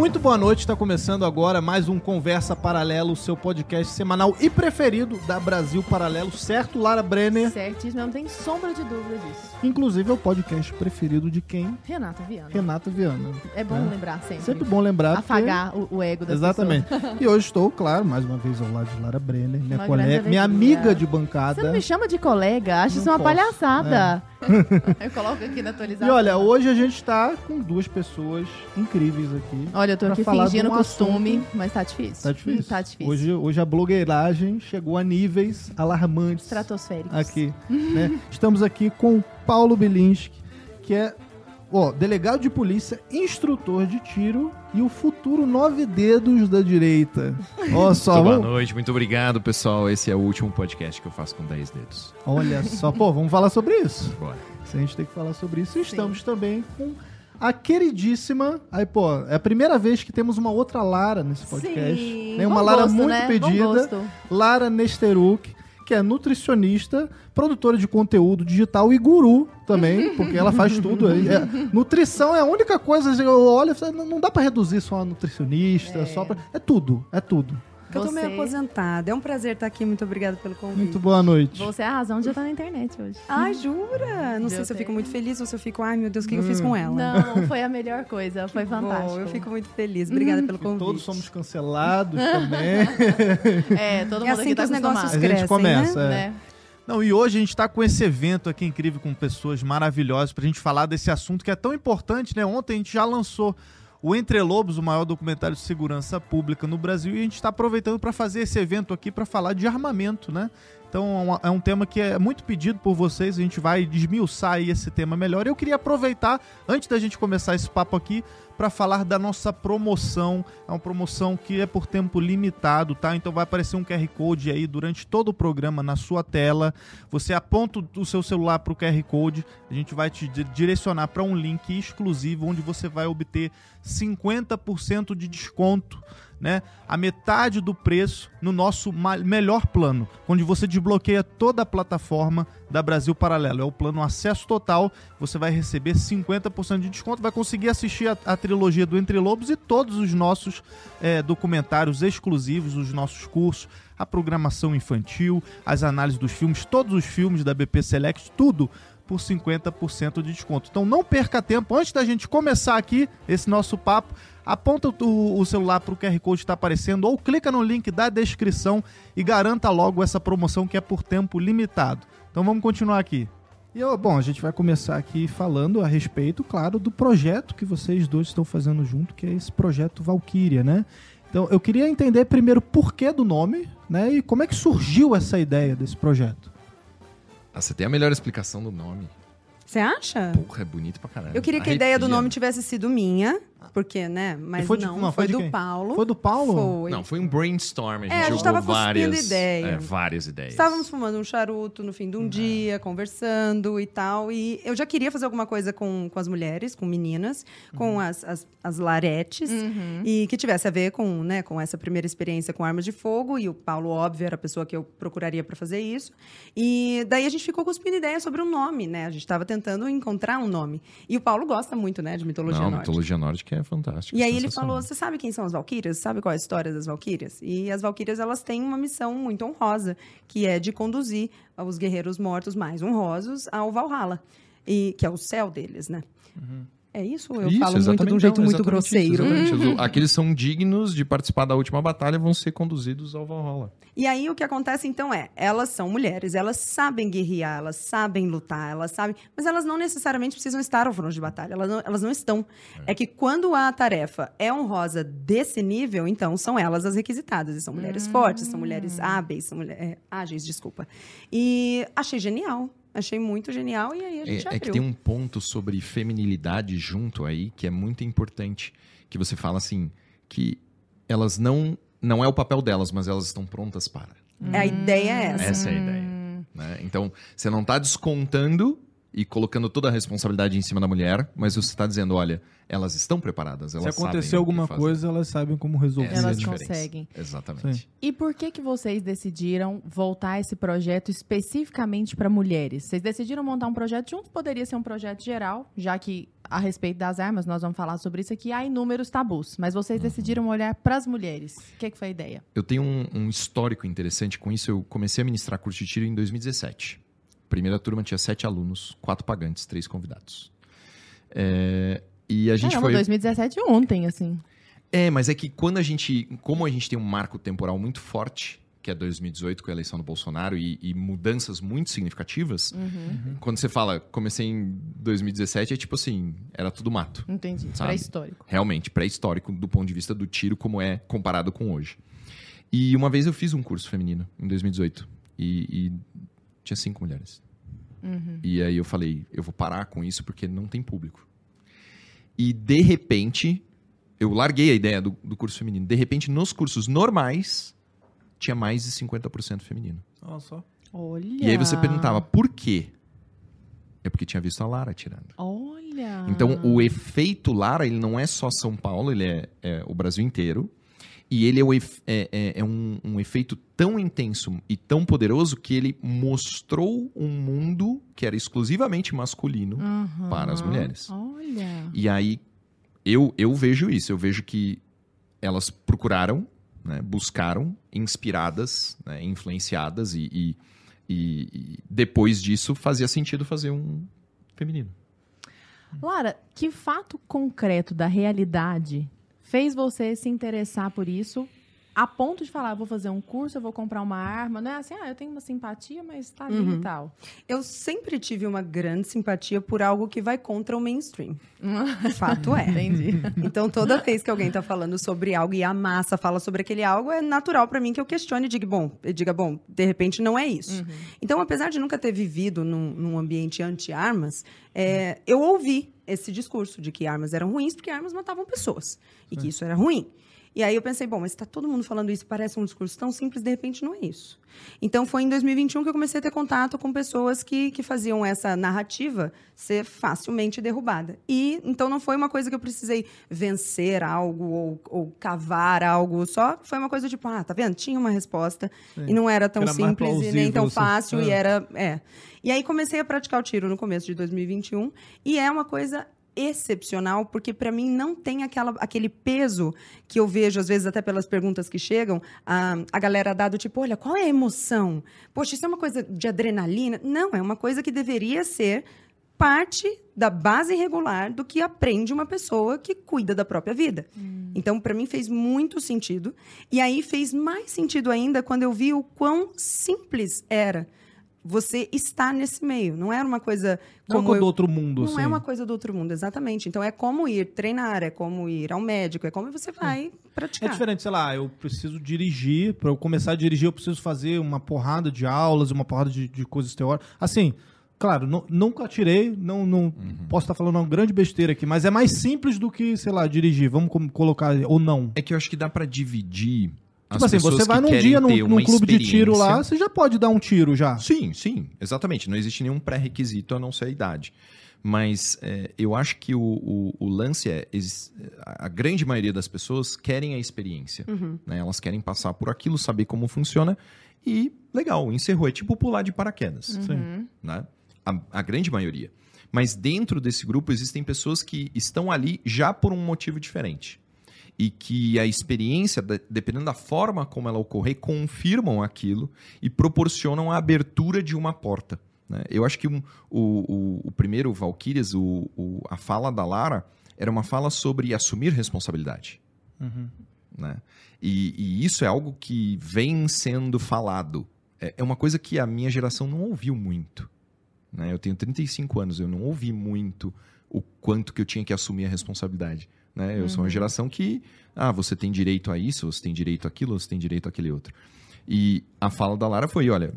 Muito boa noite, está começando agora mais um Conversa Paralelo, seu podcast semanal e preferido da Brasil Paralelo, certo, Lara Brenner? Certíssimo, não tem sombra de dúvida disso. Inclusive é o podcast preferido de quem? Renata Viana. Renata Viana. É bom É. lembrar sempre. Sempre bom lembrar. porque- Afagar o, o ego das Exatamente. E hoje estou, claro, mais uma vez ao lado de Lara Brenner, minha Uma colega, minha amiga de Você bancada. não me chama de colega, acho Não isso uma posso, É. palhaçada. Eu coloco aqui na E atualização. olha, hoje a gente está com duas pessoas incríveis aqui. Olha, eu tô aqui falar de fingindo um costume, assunto- mas tá difícil. Tá difícil? Tá difícil. Hoje, hoje a blogueiragem chegou a níveis alarmantes. Estratosféricos. aqui. né? Estamos aqui com o Paulo Bilinski, que é ó, delegado de polícia, instrutor de tiro e o futuro nove dedos da direita. Ó só, Muito boa vamos- noite, muito obrigado, pessoal. Esse é o último podcast que eu faço com 10 dedos. olha só, pô, vamos falar sobre isso. Bora. Se a gente tem que falar sobre isso. E estamos também com a queridíssima. Aí, pô, é a primeira vez que temos uma outra Lara nesse podcast. Sim. Né? Uma Bom Lara gosto, muito né? Pedida. Lara Nesteruk, que é nutricionista, produtora de conteúdo digital e guru também, porque ela faz tudo. aí. É, nutrição é a única coisa que eu olho não dá pra reduzir só a nutricionista, É. só pra... É tudo, é tudo. Eu tô meio Você- aposentada. É um prazer estar aqui. Muito obrigada pelo convite. Muito boa noite. Você é a razão de eu estar na internet hoje. Ai, jura? Não sei se eu fico muito feliz ou se eu fico, ai meu Deus, o que eu fiz com ela? Não, foi a melhor coisa. Foi fantástico. Bom, eu fico muito feliz. Obrigada pelo convite. Todos somos cancelados também. É, todo É mundo assim aqui tá que os negócios acostumado. A gente crescem, começa, é. Né? Não, e hoje a gente está com esse evento aqui incrível, com pessoas maravilhosas, pra gente falar desse assunto que é tão importante, né? Ontem a gente já lançou o Entre Lobos, o maior documentário de segurança pública no Brasil, e a gente está aproveitando para fazer esse evento aqui para falar de armamento, né? Então é é um tema que é muito pedido por vocês, a gente vai desmiuçar esse tema melhor. Eu queria aproveitar, antes da gente começar esse papo aqui, para falar da nossa promoção. É uma promoção que é por tempo limitado, tá? Então vai aparecer um QR Code aí durante todo o programa na sua tela. Você aponta o seu celular para o QR Code, a gente vai te di- direcionar para um link exclusivo onde você vai obter 50% de desconto, né? A metade do preço no nosso melhor plano, onde você desbloqueia toda a plataforma da Brasil Paralelo. É o plano acesso total, você vai receber 50% de desconto, vai conseguir assistir a, a trilogia do Entre Lobos e todos os nossos eh, documentários exclusivos, os nossos cursos, a programação infantil, as análises dos filmes, todos os filmes da BP Select, tudo por 50% de desconto. Então não perca tempo, antes da gente começar aqui esse nosso papo, aponta o, o celular para o QR Code que está aparecendo ou clica no link da descrição e garanta logo essa promoção que é por tempo limitado. Então vamos continuar aqui. E, bom, a gente vai começar aqui falando a respeito, claro, do projeto que vocês dois estão fazendo junto, que é esse projeto Valkyria, né? Então, eu queria entender primeiro o porquê do nome, né? E como é que surgiu essa ideia desse projeto. Ah, você tem a melhor explicação do nome. Você acha? Porra, é bonito pra caralho. Eu queria que a ideia do Arrepia. nome tivesse sido minha, porque, né? Mas foi de- não, não, foi foi, de do quem? Paulo. Foi do Paulo? Foi. Não, foi um brainstorm. A gente, É, a gente jogou tava cuspindo várias, ideia. é, várias ideias. Estávamos fumando um charuto no fim de um dia, conversando e tal. E eu já queria fazer alguma coisa com, com as mulheres, com meninas, com as, as, as laretes. E que tivesse a ver com, né, com essa primeira experiência com armas de fogo. E o Paulo, óbvio, era a pessoa que eu procuraria para fazer isso. E daí a gente ficou cuspindo ideia sobre um nome, né? A gente estava tentando encontrar um nome. E o Paulo gosta muito, né, de mitologia Não, nórdica. mitologia nórdica é fantástica. E aí ele falou: Você sabe quem são as Valquírias? Sabe qual é a história das Valquírias? E as Valquírias elas têm uma missão muito honrosa, que é de conduzir os guerreiros mortos mais honrosos ao Valhalla, e que é o céu deles, né? É isso? Eu Isso, falo muito de um jeito não, muito grosseiro. isso, isso. Aqueles são dignos de participar da última batalha vão ser conduzidos ao Valhalla. E aí o que acontece então é, elas são mulheres, elas sabem guerrear, elas sabem lutar, elas sabem, mas elas não necessariamente precisam estar ao fronte de batalha, elas não, elas não estão. É. que quando a tarefa é honrosa desse nível, então são elas as requisitadas, e são mulheres fortes, são mulheres hábeis, são mulher, é, ágeis, desculpa. E achei genial. Achei muito genial e aí a gente É, é que abriu. tem um ponto sobre feminilidade junto aí que é muito importante. Que você fala assim, que elas não. Não é o papel delas, mas elas estão prontas para. A ideia é essa. Essa é a ideia. né? Então, você não está descontando e colocando toda a responsabilidade em cima da mulher, mas você está dizendo, olha, elas estão preparadas, elas Se acontecer alguma coisa, elas sabem como resolver. Essa é Elas diferença. conseguem. Exatamente. E por que que vocês decidiram voltar esse projeto especificamente para mulheres? Vocês decidiram montar um projeto juntos? Poderia ser um projeto geral, já que a respeito das armas, nós vamos falar sobre isso aqui, há inúmeros tabus. Mas vocês decidiram olhar para as mulheres. O que, que foi a ideia? Eu tenho um, um histórico interessante com isso. Eu comecei a ministrar curso de tiro em 2017. Primeira turma tinha sete alunos, quatro pagantes, três convidados. É, e a gente Caramba, foi. 2017 ontem, assim. É, mas é que quando a gente. Como a gente tem um marco temporal muito forte, que é 2018, com a eleição do Bolsonaro, e, e mudanças muito significativas, Uhum. quando você fala, comecei em 2017, é tipo assim, era tudo mato. Entendi. Pré-histórico. Realmente, pré-histórico do ponto de vista do tiro, como é comparado com hoje. E uma vez eu fiz um curso feminino, em 2018, e, e tinha cinco mulheres. Uhum. E aí eu falei, eu vou parar com isso porque não tem público. E de repente, eu larguei a ideia do, do curso feminino. De repente, nos cursos normais, tinha mais de 50% feminino. Olha só. Olha. E aí você perguntava, por quê? É porque tinha visto a Lara tirando. Olha. Então, o efeito Lara, ele não é só São Paulo, ele é, é o Brasil inteiro. E ele é, ef- é- é- é um, um efeito tão intenso e tão poderoso que ele mostrou um mundo que era exclusivamente masculino Aham. para as mulheres. Olha. E aí, eu, eu vejo isso. Eu vejo que elas procuraram, né, buscaram, inspiradas, né, influenciadas, e, e- e- e depois disso fazia sentido fazer um feminino. Lara, que fato concreto da realidade fez você se interessar por isso a ponto de falar, vou fazer um curso, eu vou comprar uma arma? Não é assim, ah, eu tenho uma simpatia, mas tá ali Uhum. e tal. Eu sempre tive uma grande simpatia por algo que vai contra o mainstream. Fato é. Entendi. Então, toda vez que alguém tá falando sobre algo e a massa fala sobre aquele algo, é natural para mim que eu questione e diga, bom, diga, bom, de repente não é isso. Então, apesar de nunca ter vivido num, num ambiente anti-armas, é, eu ouvi esse discurso de que armas eram ruins porque armas matavam pessoas e que isso era ruim. E aí eu pensei, bom, mas está todo mundo falando isso, parece um discurso tão simples, de repente não é isso. Então foi em 2021 que eu comecei a ter contato com pessoas que, que faziam essa narrativa ser facilmente derrubada. E então não foi uma coisa que eu precisei vencer algo ou, ou cavar algo, só foi uma coisa tipo, ah, tá vendo? Tinha uma resposta e não era tão Era simples e nem tão assim. fácil e É. era, é. E aí comecei a praticar o tiro no começo de 2021 e é uma coisa excepcional, porque para mim não tem aquela, aquele peso que eu vejo, às vezes, até pelas perguntas que chegam, a, a galera dá do tipo, olha, qual é a emoção? Poxa, isso é uma coisa de adrenalina? Não, é uma coisa que deveria ser parte da base regular do que aprende uma pessoa que cuida da própria vida. Então, para mim, fez muito sentido. E aí fez mais sentido ainda quando eu vi o quão simples era você estar nesse meio. Não era uma coisa Não é como uma coisa eu do outro mundo, não assim. é uma coisa do outro mundo, exatamente. Então é como ir treinar, é como ir ao médico, é como você vai É praticar. diferente, sei lá, eu preciso dirigir, pra eu começar a dirigir eu preciso fazer uma porrada de aulas, uma porrada de, de coisas teóricas. Assim, claro, nu- nunca atirei, não, não posso estar falando uma grande besteira aqui, mas é mais simples do que, sei lá, dirigir, vamos colocar, ou não. É que eu acho que dá pra dividir Tipo assim, você vai num dia num, num clube de tiro lá, você já pode dar um tiro já. Sim, sim, exatamente. Não existe nenhum pré-requisito a não ser a idade. Mas é, eu acho que o, o- o lance é: a grande maioria das pessoas querem a experiência. né? Elas querem passar por aquilo, saber como funciona e, legal, encerrou. É tipo pular de paraquedas. Sim. né? A, a grande maioria. Mas dentro desse grupo existem pessoas que estão ali já por um motivo diferente. E que a experiência, de- dependendo da forma como ela ocorrer, confirmam aquilo e proporcionam a abertura de uma porta. né? Eu acho que um- o, o- o primeiro Valkyrias, o, o- a fala da Lara, era uma fala sobre assumir responsabilidade Uhum. né? E, e isso é algo que vem sendo falado. É, é uma coisa que a minha geração não ouviu muito. Né? Eu tenho 35 anos, eu não ouvi muito o quanto que eu tinha que assumir a responsabilidade. Né? Eu sou uma geração que, ah, você tem direito a isso, você tem direito àquilo, você tem direito àquele outro. E a fala da Lara foi, olha,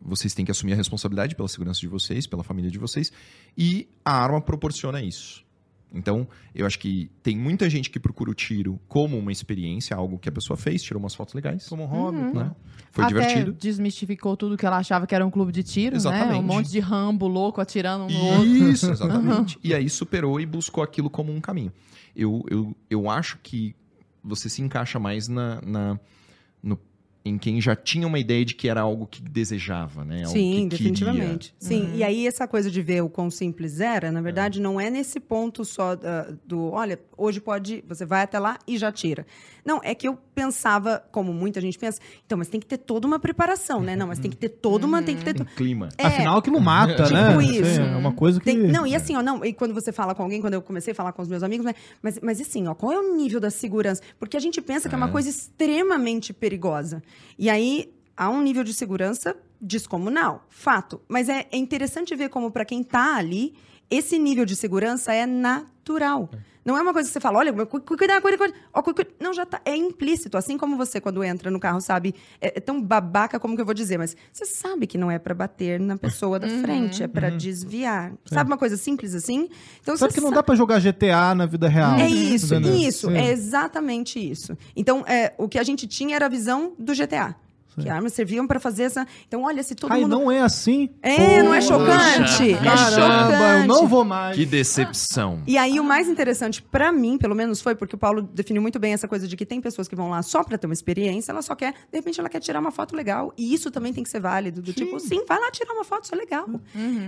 vocês têm que assumir a responsabilidade pela segurança de vocês, pela família de vocês, e a arma proporciona isso. Então, eu acho que tem muita gente que procura o tiro como uma experiência, algo que a pessoa fez, tirou umas fotos legais, Como um hobby. né? Foi Até divertido. desmistificou tudo que ela achava que era um clube de tiro, né? Exatamente. Um monte de rambo louco atirando um no outro. Isso, exatamente. E aí superou e buscou aquilo como um caminho. Eu, eu, eu acho que você se encaixa mais na, na- em quem já tinha uma ideia de que era algo que desejava, né? Algo Sim, que definitivamente. queria. Sim, e aí essa coisa de ver o quão simples era, na verdade, não é nesse ponto só ah, do, olha, hoje pode, você vai até lá e já tira. Não, é que eu pensava, como muita gente pensa, então, mas tem que ter toda uma preparação, né? Não, mas tem que ter toda uma, tem que ter... Tem clima. É, Afinal, aquilo mata, Tipo né? isso. É uma coisa que. Tem- não, e assim, ó, não, e quando você fala com alguém, quando eu comecei a falar com os meus amigos, né? Mas, mas assim, ó, qual é o nível da segurança? Porque a gente pensa que é uma coisa extremamente perigosa. E aí há um nível de segurança descomunal, fato. Mas é, é interessante ver como, para quem tá ali, esse nível de segurança é natural. Não é uma coisa que você fala, olha, cu- cu- cuidado, cuidado, cuidado. Não, já tá. É implícito. Assim como você, quando entra no carro, sabe. É, é tão babaca como que eu vou dizer, mas você sabe que não é pra bater na pessoa da frente, é pra desviar. Sabe uma coisa simples assim? Então Sabe você que não dá pra jogar GTA na vida real. é isso, Entendeu? isso, Sim. é exatamente isso. Então, é, o que a gente tinha era a visão do GTA. Que armas serviam para fazer essa. Então, olha, se todo Ai, mundo. não é assim? É, não é Poxa, chocante? É Caramba, chocante. eu não vou mais. Que decepção. E aí, o mais interessante pra mim, pelo menos, foi porque o Paulo definiu muito bem essa coisa de que tem pessoas que vão lá só pra ter uma experiência, ela só quer, de repente, ela quer tirar uma foto legal. E isso também tem que ser válido. Do tipo, sim, vai lá tirar uma foto, isso é legal.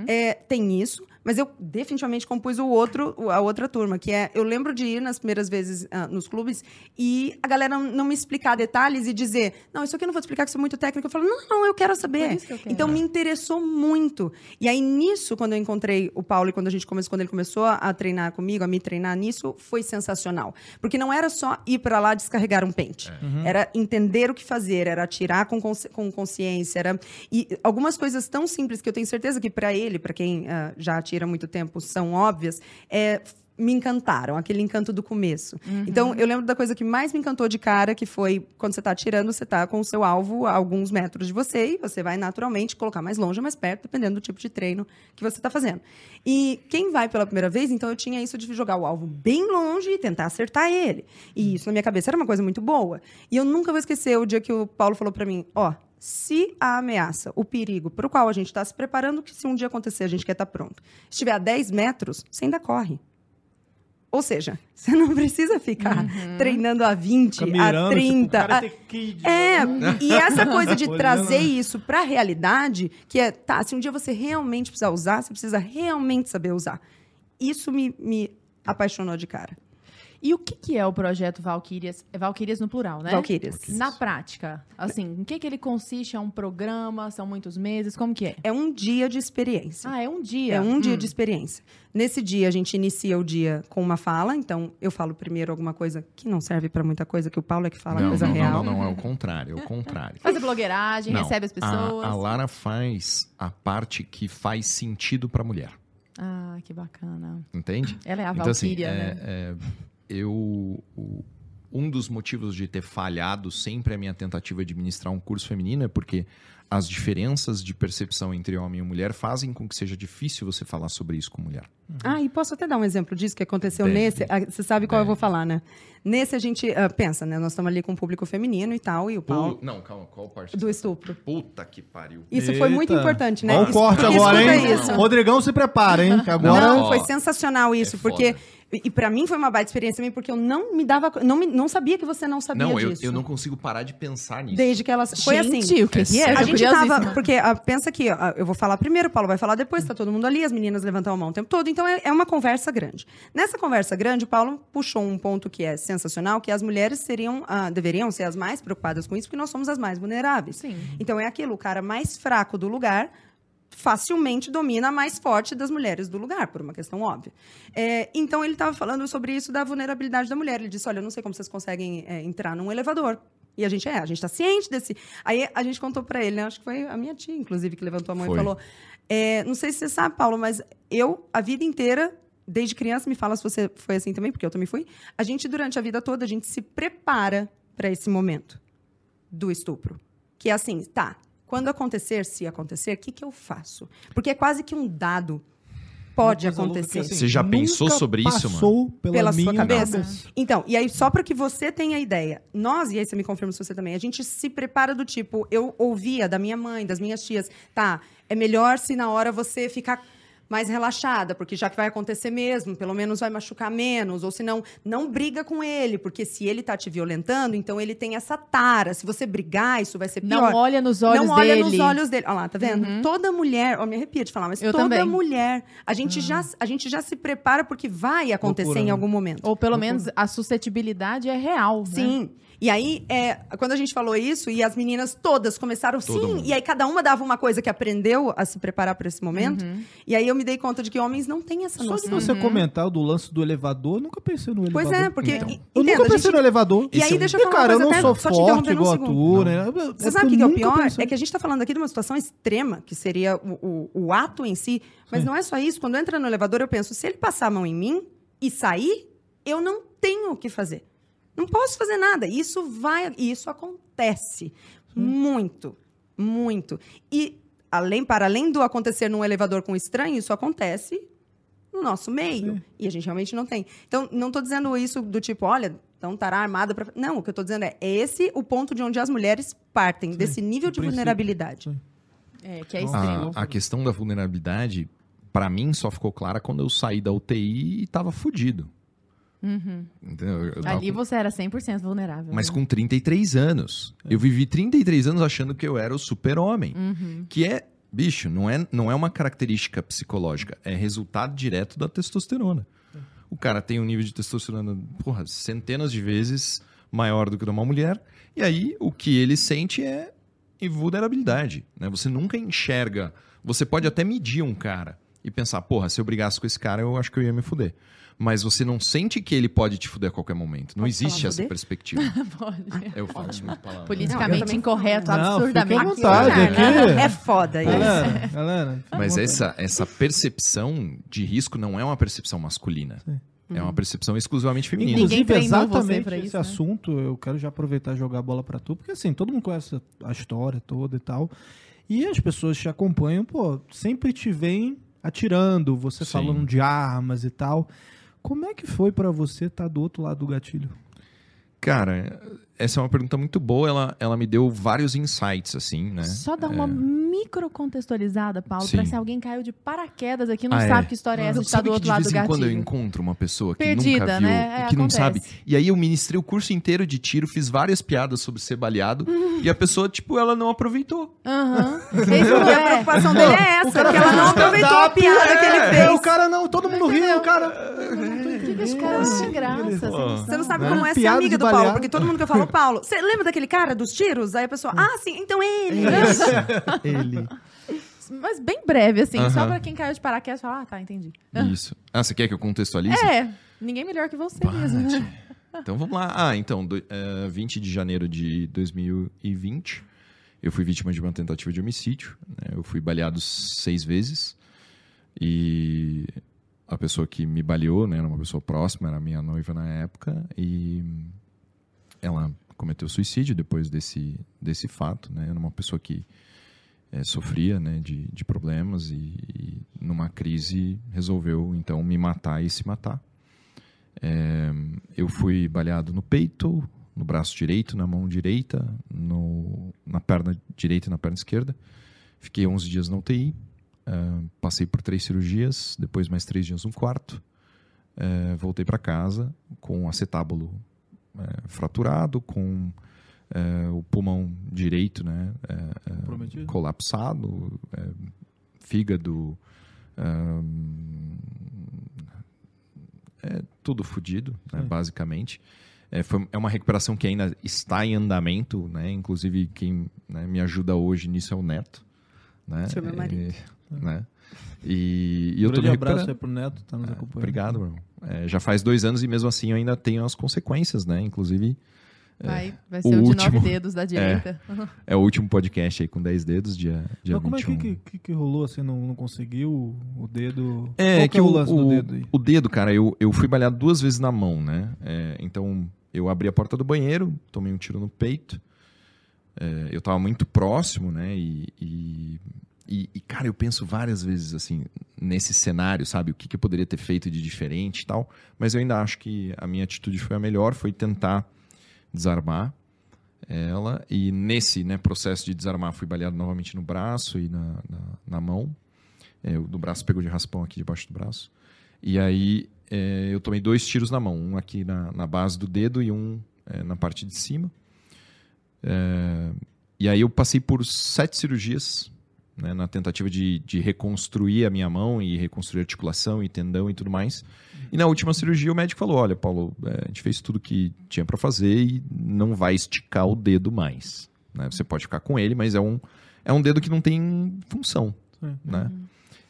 É, tem isso, mas eu definitivamente compus o outro, a outra turma, que é, eu lembro de ir nas primeiras vezes ah, nos clubes e a galera não, me explicar detalhes e dizer, não, isso aqui eu não vou te explicar que isso é muito técnico. Eu falo, não, não, eu quero saber. Que eu quero. Então, me interessou muito. E aí, nisso, quando eu encontrei o Paulo e quando a gente começou, quando ele começou a, treinar comigo, a me treinar nisso, foi sensacional. Porque não era só ir para lá descarregar um pente. Era entender o que fazer, era atirar com, consci- com consciência, era e algumas coisas tão simples que eu tenho certeza que para ele, para quem ah, já há muito tempo, são óbvias. É me encantaram, aquele encanto do começo. Então, eu lembro da coisa que mais me encantou de cara, que foi quando você está atirando, você está com o seu alvo a alguns metros de você e você vai naturalmente colocar mais longe ou mais perto, dependendo do tipo de treino que você está fazendo. E quem vai pela primeira vez, então eu tinha isso de jogar o alvo bem longe e tentar acertar ele. E isso na minha cabeça era uma coisa muito boa. E eu nunca vou esquecer o dia que o Paulo falou para mim, ó, se a ameaça, o perigo para o qual a gente está se preparando, que se um dia acontecer a gente quer estar pronto, estiver a 10 metros, você ainda corre. Ou seja, você não precisa ficar treinando a 20, Fica mirando, a 30. tipo, a- Kid. é, e essa coisa de trazer isso para a realidade, que é, tá, se um dia você realmente precisar usar, você precisa realmente saber usar. Isso me, me apaixonou de cara. E o que, que é o projeto Valkyrias? É Valkyrias no plural, né? Valkyrias. Na prática, assim, em que, que ele consiste? É um programa? São muitos meses? Como que é? É um dia de experiência. Ah, é um dia. É um dia Hum. de experiência. Nesse dia, a gente inicia o dia com uma fala. Então, eu falo primeiro alguma coisa que não serve para muita coisa, que o Paulo é que fala não, coisa não, real. não, não, é o contrário, é o contrário. Faz a blogueiragem, Não, recebe as pessoas. A, a Lara faz a parte que faz sentido pra mulher, Ah, que bacana. entende? Ela é a Então, assim, Valkyria, é- né? é, eu. um dos motivos de ter falhado sempre a minha tentativa de ministrar um curso feminino é porque as diferenças de percepção entre homem e mulher fazem com que seja difícil você falar sobre isso com mulher. Ah, e posso até dar um exemplo disso que aconteceu Deve. nesse. Ah, Você sabe qual eu vou falar, né? Nesse a gente ah, pensa, né? Nós estamos ali com o público feminino e tal, e o Paulo. Não, calma, qual parte? Do estupro. Puta que pariu. Isso foi muito Eita. importante, né? Olha o Isso- corte agora, hein? isso. Rodrigão se prepara, hein? Agora. Não, Ó, foi sensacional isso, é porque foda. E, e para mim foi uma baita experiência também, porque eu não me dava, não, me- não sabia que você não sabia Não, eu, disso. eu não consigo parar de pensar nisso. Desde que elas foi assim. Gente, o que, que é? É Eu A gente tava. curiosíssima. Porque ah, pensa que ah, eu vou falar primeiro, o Paulo vai falar depois, tá todo mundo ali, as meninas levantam a mão o tempo todo. Então é, é uma conversa grande. Nessa conversa grande, o Paulo puxou um ponto que é sensacional, que as mulheres seriam, ah, deveriam ser as mais preocupadas com isso, porque nós somos as mais vulneráveis. Sim. Então é aquilo, o cara mais fraco do lugar facilmente domina a mais forte das mulheres do lugar, por uma questão óbvia. É, então ele estava falando sobre isso da vulnerabilidade da mulher. Ele disse: Olha, eu não sei como vocês conseguem é, entrar num elevador. E a gente é, a gente está ciente desse. Aí a gente contou para ele, né? acho que foi a minha tia, inclusive, que levantou a mão Foi. e falou: é, Não sei se você sabe, Paulo, mas eu, a vida inteira, desde criança, me fala se você foi assim também, porque eu também fui. A gente, durante a vida toda, a gente se prepara para esse momento do estupro. Que é assim, tá, quando acontecer, se acontecer, o que, que eu faço? Porque é quase que um dado. Pode acontecer. assim, Você já pensou nunca sobre isso, mano? passou Pela, Pela sua minha cabeça? Então, e aí, só para que você tenha ideia, nós, e aí você me confirma se você também, a gente se prepara do tipo, eu ouvia da minha mãe, das minhas tias, tá, é melhor se na hora você ficar mais relaxada, porque já que vai acontecer mesmo, pelo menos vai machucar menos, ou se não, não briga com ele, porque se ele tá te violentando, então ele tem essa tara. Se você brigar, isso vai ser pior. Não olha nos olhos não olha dele. nos olhos dele. Olha lá, tá vendo? Toda mulher, ó, me arrepia de falar, mas Eu toda também. mulher, a gente, já, a gente já se prepara porque vai acontecer Loucura, em né? algum momento. Ou pelo menos a suscetibilidade é real. né? E aí, é, quando a gente falou isso, e as meninas todas começaram Todo sim, mundo. e aí cada uma dava uma coisa que aprendeu a se preparar para esse momento. E aí eu me dei conta de que homens não têm essa Só de noção. você comentar do lance do elevador, eu nunca pensei no elevador. Pois é, porque. Então. e- Eu nunca a pensei gente- no elevador. E aí, é deixa eu falar cara, uma eu não sou forte um igual segundo. tu, né? Você sabe o que, que é o pior? É que a gente está falando aqui de uma situação extrema, que seria o, o- o ato em si. Mas Sim. não é só isso. Quando entra no elevador, eu penso, se ele passar a mão em mim e sair, eu não tenho o que fazer. Não posso fazer nada. Isso vai. E isso acontece. Muito. Muito. E além, para além do acontecer num elevador com estranho, isso acontece no nosso meio. Sim. E a gente realmente não tem. Então, não estou dizendo isso do tipo, olha, então estará armada para. Não, o que eu estou dizendo é, é esse o ponto de onde as mulheres partem, desse nível de vulnerabilidade. Sim. É, que é extremo. A, a questão da vulnerabilidade, pra mim, só ficou clara quando eu saí da UTI e tava fudido. Uhum. Eu Ali com- você era 100% vulnerável. Mas né? com 33 anos. Eu vivi 33 anos achando que eu era o super-homem. Uhum. Que é, bicho, não é, não é uma característica psicológica. É resultado direto da testosterona. O cara tem um nível de testosterona, porra, centenas de vezes maior do que de uma mulher. E aí, o que ele sente é invulnerabilidade. Né? Você nunca enxerga. Você pode até medir um cara e pensar, porra, se eu brigasse com esse cara, eu acho que eu ia me fuder. Mas você não sente que ele pode te fuder a qualquer momento. Não Pode existe essa perspectiva. Pode. Eu faço muito palavra. Politicamente também incorreto, Não, absurdamente. vontade, aqui- É foda isso. Galera, galera. Mas essa, essa percepção de risco não é uma percepção masculina. Sim. É uma percepção exclusivamente feminina. Ninguém Inclusive, exatamente pra esse isso, né? assunto, eu quero já aproveitar e jogar a bola pra tu, porque assim, todo mundo conhece a história toda e tal. E as pessoas te acompanham, pô, sempre te veem atirando, você Sim. falando de armas e tal. Como é que foi pra você estar do outro lado do gatilho? Cara, essa é uma pergunta muito boa. Ela, ela me deu vários insights, assim, né? Só dar uma micro contextualizada, Paulo, Sim. pra se alguém caiu de paraquedas aqui, não Ah, é. sabe que história é essa Não, de estar sabe do que outro de lado vez do em quando eu gatilho. encontro uma pessoa que Perdida, nunca viu, né? É, que não acontece. sabe. E aí eu ministrei o curso inteiro de tiro, fiz várias piadas sobre ser baleado e a pessoa, tipo, ela não aproveitou. Aham. E a é. preocupação dele é essa, que ela não aproveitou a piada que ele É, fez. o cara não, todo mundo riu, o cara. Por que esse cara não tem graça? sem noção? Você não sabe Né? como é ser amiga do Paulo, porque todo mundo que eu falo, Paulo, você lembra daquele cara dos tiros? Aí a pessoa, ah, sim, então ele. Ele. Mas bem breve, assim, só pra quem caiu de paraquedas falar, ah, tá, entendi. Isso. Ah, você quer que eu contextualize? É, ninguém melhor que você mesmo. Bate. Então vamos lá. Ah, então, do, eh, 20 de janeiro de 2020, eu fui vítima de uma tentativa de homicídio. né? Eu fui baleado seis vezes. E a pessoa que me baleou, né, era uma pessoa próxima, era minha noiva na época. E ela cometeu suicídio depois desse, desse fato. Né? Era uma pessoa que eh, sofria né, de, de problemas e, e numa crise resolveu então me matar e se matar. É, eu fui baleado no peito, no braço direito, na mão direita, no- na perna direita e na perna esquerda. Fiquei 11 dias na UTI. É, passei por três cirurgias, depois mais três dias no quarto. é, voltei para casa com o acetábulo é, fraturado, com é, o pulmão direito né, é, é, colapsado, é, fígado. é tudo fodido, né, Sim. basicamente. É, foi, é uma recuperação que ainda está em andamento, né? Inclusive, quem né, me ajuda hoje nisso é o Neto. Né? Seu meu marido. E, né? e, e eu tô Grande me abraço aí recuperando. pro Neto, tá nos acompanhando. Obrigado, meu irmão. É, já faz dois anos e mesmo assim eu ainda tenho as consequências, né? Inclusive, Vai, vai O ser o, de último. nove dedos da direita. é o último podcast aí com 10 dedos, dia, dia Mas como é 21. que, que, que rolou? Você não, não conseguiu o dedo? É, Qual que é o o, lance do o- dedo aí? o dedo, cara, eu, eu fui baleado duas vezes na mão, né? É, então, eu abri a porta do banheiro, tomei um tiro no peito. É, eu tava muito próximo, né? E, e, e- e, cara, eu penso várias vezes, assim, nesse cenário, sabe? O que, que eu poderia ter feito de diferente e tal. Mas eu ainda acho que a minha atitude foi a melhor, foi tentar desarmar ela. E nesse né, processo de desarmar, fui baleado novamente no braço e na, na, na mão. É, o do braço pegou de raspão aqui debaixo do braço. E aí é, eu tomei dois tiros na mão, um aqui na, na base do dedo e um é, na parte de cima. É, e aí eu passei por sete cirurgias né, na tentativa de, de reconstruir a minha mão e reconstruir a articulação e tendão e tudo mais. E na última cirurgia o médico falou: olha, Paulo, é, a gente fez tudo que tinha para fazer e não vai esticar o dedo mais. Né? Você pode ficar com ele, mas é um, é um dedo que não tem função. Sim. Né?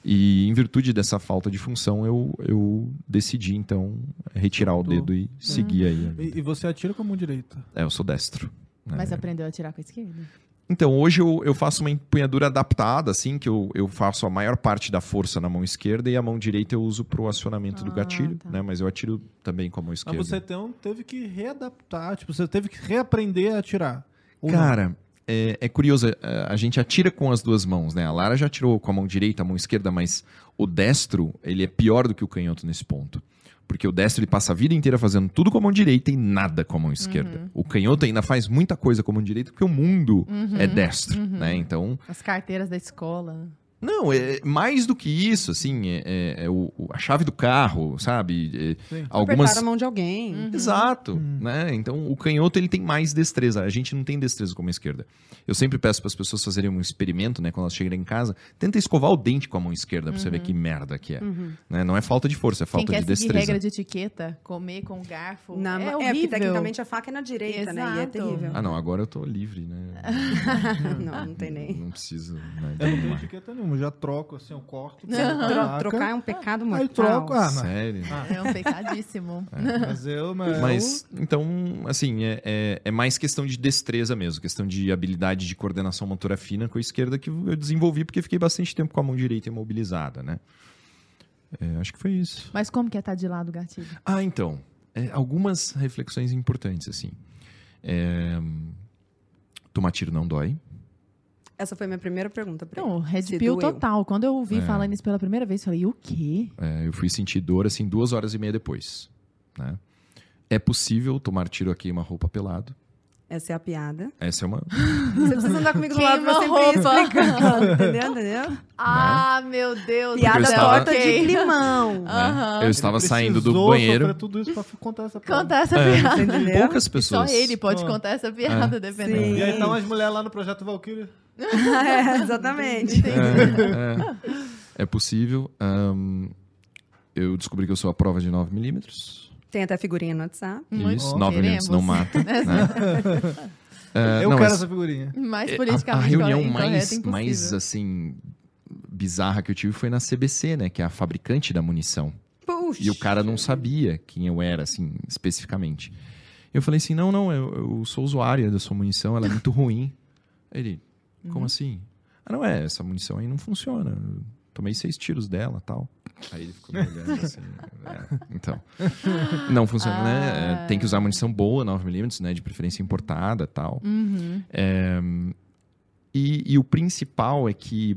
E em virtude dessa falta de função, eu, eu decidi então retirar o dedo e seguir aí. a vida. E, e você atira com a mão direita. É, eu sou destro. né? Mas aprendeu a tirar com a esquerda? Então, hoje eu, eu faço uma empunhadura adaptada, assim, que eu, eu faço a maior parte da força na mão esquerda e a mão direita eu uso pro acionamento do Ah, gatilho, tá. né? Mas eu atiro também com a mão esquerda. Mas você então, teve que readaptar, tipo, você teve que reaprender a atirar. Cara, é, é curioso, é, a gente atira com as duas mãos, né? A Lara já atirou com a mão direita, a mão esquerda, mas o destro, ele é pior do que o canhoto nesse ponto. Porque o destro ele passa a vida inteira fazendo tudo com a mão direita e nada com a mão esquerda. O canhoto ainda faz muita coisa com a mão direita porque o mundo é destro, né? Então, As carteiras da escola. Não, é mais do que isso, assim, é, é- é o- a chave do carro, sabe? É, algumas. Apertar a mão de alguém. Uhum. Exato, né? Então o canhoto ele tem mais destreza. A gente não tem destreza como a esquerda. Eu sempre peço para as pessoas fazerem um experimento, né? Quando elas chegarem em casa, tenta escovar o dente com a mão esquerda para você ver que merda que é. Né? Não é falta de força, é falta Quem de destreza. regra de etiqueta, comer com garfo, Na- é é, horrível. tecnicamente a faca é na direita, né? E é Exato. terrível. Ah, não, agora eu tô livre, né? não, não tem nem. Não preciso. Né, Eu não tenho etiqueta nenhuma, eu já troco assim, eu corto. Tro- trocar é um pecado mortal. Aí troco, ah, mas, Sério. É um pecadíssimo. mas eu, mas, Mas, então, assim, é, é, é mais questão de destreza mesmo, questão de habilidade de coordenação motora fina com a esquerda que eu desenvolvi porque fiquei bastante tempo com a mão direita imobilizada, né? É, acho que foi isso. Mas como que é estar de lado o gatilho? Ah, então, é, algumas reflexões importantes, assim. É, tomar tiro não dói. Essa foi a minha primeira pergunta pra Não, ele. red Se pill doeu. total. Quando eu ouvi É. falando isso pela primeira vez, eu falei, o quê? É, eu fui sentir dor, assim, duas horas e meia depois, né? É possível tomar tiro a queima-roupa pelado. Essa é a piada. Essa é uma... Você precisa andar comigo do lado pra sempre Queima-roupa. explicando, entendeu? Entendeu? Ah, meu Deus. Piada estava- torta de climão. Aham. né? Eu estava Ele saindo do banheiro. tudo isso pra contar essa piada. Conta essa É. piada. Entendeu? Poucas Só pessoas. ele pode Ah. contar essa piada, dependendo. Sim. E aí estão as mulheres lá no Projeto Valkyrie. É, exatamente. É, é. É possível. Ahn, eu descobri que eu sou a prova de 9mm. Tem até figurinha no WhatsApp. Isso, bom. 9mm Queremos. não mata. né? É, eu não, quero mas essa figurinha. Mais a- a, politicamente reunião mais, mais, assim, bizarra que eu tive foi na CBC, né? Que é a fabricante da munição. Puxa. E o cara não sabia quem eu era, assim, especificamente. Eu falei assim, não, não, eu, eu sou usuária da sua munição, ela é muito ruim. Ele, como Uhum. assim? Ah, não é, essa munição aí não funciona. Eu tomei seis tiros dela tal. Aí ele ficou me olhando assim. é, então. Não funciona, né? É, tem que usar munição boa, 9mm, né? De preferência importada tal. Uhum. É, e, e o principal é que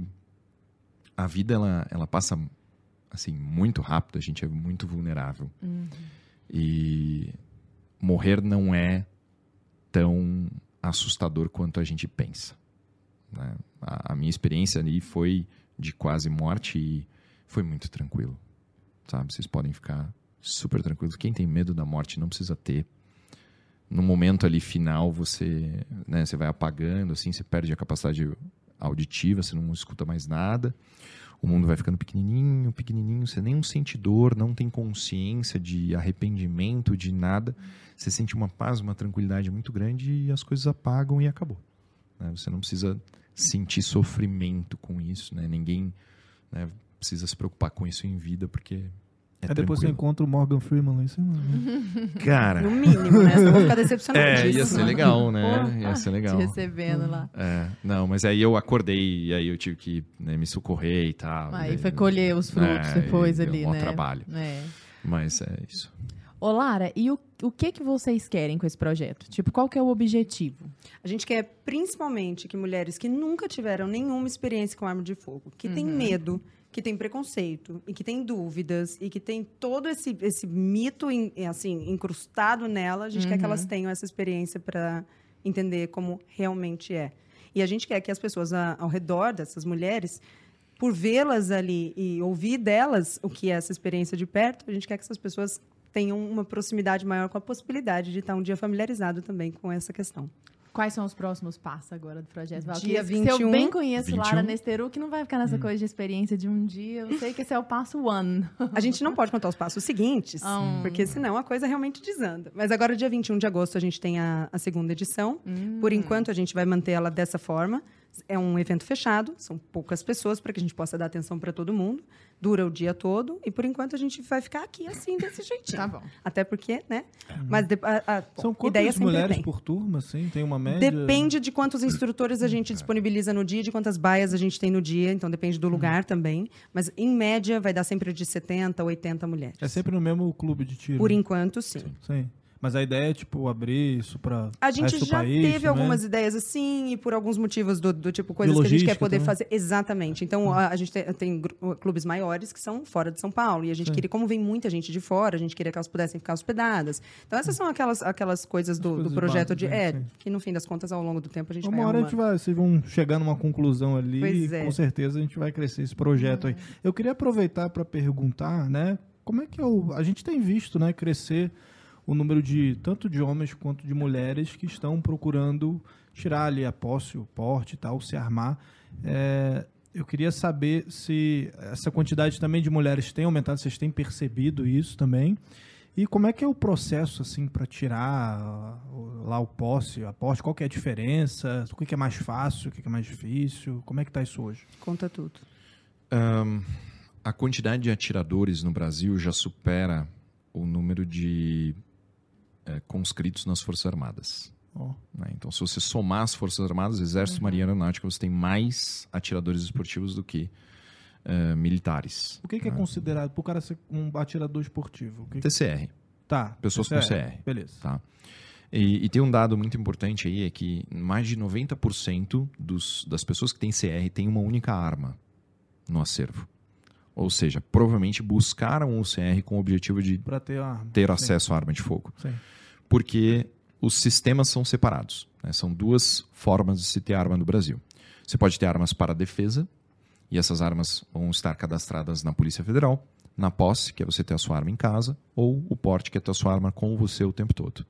a vida ela, ela passa assim muito rápido, a gente é muito vulnerável. Uhum. E morrer não é tão assustador quanto a gente pensa. Né? A, a minha experiência ali foi de quase morte e foi muito tranquilo. Sabe? Vocês podem ficar super tranquilos. Quem tem medo da morte não precisa ter. No momento ali final, você, né, você vai apagando, assim, você perde a capacidade auditiva, você não escuta mais nada. O mundo vai ficando pequenininho, pequenininho, você nem sente dor, não tem consciência de arrependimento, de nada. Você sente uma paz, uma tranquilidade muito grande e as coisas apagam e acabou. né? Você não precisa sentir sofrimento com isso, né? Ninguém né, precisa se preocupar com isso em vida, porque é Aí depois você tranquilo. encontra o Morgan Freeman lá em cima. né? Cara, No mínimo, né? Eu vou ficar decepcionadíssima. é, ia ser legal, né? Porra, Ia ser legal. Te recebendo lá. É, não, mas aí eu acordei e aí eu tive que né, me socorrer e tal. Aí E- foi colher os frutos É, depois e ali, mó né? trabalho. É. Mas é isso. Ô, Lara, e o, o que, que vocês querem com esse projeto? Tipo, qual que é o objetivo? A gente quer principalmente que mulheres que nunca tiveram nenhuma experiência com arma de fogo, que têm medo, que têm preconceito e que têm dúvidas e que têm todo esse, esse mito em- assim incrustado nela, a gente quer que elas tenham essa experiência para entender como realmente é. E a gente quer que as pessoas a- ao redor dessas mulheres por vê-las ali e ouvir delas o que é essa experiência de perto, a gente quer que essas pessoas tenham uma proximidade maior com a possibilidade de estar um dia familiarizado também com essa questão. Quais são os próximos passos agora do projeto? Val? Dia Que- Se eu 21. bem conheço 21. Lara Nesteru, que não vai ficar nessa coisa de experiência de um dia, eu sei que esse é o passo one. A gente não pode contar os passos seguintes, Ah. porque senão a coisa realmente desanda. Mas agora, dia 21 de agosto, a gente tem a, a segunda edição. Por enquanto, a gente vai manter ela dessa forma. É um evento fechado, são poucas pessoas para que a gente possa dar atenção para todo mundo. Dura o dia todo e, por enquanto, a gente vai ficar aqui assim, desse jeitinho. Tá bom. Até porque, né? Mas de, a, a, bom, São quantas mulheres tem. por turma, assim? Tem uma média? Depende de quantos instrutores a gente disponibiliza no dia, de quantas baias a gente tem no dia, então depende do lugar também. Mas, em média, vai dar sempre de 70 a 80 mulheres. É sempre no mesmo clube de tiro. Por enquanto, sim. Sim. Mas a ideia é, tipo, abrir isso para A gente resto do já país, teve né? algumas ideias assim, e por alguns motivos do, do tipo, coisas que a gente quer poder também. fazer. Exatamente. Então, a, a gente tem, tem clubes maiores que são fora de São Paulo. E a gente Sim. queria, como vem muita gente de fora, a gente queria que elas pudessem ficar hospedadas. Então, essas são aquelas, aquelas coisas do, do coisas projeto de. É, sim. que no fim das contas, ao longo do tempo, a gente Uma vai hora a gente vai, vocês vão chegar numa conclusão ali Pois e é. com certeza a gente vai crescer esse projeto aí. Eu queria aproveitar para perguntar, né, como é que é o, a gente tem visto, né, crescer o número de tanto de homens quanto de mulheres que estão procurando tirar ali a posse, o porte e tal, se armar. É, eu queria saber se essa quantidade também de mulheres tem aumentado, vocês têm percebido isso também? E como é que é o processo, assim, para tirar ah, lá o posse, a posse? Qual que é a diferença? O que é mais fácil, o que é mais difícil? Como é que tá isso hoje? Conta tudo. Ahn, a quantidade de atiradores no Brasil já supera o número de eh, conscritos nas Forças Armadas. Ó, né? Então, se você somar as Forças Armadas, Exército, Marinha e Aeronáutica, você tem mais atiradores esportivos do que eh, militares. o que, que é considerado, pro cara ser um atirador esportivo? O que que- TCR, Tá. pessoas com CR. Beleza. tá? E, e tem um dado muito importante aí, é que mais de 90% dos, das pessoas que têm CR têm uma única arma no acervo. Ou seja, provavelmente buscaram o CR com o objetivo de ter ter Sim, acesso à arma de fogo. Sim. Porque os sistemas são separados. né? São duas formas de se ter arma no Brasil. Você pode ter armas para defesa, e essas armas vão estar cadastradas na Polícia Federal, na posse, que é você ter a sua arma em casa, ou o porte, que é ter a sua arma com você o tempo todo.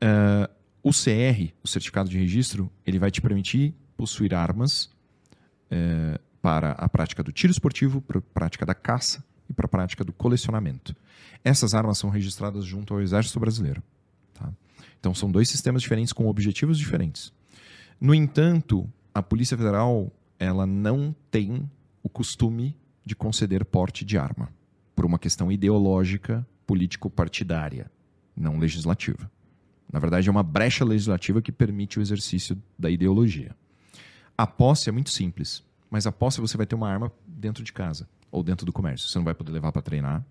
Eh, o CR, o Certificado de Registro, ele vai te permitir possuir armas eh, para a prática do tiro esportivo, para a prática da caça e para a prática do colecionamento. Essas armas são registradas junto ao Exército Brasileiro. tá? Então são dois sistemas diferentes com objetivos diferentes. No entanto, a Polícia Federal ela não tem o costume de conceder porte de arma por uma questão ideológica, político-partidária, não legislativa. Na verdade, é uma brecha legislativa que permite o exercício da ideologia. A posse é muito simples, mas a posse você vai ter uma arma dentro de casa ou dentro do comércio. Você não vai poder levar para treinar.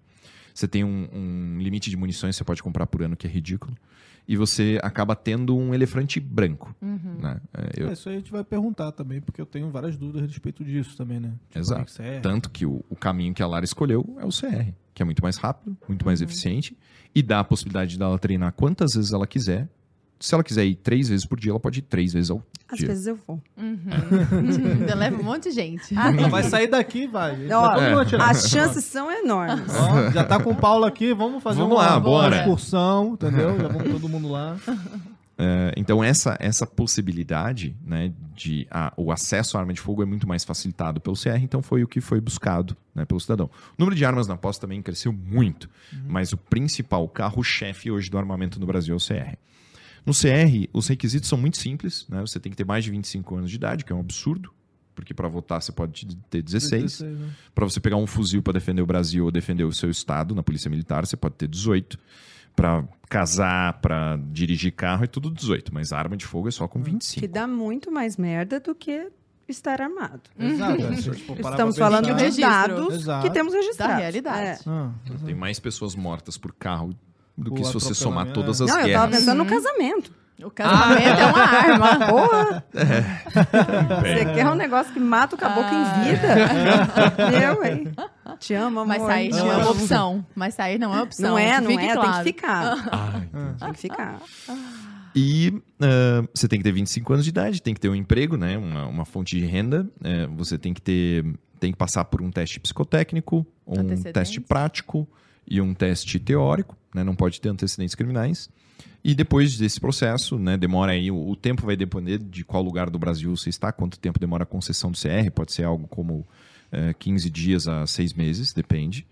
Você tem um, um limite de munições que você pode comprar por ano que é ridículo. E você acaba tendo um elefante branco. Né? É, eu- É, isso aí a gente vai perguntar também, porque eu tenho várias dúvidas a respeito disso também, né? Tipo, Exato. é que? Tanto que o, o caminho que a Lara escolheu é o CR, que é muito mais rápido, muito mais eficiente e dá a possibilidade dela treinar quantas vezes ela quiser. Se ela quiser ir três vezes por dia, ela pode ir três vezes ao Às dia. vezes eu vou. Ainda leva um monte de gente. Não, vai sair daqui, vai. Ó, atirar. As chances são enormes. Ó, já tá com o Paulo aqui, vamos fazer Vamos uma, lá, uma bora. excursão, entendeu? Já vamos todo mundo lá. É, então, essa, essa possibilidade né, de a- o acesso à arma de fogo é muito mais facilitado pelo CR, então foi o que foi buscado né, pelo cidadão. O número de armas na posse também cresceu muito, mas o principal, o carro-chefe hoje do armamento no Brasil é o CR. No CR, os requisitos são muito simples, né? Você tem que ter mais de 25 anos de idade, que é um absurdo, porque para votar você pode ter 16. né? Para você pegar um fuzil para defender o Brasil ou defender o seu estado na Polícia Militar, você pode ter 18. Para casar, para dirigir carro, é tudo 18. Mas arma de fogo é só com 25. Que dá muito mais merda do que estar armado. Exato. é, se parar Estamos falando de dados Exato. que temos registrados. Da realidade. É. Ah, Tem mais pessoas mortas por carro do que se você somar todas é. as Não, eu tava guerras. pensando no casamento. O casamento é uma arma. Porra, Bem, você quer um negócio que mata o caboclo em vida? Eu, hein? Te amo, amor. Mas sair não é uma opção. Mas sair não é opção. Não é, não fique é, tem claro. que ficar. ai, Tem que ficar. E ah, você tem que ter 25 anos de idade, tem que ter um emprego, né? uma, uma fonte de renda, eh, você tem que ter tem que passar por um teste psicotécnico, um teste prático e um teste teórico, né? Não pode ter antecedentes criminais. E depois desse processo, né, demora aí, o, tempo vai depender de qual lugar do Brasil você está, quanto tempo demora a concessão do CR, pode ser algo como eh, 15 dias a 6 meses, depende.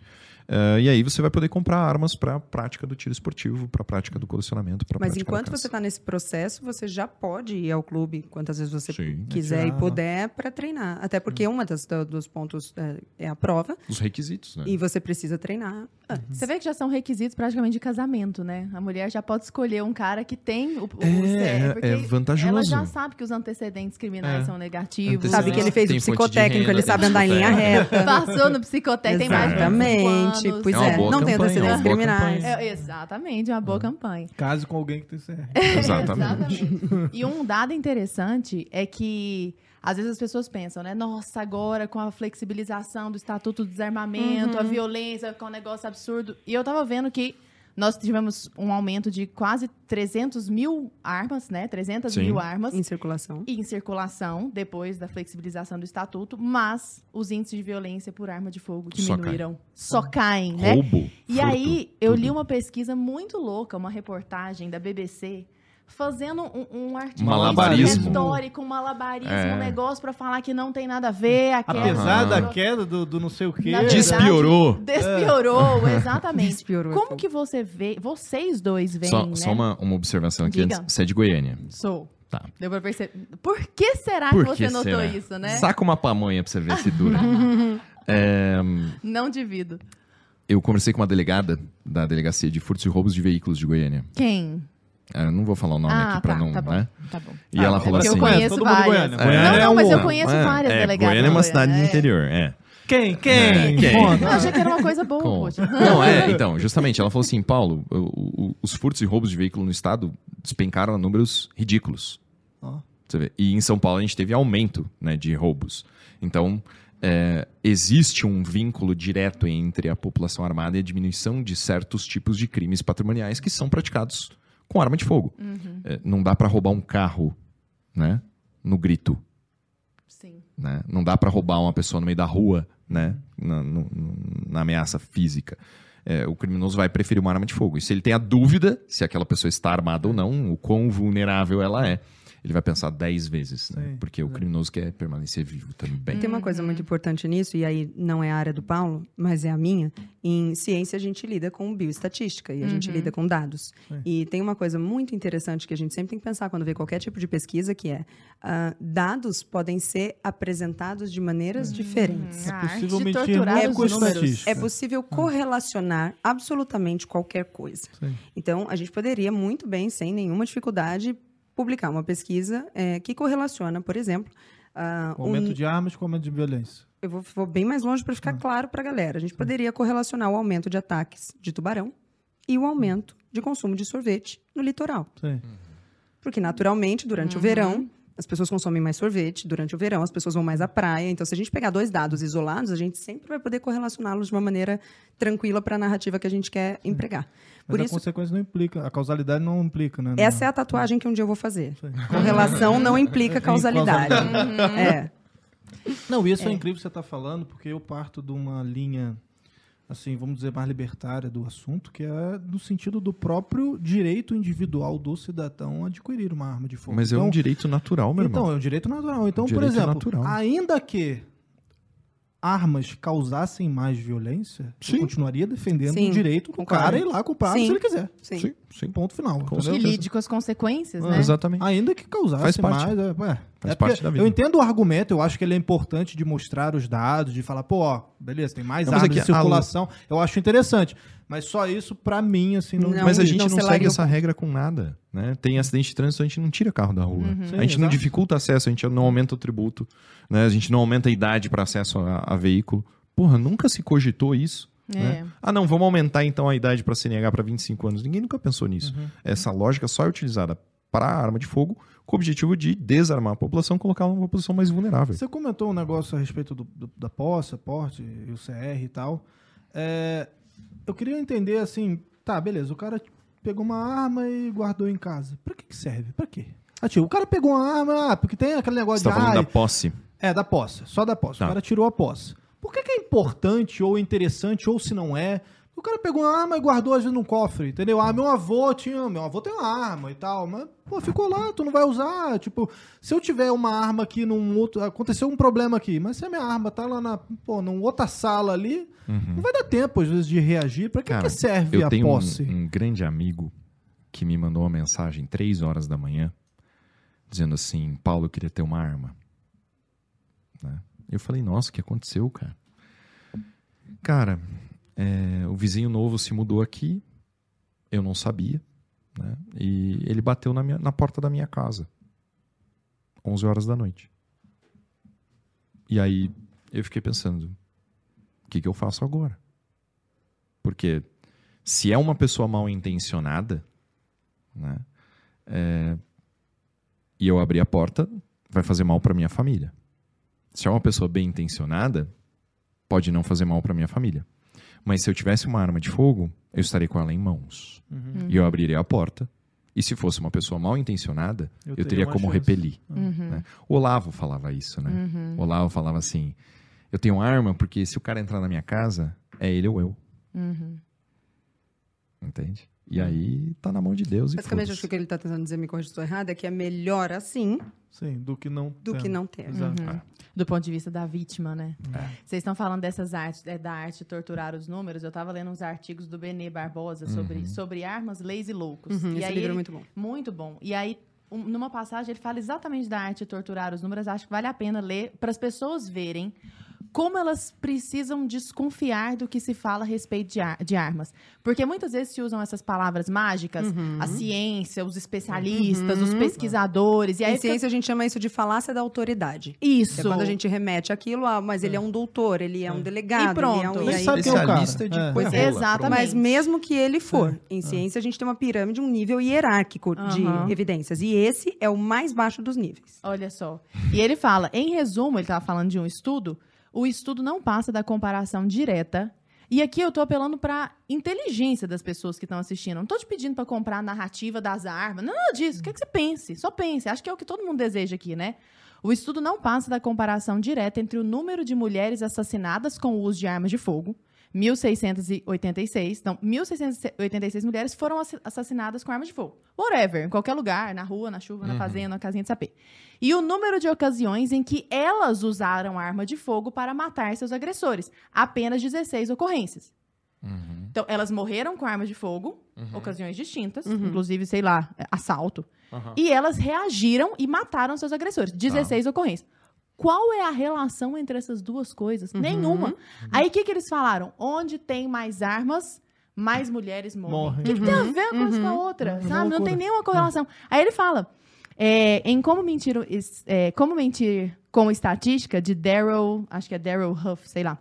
Eh, e aí você vai poder comprar armas para a prática do tiro esportivo, para a prática do colecionamento, Mas enquanto você está nesse processo, você já pode ir ao clube quantas vezes você Sim. quiser Atirar, e puder para treinar. Até porque uma das do- dos pontos é, é a prova Os requisitos, né? e você precisa treinar antes. Você vê que já são requisitos praticamente de casamento, né? A mulher já pode escolher um cara que tem o, o É, CR, é- porque é vantajoso. Ela já sabe que os antecedentes criminais É. são negativos. Sabe que ele fez Tem o psicotécnico, ele renda, sabe tem andar em linha psicotécnico. reta. Passou no psicotécnico, tem mais de 25 Exatamente. anos. Pois É uma é, boa não tem campanha, antecedentes é criminais. É, exatamente, uma boa campanha. Case com alguém que tem CR. Exatamente. E um dado interessante é que às vezes as pessoas pensam, né? Nossa, agora com a flexibilização do Estatuto do Desarmamento, a violência, com um negócio absurdo. E eu tava vendo que nós tivemos um aumento de quase 300 mil armas, né? 300 Sim. mil armas Em circulação. em circulação depois da flexibilização do estatuto, mas os índices de violência por arma de fogo Só diminuíram. Só caem, né? Roubo. E furto, aí, eu tudo. li uma pesquisa muito louca, uma reportagem da BBC, fazendo um, um artigo Malabarismo. retórico, um malabarismo, É. um negócio pra falar que não tem nada a ver. A queda- Apesar da queda do, do não sei o quê. Verdade, Despiorou. Despiorou, exatamente. Despiorou, é Como fogo. que você vê, vocês dois veem, Só, né? só uma, uma observação aqui Diga. antes. Você é de Goiânia. Sou. Tá. Deu pra perceber. Por que será Por que você que notou será? isso, né? Saca uma pamonha pra você ver se dura. É, Não divido. eu conversei com uma delegada da Delegacia de Furtos e Roubos de Veículos de Goiânia. Quem? É, Eu não vou falar o nome ah, aqui pra tá, não, tá bom. né? Tá bom. E Ah, ela é falou assim... eu conheço todo mundo várias. Goiânia. É. Goiânia Não, é não, mas eu conheço é, várias é, delegadas. Goiânia é uma de cidade do é. interior, é. Quem? Quem? É, quem? Eu achei que era uma coisa boa, poxa. Não, é, então, justamente, ela falou assim, Paulo, o- o- os furtos e roubos de veículo no estado despencaram a números ridículos. Ó. Você vê. E em São Paulo a gente teve aumento né, de roubos. Então, é, existe um vínculo direto entre a população armada e a diminuição de certos tipos de crimes patrimoniais que são praticados com arma de fogo. Uhum, É, não dá para roubar um carro né, no grito. sim. né? Não dá para roubar uma pessoa no meio da rua, né? Na, no- na ameaça física. É, o criminoso vai preferir uma arma de fogo. E se ele tem a dúvida se aquela pessoa está armada ou não, o quão vulnerável ela é, ele vai pensar dez vezes, né? Sim, Porque o criminoso quer permanecer vivo também. Tem uma coisa muito importante nisso, e aí não é a área do Paulo, mas é a minha. Em ciência, a gente lida com bioestatística e a gente lida com dados. Sim. E tem uma coisa muito interessante que a gente sempre tem que pensar quando vê qualquer tipo de pesquisa, que é ah, dados podem ser apresentados de maneiras diferentes. A arte de possivelmente torturar os ecoestatística. números. É possível correlacionar absolutamente qualquer coisa. Sim. Então, a gente poderia muito bem, sem nenhuma dificuldade, publicar uma pesquisa eh, que correlaciona, por exemplo, ah, Com aumento um- de armas com aumento de violência. eu vou, vou bem mais longe para ficar claro para a galera. A gente poderia correlacionar o aumento de ataques de tubarão e o aumento de consumo de sorvete no litoral. Sim. Porque, naturalmente, durante o verão, as pessoas consomem mais sorvete. Durante o verão, as pessoas vão mais à praia. Então, se a gente pegar dois dados isolados, a gente sempre vai poder correlacioná-los de uma maneira tranquila para a narrativa que a gente quer empregar. Mas Por a isso, consequência não implica, a causalidade não implica, né? essa é a tatuagem que um dia eu vou fazer. Correlação não implica causalidade. É. Não, e isso é. incrível que você está falando, porque eu parto de uma linha, assim, vamos dizer, mais libertária do assunto, que é no sentido do próprio direito individual do cidadão adquirir uma arma de fogo. Mas é então, um direito natural, meu irmão. Então, é um direito natural. Então, por Direito exemplo, natural. ainda que armas causassem mais violência, Sim. eu continuaria defendendo Sim, o direito do concordo. cara ir lá comprar Sim. se ele quiser. Sim. Sim, sim. Ponto final. Com? Que lide com as consequências, Ah, né? Exatamente. Ainda que causasse Faz parte. mais. É, é, Faz é parte da vida. Eu entendo o argumento, eu acho que ele é importante de mostrar os dados, de falar, pô, ó, beleza, tem mais Não, mas armas é em que a- circulação. Eu acho interessante. Mas só isso, pra mim, assim, não. Não, Mas a gente não não, segue essa regra com nada. Né? Tem acidente de trânsito, a gente não tira carro da rua. Sim, a gente não exato. dificulta acesso, a gente não aumenta o tributo, né? a gente não aumenta a idade para acesso a, a veículo. Porra, nunca se cogitou isso. É. Né? Ah, não, vamos aumentar então a idade para CNH para 25 anos. Ninguém nunca pensou nisso. Uhum. Essa lógica só é utilizada para arma de fogo com o objetivo de desarmar a população, colocar uma população mais vulnerável. Você comentou um negócio a respeito do, do- da posse, porte e o CR e tal. É, eu queria entender assim, tá, beleza, o cara pegou uma arma e guardou em casa. Pra que, que serve? Pra quê? Ah, tio, o cara pegou uma arma, ah, porque tem aquele negócio Você está de. falando ai, da posse. É, da posse. Só da posse. Tá. O cara tirou a posse. Por que, que é importante ou interessante, ou se não é? O cara pegou uma arma e guardou às vezes num cofre, entendeu? Ah, meu avô tinha. Meu avô tem uma arma e tal. Mas, pô, ficou lá, tu não vai usar. Tipo, se eu tiver uma arma aqui num outro. Aconteceu um problema aqui, mas se a minha arma tá lá na. Pô, numa outra sala ali, não vai dar tempo, às vezes, de reagir. Pra que, Cara, que serve eu a tenho um, posse? um grande amigo que me mandou uma mensagem três horas da manhã dizendo assim, Paulo, eu queria ter uma arma. Né? Eu falei, nossa, o que aconteceu, cara? Cara, é, o vizinho novo se mudou aqui, eu não sabia, né? E ele bateu na, minha, na porta da minha casa, 11 horas da noite. E aí eu fiquei pensando, o que, que eu faço agora? Porque se é uma pessoa mal intencionada, né? é, e eu abrir a porta, vai fazer mal para minha família. Se é uma pessoa bem intencionada, pode não fazer mal para minha família. Mas se eu tivesse uma arma de fogo, eu estaria com ela em mãos. Uhum. E eu abriria a porta. E se fosse uma pessoa mal intencionada, Eu eu, teria como chance. repelir. Uhum. né? O Olavo falava isso, né? O Olavo falava assim: eu tenho arma porque se o cara entrar na minha casa, é ele ou eu. Uhum. Entende? E aí tá na mão de Deus e Basicamente, acho que o que ele está tentando dizer, me corrija se estou errado, é que é melhor assim Sim, do que não. do ter. que não ter. Exato. Uhum. Do ponto de vista da vítima, né? É. Vocês estão falando dessas artes, é, da arte de torturar os números. Eu estava lendo uns artigos do Benê Barbosa sobre, sobre armas, leis e loucos. Uhum, e esse aí livro é muito bom. Muito bom. E aí, um- numa passagem, ele fala exatamente da arte de torturar os números. Acho que vale a pena ler para as pessoas verem como elas precisam desconfiar do que se fala a respeito de, ar- de armas. Porque muitas vezes se usam essas palavras mágicas, Uhum. a ciência, os especialistas, os pesquisadores. E aí Em fica- ciência, a gente chama isso de falácia da autoridade. Isso. É quando a gente remete aquilo, a, mas ele é um doutor, ele é um delegado. E pronto. Ele é um, e aí- é. Especialista de É. coisa é, exatamente. Mas mesmo que ele for, em ciência a gente tem uma pirâmide, um nível hierárquico Aham. de evidências. E esse é o mais baixo dos níveis. Olha só. E ele fala, em resumo, ele estava falando de um estudo, o estudo não passa da comparação direta. E aqui eu estou apelando para inteligência das pessoas que estão assistindo. Não estou te pedindo para comprar a narrativa das armas, nada disso. Quer que você pense? Só pense. Acho que é o que todo mundo deseja aqui, né? O estudo não passa da comparação direta entre o número de mulheres assassinadas com o uso de armas de fogo, 1686, não, 1686 mulheres foram ass- assassinadas com armas de fogo. Whatever, em qualquer lugar, na rua, na chuva, na fazenda, na casinha de sapê. E o número de ocasiões em que elas usaram arma de fogo para matar seus agressores, apenas 16 ocorrências. Uhum. Então, elas morreram com arma de fogo, Uhum. ocasiões distintas, Uhum. inclusive, sei lá, assalto. E elas reagiram e mataram seus agressores. 16 ocorrências. Qual é a relação entre essas duas coisas? Uhum. Nenhuma. Aí o que, que eles falaram? Onde tem mais armas, mais mulheres morrem. Morrem. O que, que tem a ver uma coisa com a outra? É uma sabe? Não tem nenhuma correlação. Aí ele fala. é, em Como Mentir, é, Como Mentir com Estatística, de Daryl, acho que é Daryl Huff, sei lá,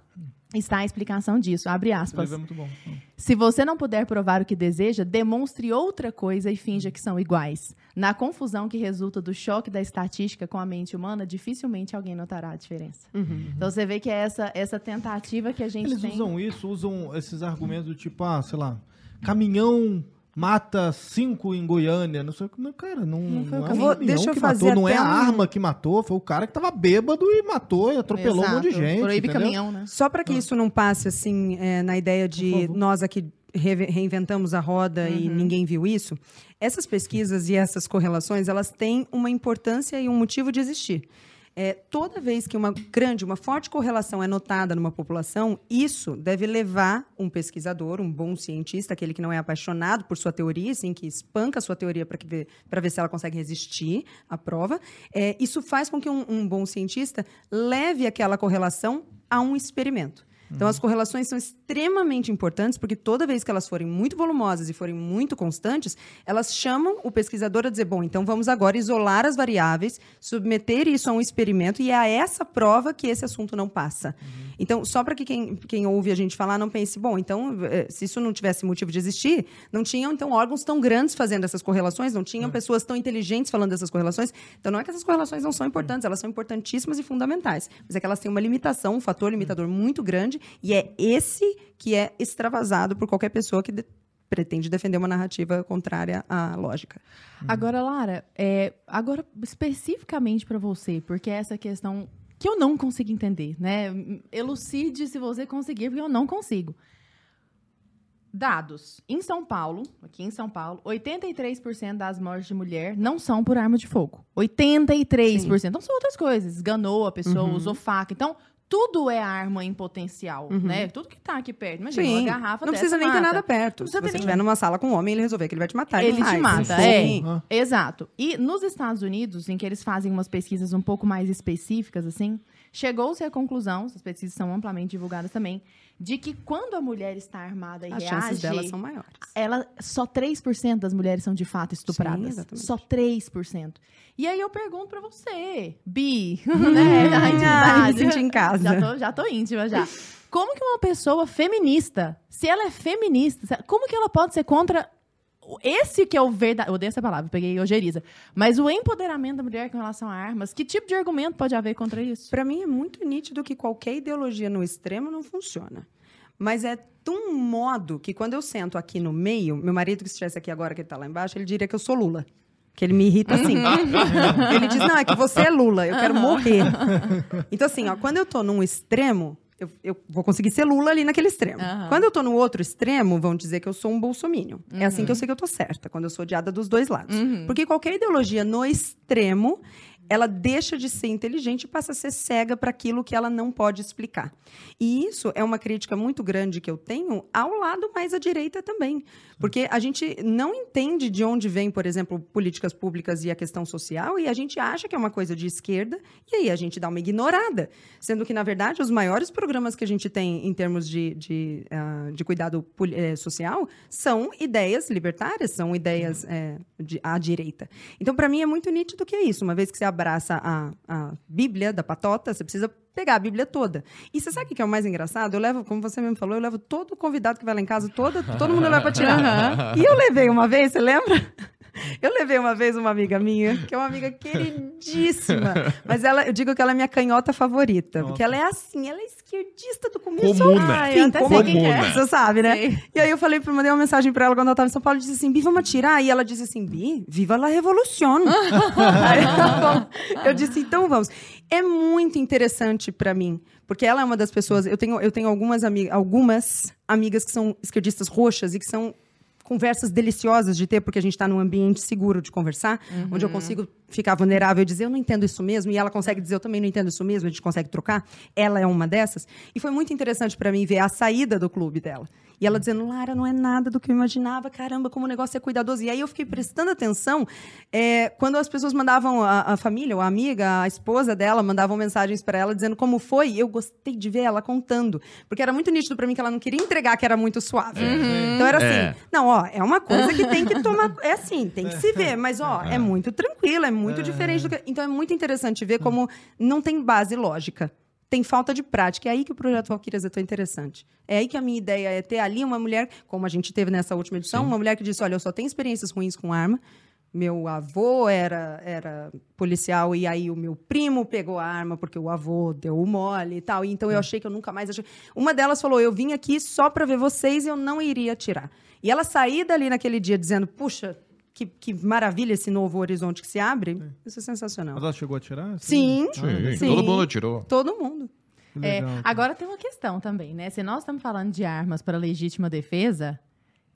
está a explicação disso. Abre aspas. é muito bom. Se você não puder provar o que deseja, demonstre outra coisa e finja que são iguais. Na confusão que resulta do choque da estatística com a mente humana, dificilmente alguém notará a diferença. Então você vê que é essa, essa tentativa que a gente Eles tem. usam isso, usam esses argumentos do tipo, ah, sei lá, caminhão mata cinco em Goiânia. Não sei o que. Não, Cara, não, Não foi o não é caminhão. o Vou- caminhão deixa eu que fazer matou, não é a um- arma que matou, foi o cara que tava bêbado e matou e atropelou um monte de Exato. gente. Proíbe caminhão, né? Só para que isso não passe assim é, na ideia de nós aqui re- reinventamos a roda e ninguém viu isso. Essas pesquisas e essas correlações, elas têm uma importância e um motivo de existir. É, toda vez que uma grande, uma forte correlação é notada numa população, isso deve levar um pesquisador, um bom cientista, aquele que não é apaixonado por sua teoria, assim, que espanca a sua teoria para ver, ver se ela consegue resistir à prova. É, isso faz com que um, um bom cientista leve aquela correlação a um experimento. Então, as correlações são extremamente importantes, porque toda vez que elas forem muito volumosas e forem muito constantes, elas chamam o pesquisador a dizer: bom, então vamos agora isolar as variáveis, submeter isso a um experimento, e é a essa prova que esse assunto não passa. Então, só para que quem, quem ouve a gente falar não pense: bom, então, eh, se isso não tivesse motivo de existir, não tinham, então, órgãos tão grandes fazendo essas correlações, não tinham pessoas tão inteligentes falando dessas correlações. Então, não é que essas correlações não são importantes, elas são importantíssimas e fundamentais, mas é que elas têm uma limitação, um fator limitador muito grande, e é esse que é extravasado por qualquer pessoa que de- pretende defender uma narrativa contrária à lógica. Agora, Lara, é, agora especificamente para você, porque é essa questão que eu não consigo entender, né? Elucide se você conseguir, porque eu não consigo. Dados. Em São Paulo, aqui em São Paulo, 83% das mortes de mulher não são por arma de fogo. 83%. Então são outras coisas. Esganou a pessoa, Uhum. usou faca. Então, tudo é arma em potencial, Uhum. né? Tudo que tá aqui perto. Imagina, Sim. uma garrafa Não precisa nem ter mata. nada perto. Se você ter nem- estiver numa sala com um homem, ele resolver que ele vai te matar, Ele te faz. mata, é. Exato. E nos Estados Unidos, em que eles fazem umas pesquisas um pouco mais específicas, assim, chegou-se à conclusão, essas pesquisas são amplamente divulgadas também, de que quando a mulher está armada e As reage, chances delas são maiores. ela, só 3% das mulheres são de fato estupradas. exatamente. só 3%. E aí eu pergunto pra você, Bi, né? da intimidade. senti em casa. Já tô, já tô íntima já. Como que uma pessoa feminista, se ela é feminista, como que ela pode ser contra esse que é o verdade, eu odeio essa palavra, peguei ojeriza, mas o empoderamento da mulher com relação a armas, que tipo de argumento pode haver contra isso? Pra mim é muito nítido que qualquer ideologia no extremo não funciona. Mas é de um modo que quando eu sento aqui no meio, meu marido que estivesse aqui agora, que ele tá lá embaixo, ele diria que eu sou Lula. Que ele me irrita assim. ele diz, não, é que você é Lula, eu quero morrer. Então, assim, ó, quando eu tô num extremo, eu, eu vou conseguir ser Lula ali naquele extremo. Aham. Quando eu tô no outro extremo, vão dizer que eu sou um bolsominion. É assim que eu sei que eu tô certa, quando eu sou odiada dos dois lados. Porque qualquer ideologia no extremo, ela deixa de ser inteligente e passa a ser cega para aquilo que ela não pode explicar. E isso é uma crítica muito grande que eu tenho ao lado mais à direita também. Porque a gente não entende de onde vem, por exemplo, políticas públicas e a questão social, e a gente acha que é uma coisa de esquerda, e aí a gente dá uma ignorada. Sendo que, na verdade, os maiores programas que a gente tem em termos de, de, ah, de cuidado eh, social são ideias libertárias, são ideias eh, de, à direita. Então, para mim, é muito nítido que é isso. Uma vez que você abraça a, a Bíblia da patota, você precisa pegar a Bíblia toda. E você sabe o que é o mais engraçado? Eu levo, como você mesmo falou, eu levo todo convidado que vai lá em casa, todo, todo mundo leva pra tirar. E eu levei uma vez, você lembra? Eu levei uma vez uma amiga minha, que é uma amiga queridíssima. Mas ela, eu digo que ela é minha canhota favorita. Porque ela é assim, ela é esquerdista do começo ao Comuna. Ai, eu até sei quem que é. Você sabe, né? Sei. E aí eu falei, mandei uma mensagem pra ela quando ela tava em São Paulo, e disse assim, Bi, vamos atirar? E ela disse assim, Bi, viva la revolução. tá eu disse, então vamos. É muito interessante pra mim, porque ela é uma das pessoas, eu tenho, eu tenho algumas, ami algumas amigas que são esquerdistas roxas e que são conversas deliciosas de ter, porque a gente está num ambiente seguro de conversar, onde eu consigo ficar vulnerável e dizer, eu não entendo isso mesmo, e ela consegue dizer, eu também não entendo isso mesmo, a gente consegue trocar. Ela é uma dessas. E foi muito interessante para mim ver a saída do clube dela. E ela dizendo, Lara, não é nada do que eu imaginava, caramba, como o negócio é cuidadoso. E aí eu fiquei prestando atenção é, quando as pessoas mandavam, a, a família, ou a amiga, a esposa dela, mandavam mensagens para ela dizendo como foi. Eu gostei de ver ela contando. Porque era muito nítido para mim que ela não queria entregar que era muito suave. Então era assim, É. não, ó, é uma coisa que tem que tomar. É assim, tem que se ver, mas ó, é muito tranquilo, é muito diferente do que. Então é muito interessante ver como não tem base lógica. Tem falta de prática. É aí que o projeto Valkyrias é tão interessante. É aí que a minha ideia é ter ali uma mulher, como a gente teve nessa última edição, uma mulher que disse: olha, eu só tenho experiências ruins com arma. Meu avô era, era policial e aí o meu primo pegou a arma porque o avô deu o mole e tal. Então eu achei que eu nunca mais achei. Uma delas falou: eu vim aqui só para ver vocês e eu não iria atirar. E ela sair dali naquele dia dizendo: puxa, que, que maravilha esse novo horizonte que se abre. Isso é sensacional. Mas ela chegou a tirar? Sim, Sim, Sim. todo mundo tirou. todo mundo. É, legal, agora tem uma questão também, né? Se nós estamos falando de armas para legítima defesa,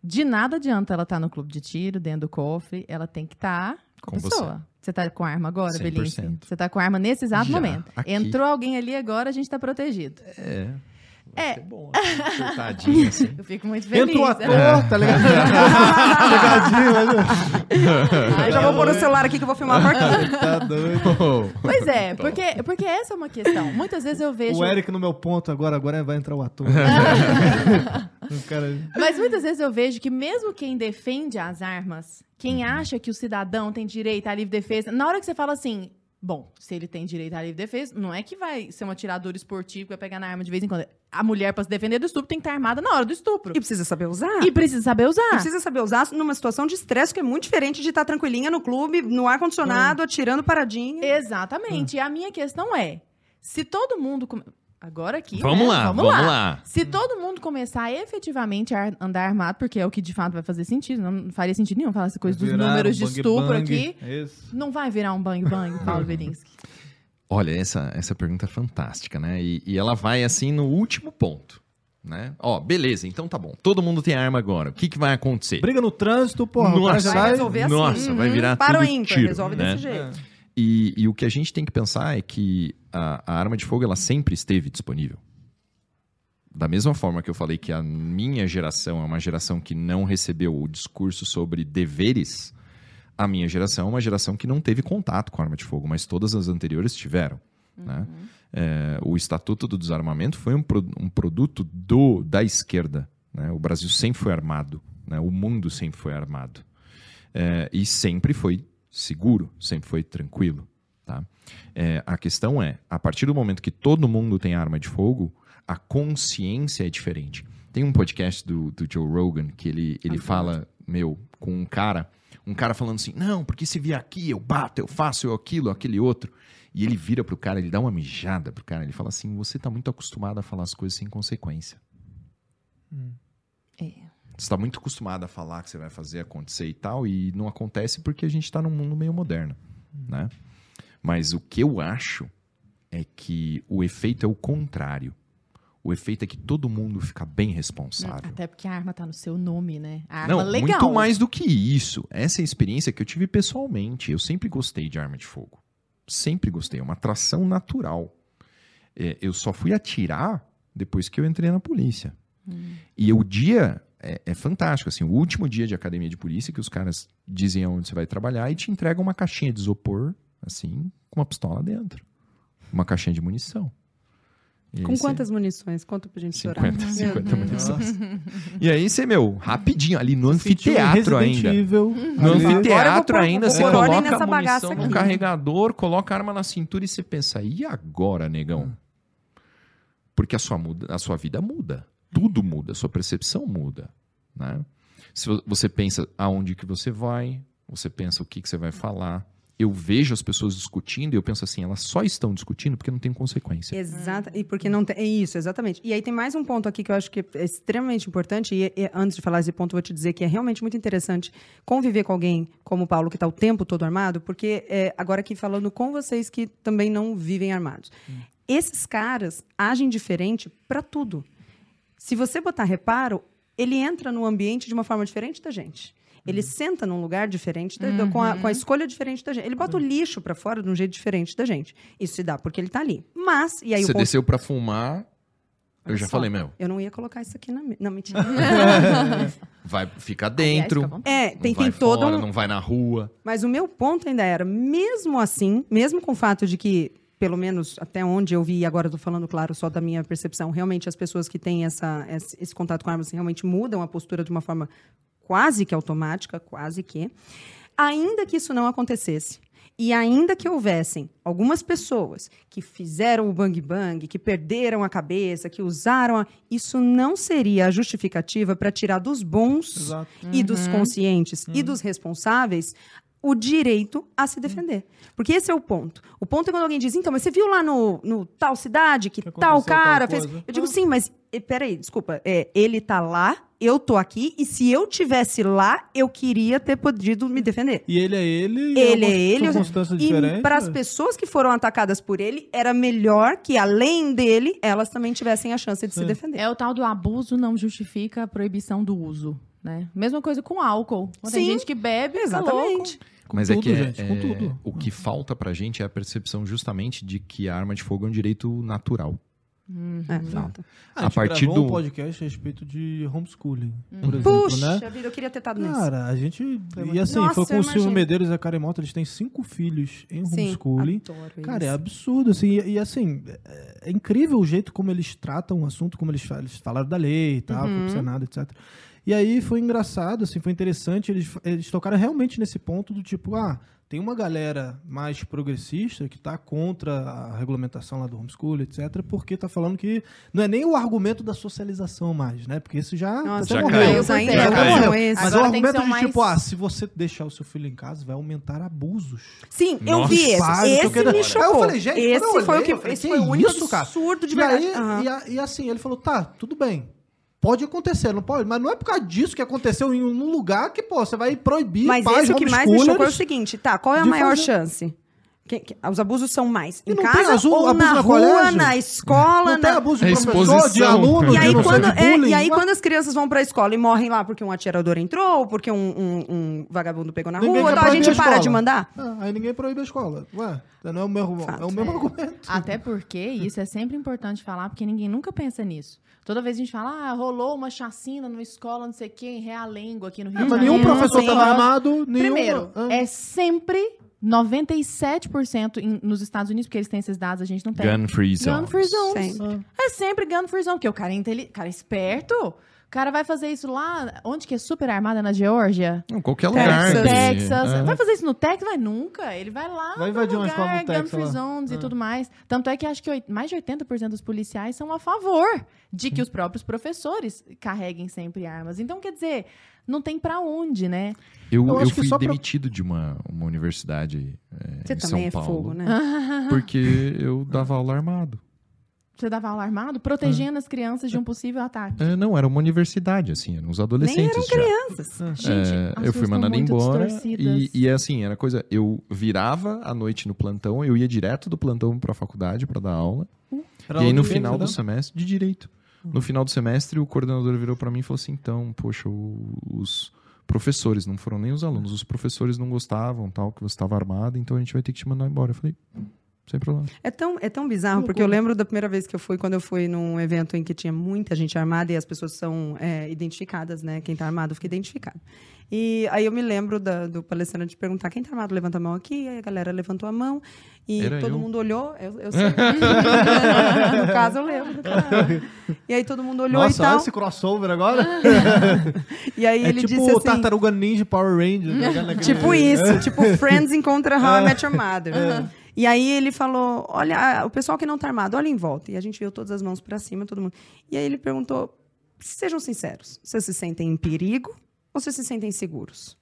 de nada adianta ela estar no clube de tiro, dentro do cofre, ela tem que estar com, Com a pessoa. Você tá com arma agora, 100%. Belinsky? Você tá com arma nesse exato Já, momento. aqui. Entrou alguém ali agora, a gente tá protegido. É. É. Ser bom, acertadinho assim. Eu fico muito feliz. Entra o ator, né? tá ligado? Pegadinho, mas... eu já vou pôr o celular aqui que eu vou filmar a partida. Tá doido. Pois é, porque, porque essa é uma questão. Muitas vezes eu vejo. O Eric no meu ponto agora, agora vai entrar o ator. cara... Mas muitas vezes eu vejo que mesmo quem defende as armas, quem acha que o cidadão tem direito à livre defesa, na hora que você fala assim, bom, se ele tem direito à livre defesa, não é que vai ser um atirador esportivo que vai pegar na arma de vez em quando. A mulher, pra se defender do estupro, tem que estar armada na hora do estupro. E precisa saber usar. E precisa saber usar. E precisa saber usar numa situação de estresse que é muito diferente de estar tranquilinha no clube, no ar-condicionado, atirando paradinha. Exatamente. E a minha questão é, se todo mundo... Agora aqui, Vamos né? lá, vamos lá. Se todo mundo começar efetivamente a andar armado, porque é o que de fato vai fazer sentido, não faria sentido nenhum falar essa coisa dos números um de estupro bang. aqui. Isso. Não vai virar um bang bang, Paulo Belinsky. Olha, essa, essa pergunta é fantástica, né? E, e ela vai assim no último ponto. Né? Ó, beleza, então tá bom. Todo mundo tem arma agora. O que, que vai acontecer? Briga no trânsito, porra, o Nossa. Vai resolver assim. Nossa, vai virar Para o tudo ímpar, tiro, resolve né? desse jeito. É. E, e o que a gente tem que pensar é que a, a arma de fogo ela sempre esteve disponível. Da mesma forma que eu falei que a minha geração é uma geração que não recebeu o discurso sobre deveres, a minha geração é uma geração que não teve contato com arma de fogo, mas todas as anteriores tiveram. Né? É, o Estatuto do Desarmamento foi um, pro- um produto do, da esquerda. né? O Brasil sempre foi armado, né? o mundo sempre foi armado. É, e sempre foi seguro, sempre foi tranquilo. Tá? É, a questão é, a partir do momento que todo mundo tem arma de fogo, a consciência é diferente. Tem um podcast do, do Joe Rogan que ele, ele fala, meu, com um cara, um cara falando assim, não, porque se vier aqui, eu bato, eu faço, eu aquilo, aquele outro. E ele vira pro cara, ele dá uma mijada pro cara, ele fala assim, você tá muito acostumado a falar as coisas sem consequência. É. Você está muito acostumado a falar que você vai fazer acontecer e tal, e não acontece porque a gente está num mundo meio moderno, né? Mas o que eu acho é que o efeito é o contrário. O efeito é que todo mundo fica bem responsável. Até porque a arma tá no seu nome, né? A arma Não, legal. muito mais do que isso. Essa é a experiência que eu tive pessoalmente. Eu sempre gostei de arma de fogo. Sempre gostei. É uma atração natural. É, eu só fui atirar depois que eu entrei na polícia. E o dia é, é fantástico. Assim, o último dia de academia de polícia que os caras dizem onde você vai trabalhar e te entregam uma caixinha de isopor, assim, com uma pistola dentro. Uma caixinha de munição. E Com quantas munições? Conta pra gente chorar. 50, 50 Meu Deus. munições. E aí você, meu, rapidinho, ali no anfiteatro ainda. Evil, No ali. Anfiteatro pôr- ainda, você coloca a munição no aqui. carregador, coloca a arma na cintura e você pensa, e agora, negão? Porque a sua, muda, a sua vida muda. Tudo muda, sua percepção muda. Né? Se vo- você pensa aonde que você vai, você pensa o que, que você vai falar. Eu vejo as pessoas discutindo e eu penso assim, elas só estão discutindo porque não tem consequência. Exata, e porque não tem. É isso, exatamente. E aí tem mais um ponto aqui que eu acho que é extremamente importante, e, e antes de falar esse ponto, eu vou te dizer que é realmente muito interessante conviver com alguém como o Paulo, que está o tempo todo armado, porque é, agora aqui falando com vocês que também não vivem armados. Esses caras agem diferente para tudo. Se você botar reparo, ele entra no ambiente de uma forma diferente da gente. Ele senta num lugar diferente, da- com, a, com a escolha diferente da gente. Ele bota o lixo pra fora de um jeito diferente da gente. Isso se dá porque ele tá ali. Mas, e aí você o ponto... desceu pra fumar, eu já Só, falei, meu, Eu não ia colocar isso aqui na... Não, mentira. vai ficar Aliás, dentro, fica é, tem, tem todo fora, um... não vai na rua. Mas o meu ponto ainda era, mesmo assim, mesmo com o fato de que, pelo menos até onde eu vi, e agora eu tô falando, claro, só da minha percepção, realmente as pessoas que têm essa, esse, esse contato com armas realmente mudam a postura de uma forma quase que automática, quase que. Ainda que isso não acontecesse, e ainda que houvessem algumas pessoas que fizeram o bang bang, que perderam a cabeça, que usaram, a... isso não seria a justificativa para tirar dos bons Exato. e dos conscientes e dos responsáveis o direito a se defender. Porque esse é o ponto. O ponto é quando alguém diz, então, mas você viu lá no, no tal cidade que, Que tal aconteceu tal cara fez. Eu digo, Ah. sim, mas eh, peraí, desculpa. é, ele tá lá, eu tô aqui, e se eu tivesse lá, eu queria ter podido me defender. E ele é ele. e Ele é uma ele. E diferente. para as pessoas que foram atacadas por ele, era melhor que, além dele, elas também tivessem a chance de se Sim. defender. É o tal do abuso não justifica a proibição do uso, né? Mesma coisa com álcool. Tem Sim, gente que bebe, fica louco. Exatamente. Mas tudo, é que é- gente, com é- tudo. o que falta pra gente é a percepção justamente de que a arma de fogo é um direito natural. É, falta. Ah, a gente partir gravou um do- podcast a respeito de homeschooling, por exemplo, Puxa né? vida, eu queria ter estado nesse. Cara, a gente. Foi E assim, Nossa, foi com o Silvio. Medeiros e a Karen Mota, eles têm cinco filhos em Sim, homeschooling. adoro Cara, é isso. absurdo, assim, e, e, assim, é, é incrível o jeito como eles tratam o assunto, como eles, eles falaram da lei e tal, Uhum. pro Senado, etc. E aí foi engraçado, assim, foi interessante, eles, eles tocaram realmente nesse ponto do tipo, ah, tem uma galera mais progressista que tá contra a regulamentação lá do homeschool, etc, porque tá falando que não é nem o argumento da socialização mais, né, porque isso já, Nossa, já morreu. caiu. Ainda Já caiu. Mas Agora é o argumento de tipo, mais- ah, se você deixar o seu filho em casa, vai aumentar abusos. Sim, eu Nossa, vi esse. Esse me Aí chocou. eu falei, gente, esse eu foi o que, eu falei, esse foi o único isso, absurdo de e, verdade. aí, Aham. e, e assim, ele falou, tá, tudo bem. Pode acontecer, não pode, mas não é por causa disso que aconteceu em um lugar que, pô, você vai proibir Mas pais esse o que mais me chocou é o seguinte, tá, qual é a maior fazer- chance? Quem- que- os abusos são mais em casa azu- ou abuso na no rua, colégio? na escola, Não tem na... abuso de É professor, de exposição. aluno, E de aí, sei quando, de é, bullying. e aí, quando as crianças vão pra escola e morrem lá porque um atirador entrou, ou porque um, um- um vagabundo pegou na Ninguém rua, então a gente a para escola. de mandar? Ah, aí ninguém proíbe a escola. Ué, não é o mesmo, Fato. é o mesmo argumento. Até porque isso é sempre importante falar, porque ninguém nunca pensa nisso. Toda vez a gente fala, ah, rolou uma chacina numa escola, não sei o quê, em Realengo, aqui no Rio É, de mas Janeiro. nenhum professor estava armado, nenhum... Primeiro, Ah. é sempre 97% em- nos Estados Unidos, porque eles têm esses dados, a gente não tem. Gun free zone. Gun free zones. Sempre. É sempre gun free zone, porque o cara é, cara é esperto. O cara vai fazer isso lá, onde que é super armada, na Geórgia? Não, qualquer Texas. lugar. que- Texas. é. Vai fazer isso no Texas? Vai nunca. Ele vai lá Vai invadir uma lugar, escola no gun Texas free lá. zones Ah. e tudo mais. Tanto é que acho que mais de 80% dos policiais são a favor de que os próprios professores carreguem sempre armas. Então, quer dizer, não tem pra onde, né? Eu, Eu eu, fui só pra- demitido de uma, uma universidade é, Você em também São é Paulo. fogo, né? Porque eu dava aula armado. Você dava aula armado, protegendo as crianças de um possível ataque. É, não, era uma universidade, assim, eram os adolescentes eram já. crianças. Gente, É, as eu fui mandado embora e, e é assim, era coisa, eu virava à noite no plantão, eu ia direto do plantão pra faculdade pra dar aula. Era e aí no final do dá? semestre, de direito. No final do semestre, o coordenador virou pra mim e falou assim: "Então, poxa, os professores, não foram nem os alunos, os professores não gostavam, tal, que você estava armado, então a gente vai ter que te mandar embora". Eu falei: "Sem problema". É tão, é tão bizarro, porque eu lembro da primeira vez que eu fui, quando eu fui num evento em que tinha muita gente armada e as pessoas são é, identificadas, né? Quem tá armado fica identificado. E aí eu me lembro da- do palestrante perguntar quem tá armado, levanta a mão aqui. Aí a galera levantou a mão e Era todo eu. mundo olhou. Eu, eu sei. no caso, eu lembro. E aí todo mundo olhou Nossa, e tal. esse crossover agora. E aí É ele tipo disse o assim... Tartaruga Ninja Power Ranger. né? Naquele- Tipo isso, tipo Friends encontra How I Met Your Mother. E aí ele falou: olha, o pessoal que não tá armado, olha em volta. E a gente viu todas as mãos pra cima, todo mundo. E aí ele perguntou: sejam sinceros, vocês se sentem em perigo ou vocês se sentem seguros?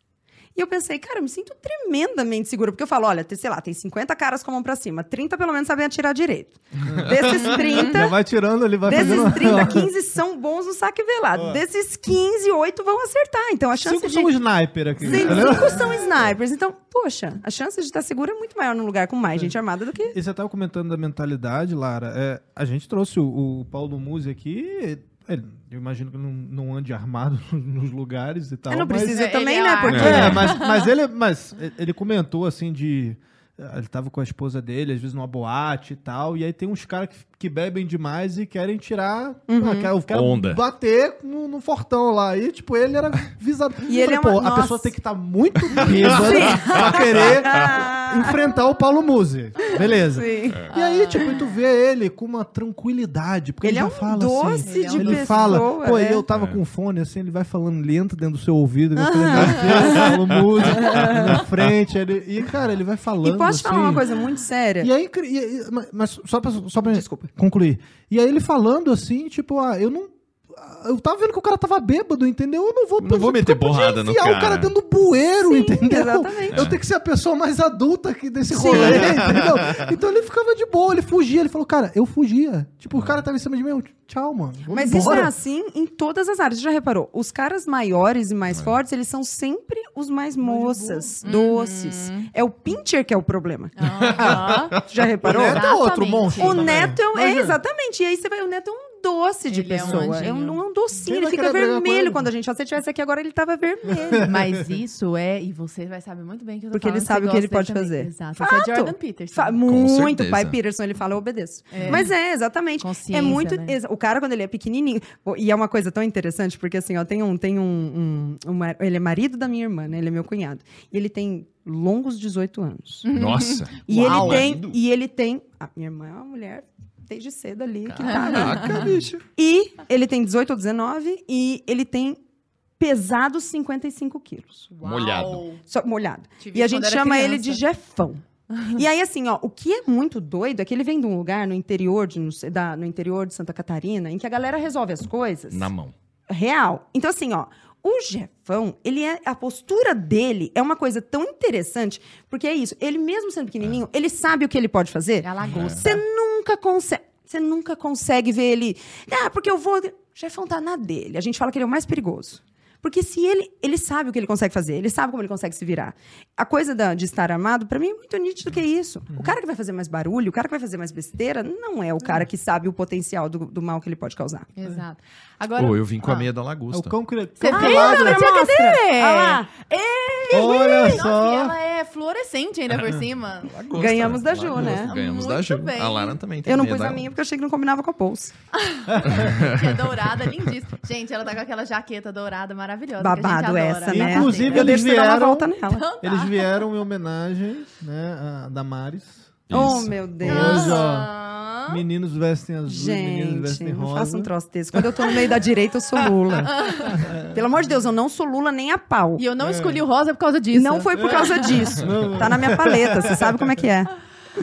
E eu pensei, cara, eu me sinto tremendamente segura, porque eu falo, olha, tem, sei lá, tem 50 caras com a mão pra cima, 30 pelo menos sabem atirar direito. Desses 30, Já vai tirando, ele vai desses fazendo... 30, 15 são bons no saque velado. Desses 15, 8 vão acertar. Então a chance Cinco de são sniper aqui. Sim, entendeu? cinco são snipers. Então, poxa, a chance de estar seguro é muito maior num lugar com mais gente armada do que. E você estava comentando da mentalidade, Lara. É, a gente trouxe o, o Paulo Musi aqui. Ele- eu imagino que não, não ande armado nos lugares e tal. É, não mas- precisa Ele também, é né? Porque. É, mas, mas ele, mas ele comentou assim de. Ele tava com a esposa dele, às vezes numa boate e tal, e aí tem uns caras que, que bebem demais e querem tirar. Uhum. ah, quer- quer Onda. bater no, no fortão lá. E, tipo, ele era visado. E Eu ele falei, é pô, uma- a nossa. pessoa tem que estar muito bêbada pra querer enfrentar o Paulo Musi. Beleza. Sim. E aí, tipo, tu vê ele com uma tranquilidade, porque ele, Ele é já um fala doce assim. Ele é um de ele pessoa. fala, pô, é. eu tava com fone, assim, ele vai falando lento dentro do seu ouvido, falando Paulo Musi, na frente, ele- e, cara, ele vai falando, E posso te falar assim. uma coisa muito séria? E aí, e- e- mas- mas só pra, só pra Desculpa. concluir. E aí ele falando assim, tipo, ah, eu não. Eu tava vendo que o cara tava bêbado, entendeu? Eu não vou Não vou meter porrada no enfiar o cara cara. dentro do bueiro, Sim, entendeu? exatamente. Eu tenho que ser a pessoa mais adulta aqui desse Sim. rolê, entendeu? Então ele ficava de boa, ele fugia. Ele falou, cara, eu fugia. Tipo, o cara tava em cima de mim, eu, tchau, mano. Mas isso é embora. assim em todas as áreas. Você já reparou? Os caras maiores e mais fortes, eles são sempre os mais moças, doces. É o pincher que é o problema. Aham. Já reparou? O Neto é outro Exatamente. monstro. O também. Neto é, um- é, exatamente. E aí você vai, o Neto é um doce de Ele é um pessoa. É um, um docinho, ele fica vermelho ele? quando a gente. Se você tivesse aqui agora, ele tava vermelho. Mas isso é, e você vai saber muito bem que eu tô Porque ele falando, sabe você o que ele pode também. fazer. Exato. Esse é Fato. Jordan Peterson. Fa- muito. pai Peterson, ele fala, eu obedeço. É. Mas é, exatamente. Consciência, é muito. né? O cara, quando ele é pequenininho. E é uma coisa tão interessante, porque assim, ó, tem um. Tem um, um- um ele é marido da minha irmã, né? Ele é meu cunhado. E ele tem longos 18 anos. Nossa. E Uau. ele tem. Marido? E ele tem. A minha irmã é uma mulher desde cedo ali que tá ali. Caraca, bicho. E ele tem 18 ou 19 e ele tem pesados 55 quilos. Uau. Molhado. Só molhado. E a gente chama ele de criança. Jefão. e aí, assim, ó, o que é muito doido é que ele vem de um lugar no interior de, no, da- no interior de Santa Catarina, em que a galera resolve as coisas Na mão. real. Então, assim, ó, o Jefão, ele é. A postura dele é uma coisa tão interessante, porque é isso. Ele, mesmo sendo pequenininho, ele sabe o que ele pode fazer. É a lagosta. Você nunca consegue. Você nunca consegue ver ele. Ah, porque eu vou. Jefão tá na dele. A gente fala que ele é o mais perigoso. Porque se ele, ele sabe o que ele consegue fazer, ele sabe como ele consegue se virar. A coisa da- de estar armado, pra mim, é muito nítido que é isso. O cara que vai fazer mais barulho, o cara que vai fazer mais besteira, não é o cara que sabe o potencial do, do mal que ele pode causar. Exato. Agora, Pô, eu vim com a Ah. meia da É o lagosta. cão que... Você. Ana? Tia, cadê? Olha lá. Olha Nossa, e só. ela é fluorescente ainda por cima. Lagosta, Ganhamos da lagosta. Ju, né? Ganhamos da Muito Ju. bem. A Lara também tem Eu não pus da- a minha porque eu achei que não combinava com a bolsa. Que é dourada, lindíssima. Gente, ela tá com aquela jaqueta dourada maravilhosa. que a gente Babado adora. essa, né? Inclusive, eu eles uma vieram- volta nela. Eles vieram em homenagem, né, a Damares. Oh, Isso. meu Deus. Hoje, ó, Ah. Meninos vestem azul, meninos Gente, vestem não rosa. faça um troço desse. Quando eu tô no meio da direita, eu sou Lula. Pelo amor de Deus, eu não sou Lula nem a pau. E eu não escolhi o rosa por causa disso. Não foi por causa disso. Tá na minha paleta, você sabe como é que é.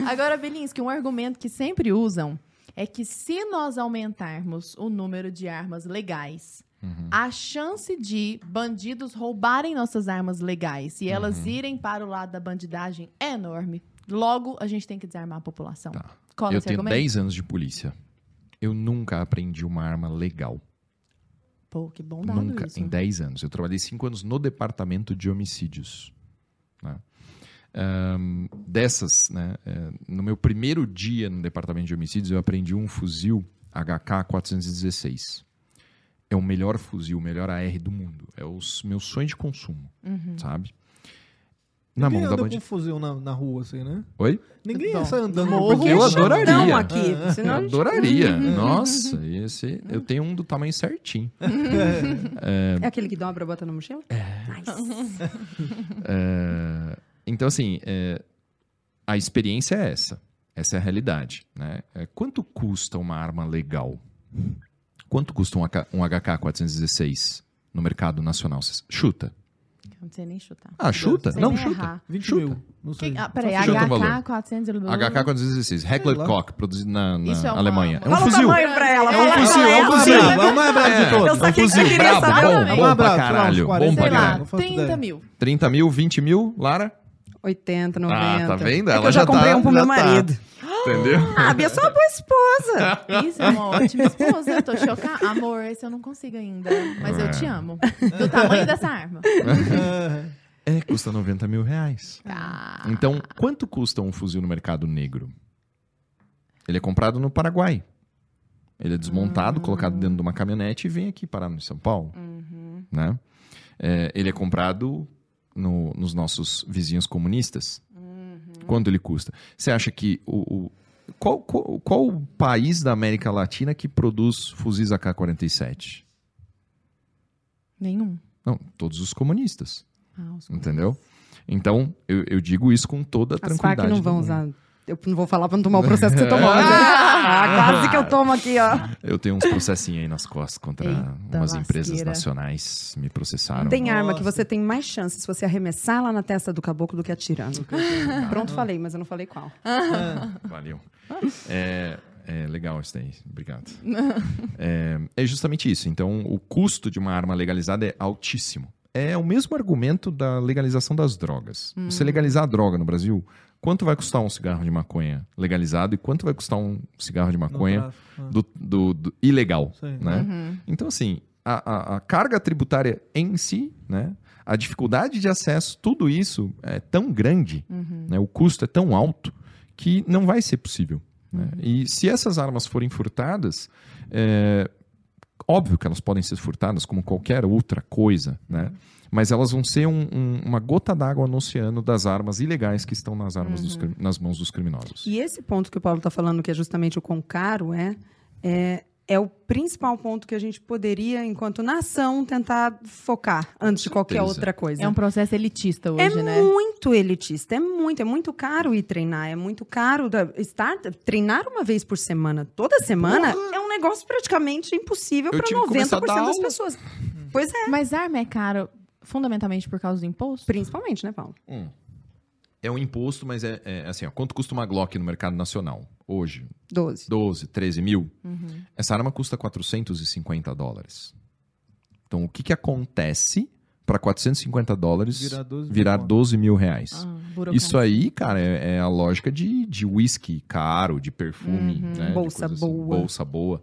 Agora, Belinsky, um argumento que sempre usam é que se nós aumentarmos o número de armas legais, Uhum. a chance de bandidos roubarem nossas armas legais e elas Uhum. irem para o lado da bandidagem é enorme. Logo, a gente tem que desarmar a população. Tá. Cola Eu tenho argumento? 10 anos de polícia. Eu nunca aprendi uma arma legal. Pô, que bom dado Nunca, isso. em 10 anos. Eu trabalhei 5 anos no departamento de homicídios. né? Ahn, dessas, né, é, no meu primeiro dia no departamento de homicídios, eu aprendi um fuzil HK-416. É o melhor fuzil, o melhor AR do mundo. É o meu sonho de consumo, Uhum. sabe? Na Ninguém mão da anda bandida. com fuzil na, na rua, assim, né? Oi? Ninguém Bom, sai andando morro. com Eu fuzil. adoraria. Não aqui, Eu senão gente- adoraria. Nossa, esse, eu tenho um do tamanho certinho. É aquele que dobra, bota na mochila? Nice. É, então, assim, é, a experiência é essa. Essa é a realidade. Né? É, quanto custa uma arma legal? Quanto custa um, AK, um HK-416 no mercado nacional? Cês- Chuta. Não sei nem chutar. Ah, chuta? Não, nem chuta. errar. 20 Chuta. mil. Não sei. Que, ah, peraí, Chuta o valor. HK400... HK-416, Heckler lá. Koch, produzido na, na é uma- Alemanha. É um Fala o fuzil. tamanho pra ela. É fala um qual fuzil, é. é um o fuzil. é o mais brabo de É, todos. Eu saquei que você fuzil, queria brabo, bom, bom Mais pra caralho. 40 Bom pra caralho. Não faço 30 ideia. mil. 30 mil, 20 mil, Lara? 80, 90. Ah, tá vendo? É que Ela eu já já tá- comprei um pro meu tá. Entendeu? Ah, a Bia é só uma boa esposa. Isso é uma ótima esposa. Eu tô chocada. Amor, esse eu não consigo ainda. Mas eu te amo. Do tamanho dessa arma. É, custa 90 mil reais. Ah. Então, quanto custa um fuzil no mercado negro? Ele é comprado no Paraguai. Ele é desmontado, colocado dentro de uma caminhonete e vem aqui parar no São Paulo. Né? É, ele é comprado no- nos nossos vizinhos comunistas. Quanto ele custa? Você acha que o, o- qual, qual, qual o país da América Latina que produz fuzis AK-47? Nenhum. Não, todos os comunistas. Ah, os- Entendeu? Então, eu, eu digo isso com toda a As tranquilidade. Farc não vão mundo. usar. Eu não vou falar pra não tomar o processo que você tomou. mas- Ah, quase que eu tomo aqui, ó. Eu tenho uns processinhos aí nas costas contra Eita, umas empresas nacionais. Me processaram. Tem arma Nossa. que você tem mais chance se você arremessar lá na testa do caboclo do que atirando. Pronto, falei, mas eu não falei qual. Valeu. É, é legal isso daí. Obrigado. É, é justamente isso. Então, o custo de uma arma legalizada é altíssimo. É o mesmo argumento da legalização das drogas. Você legalizar a droga no Brasil, quanto vai custar um cigarro de maconha legalizado e quanto vai custar um cigarro de maconha ah. do, do- do ilegal? Sei. Né? Uhum. Então, assim, a, a- a carga tributária em si, né? A dificuldade de acesso, tudo isso é tão grande, Uhum. né? O custo é tão alto que não vai ser possível. né? E se essas armas forem furtadas, é, óbvio que elas podem ser furtadas como qualquer outra coisa, né? Mas elas vão ser um- um- uma gota d'água no oceano das armas ilegais que estão nas, armas dos cri- nas mãos dos criminosos. E esse ponto que o Paulo está falando, que é justamente o quão caro é, é, é o principal ponto que a gente poderia, enquanto nação, tentar focar antes de qualquer certeza. outra coisa. É um processo elitista hoje, É né? muito elitista, é muito, é muito caro ir treinar, é muito caro da- estar treinar uma vez por semana, toda semana é um negócio praticamente impossível para tive que começar a 90% dar das pessoas. Pois é, Mas arma é caro fundamentalmente por causa do imposto? principalmente, né, Paulo? Hum. É um imposto, mas é, é assim, ó, quanto custa uma Glock no mercado nacional? Hoje, 12. 12, 13 mil. Uhum. Essa arma custa 450 dólares. Então, o que, que acontece para 450 dólares Virar 12 mil virar conto. 12 mil reais? Ah. Isso aí, cara, é, é a lógica de, de whisky caro, de perfume, Uhum. né? de Bolsa coisa assim, boa. bolsa boa.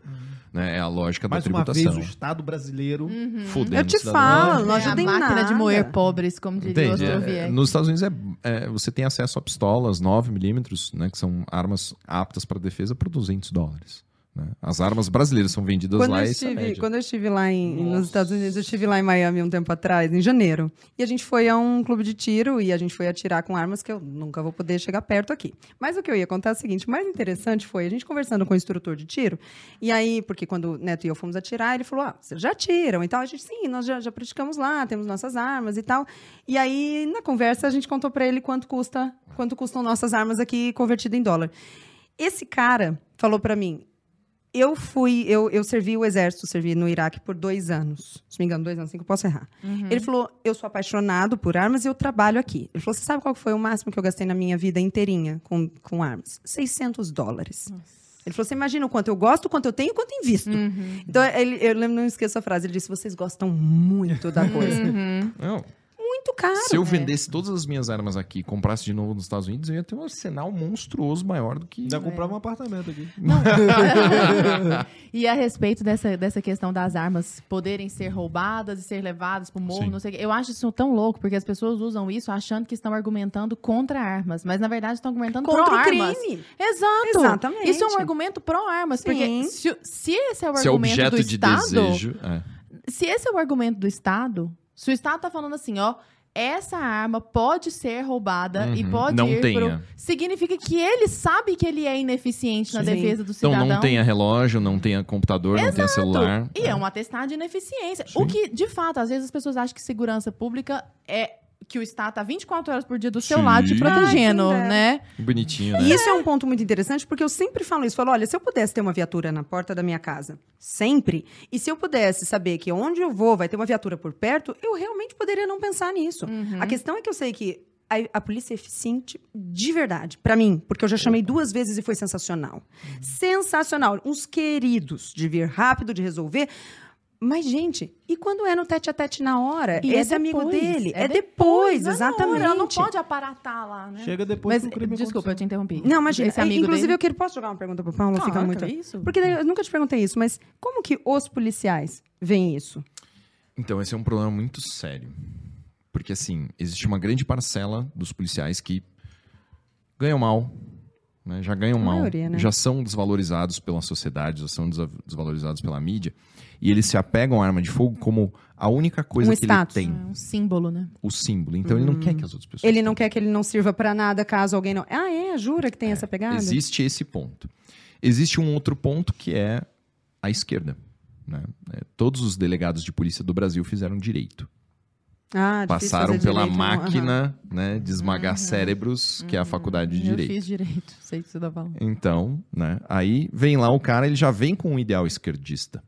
Né? É a lógica Mais da uma vez, tributação. o Estado brasileiro. Fudendo Eu te o falo, não É a ajuda em máquina nada. de moer pobres, como diria o Entende? É, nos Estados Unidos é, é, você tem acesso a pistolas 9mm, né, que são armas aptas para defesa por 200 dólares. Né? As armas brasileiras são vendidas Quando lá eu, estive, quando eu estive lá em, nos Estados Unidos, eu estive lá em Miami um tempo atrás, em janeiro. E a gente foi a um clube de tiro e a gente foi atirar com armas que eu nunca vou poder chegar perto aqui. Mas o que eu ia contar é o seguinte: o mais interessante foi a gente conversando com o instrutor de tiro. E aí, porque quando o Neto e eu fomos atirar, ele falou: Ah, vocês já atiram e tal. A gente, sim, nós já, já praticamos lá, temos nossas armas e tal. E aí, na conversa, a gente contou pra ele quanto custa, quanto custam nossas armas aqui convertido em dólar. Esse cara falou pra mim: eu fui, eu, eu servi o exército, servi no Iraque por dois anos. Se me engano, dois anos, assim que eu posso errar. Ele falou: eu sou apaixonado por armas e eu trabalho aqui. Ele falou: você sabe qual foi o máximo que eu gastei na minha vida inteirinha com, com armas? 600 dólares. Ele falou: você imagina o quanto eu gosto, o quanto eu tenho e o quanto invisto. Então, ele, eu lembro, não esqueço a frase. Ele disse: vocês gostam muito da coisa. Não, muito caro. se eu vendesse todas as minhas armas aqui e comprasse de novo nos Estados Unidos, eu ia ter um arsenal monstruoso maior do que. Ainda comprava um apartamento aqui. E a respeito dessa, dessa questão das armas poderem ser roubadas e ser levadas pro morro, Sim. não sei o quê. Eu acho isso tão louco, porque as pessoas usam isso achando que estão argumentando contra armas, mas na verdade estão argumentando Contra o pró-armas. crime. Exato. Exatamente. Isso é um argumento pró-armas, porque se, se esse é o Se é argumento objeto do de Estado, desejo. é. se esse é o argumento do Estado, se o Estado tá falando assim, ó, essa arma pode ser roubada e Uhum. pode Não ir tenha. pro... Significa que ele sabe que ele é ineficiente na Sim. defesa do Então cidadão. não tenha relógio, não tenha computador, não tenha celular. E é um atestado de ineficiência. O que, de fato, às vezes as pessoas acham que segurança pública é que o Estado tá 24 horas por dia do seu Sim. lado te protegendo, Ai, quem dera. né? Bonitinho, né? E isso é um ponto muito interessante, porque eu sempre falo isso. Falo, olha, se eu pudesse ter uma viatura na porta da minha casa, sempre, e se eu pudesse saber que onde eu vou vai ter uma viatura por perto, eu realmente poderia não pensar nisso. A questão é que eu sei que a, a polícia é eficiente de verdade, pra mim, porque eu já chamei duas vezes e foi sensacional. Sensacional. Uns queridos de vir rápido, de resolver. Mas, gente, e quando é no tete a tete na hora? E é Esse amigo depois, dele. é É, depois, não é na exatamente. hora, Ela não pode aparatar lá, né? Chega depois Mas, que o crime desculpa, eu te aconteceu. interrompi. Não, imagina. Esse amigo Inclusive, dele... eu queria. Posso jogar uma pergunta pro Paulo? Fica Claro, muito. é isso? Porque eu nunca te perguntei isso, mas como que os policiais veem isso? Então, esse é um problema muito sério. Porque, assim, existe uma grande parcela dos policiais que ganham mal, né? já ganham A mal, maioria, né? já são desvalorizados pela sociedade, já são desvalorizados pela mídia, e eles se apegam à arma de fogo como a única coisa Um que status. ele tem, É um símbolo, né? o símbolo. Então, ele não quer que as outras pessoas Ele não quer que ele não sirva pra nada caso alguém não. Ah, é? Jura que tem essa pegada? Existe esse ponto. Existe um outro ponto que é a esquerda. né? É, Todos os delegados de polícia do Brasil fizeram direito. Ah, Passaram pela direito, máquina né, de esmagar cérebros, que é a faculdade de Eu direito. fiz direito, sei que você tá falando. Então, né, aí vem lá o cara, ele já vem com um ideal esquerdista.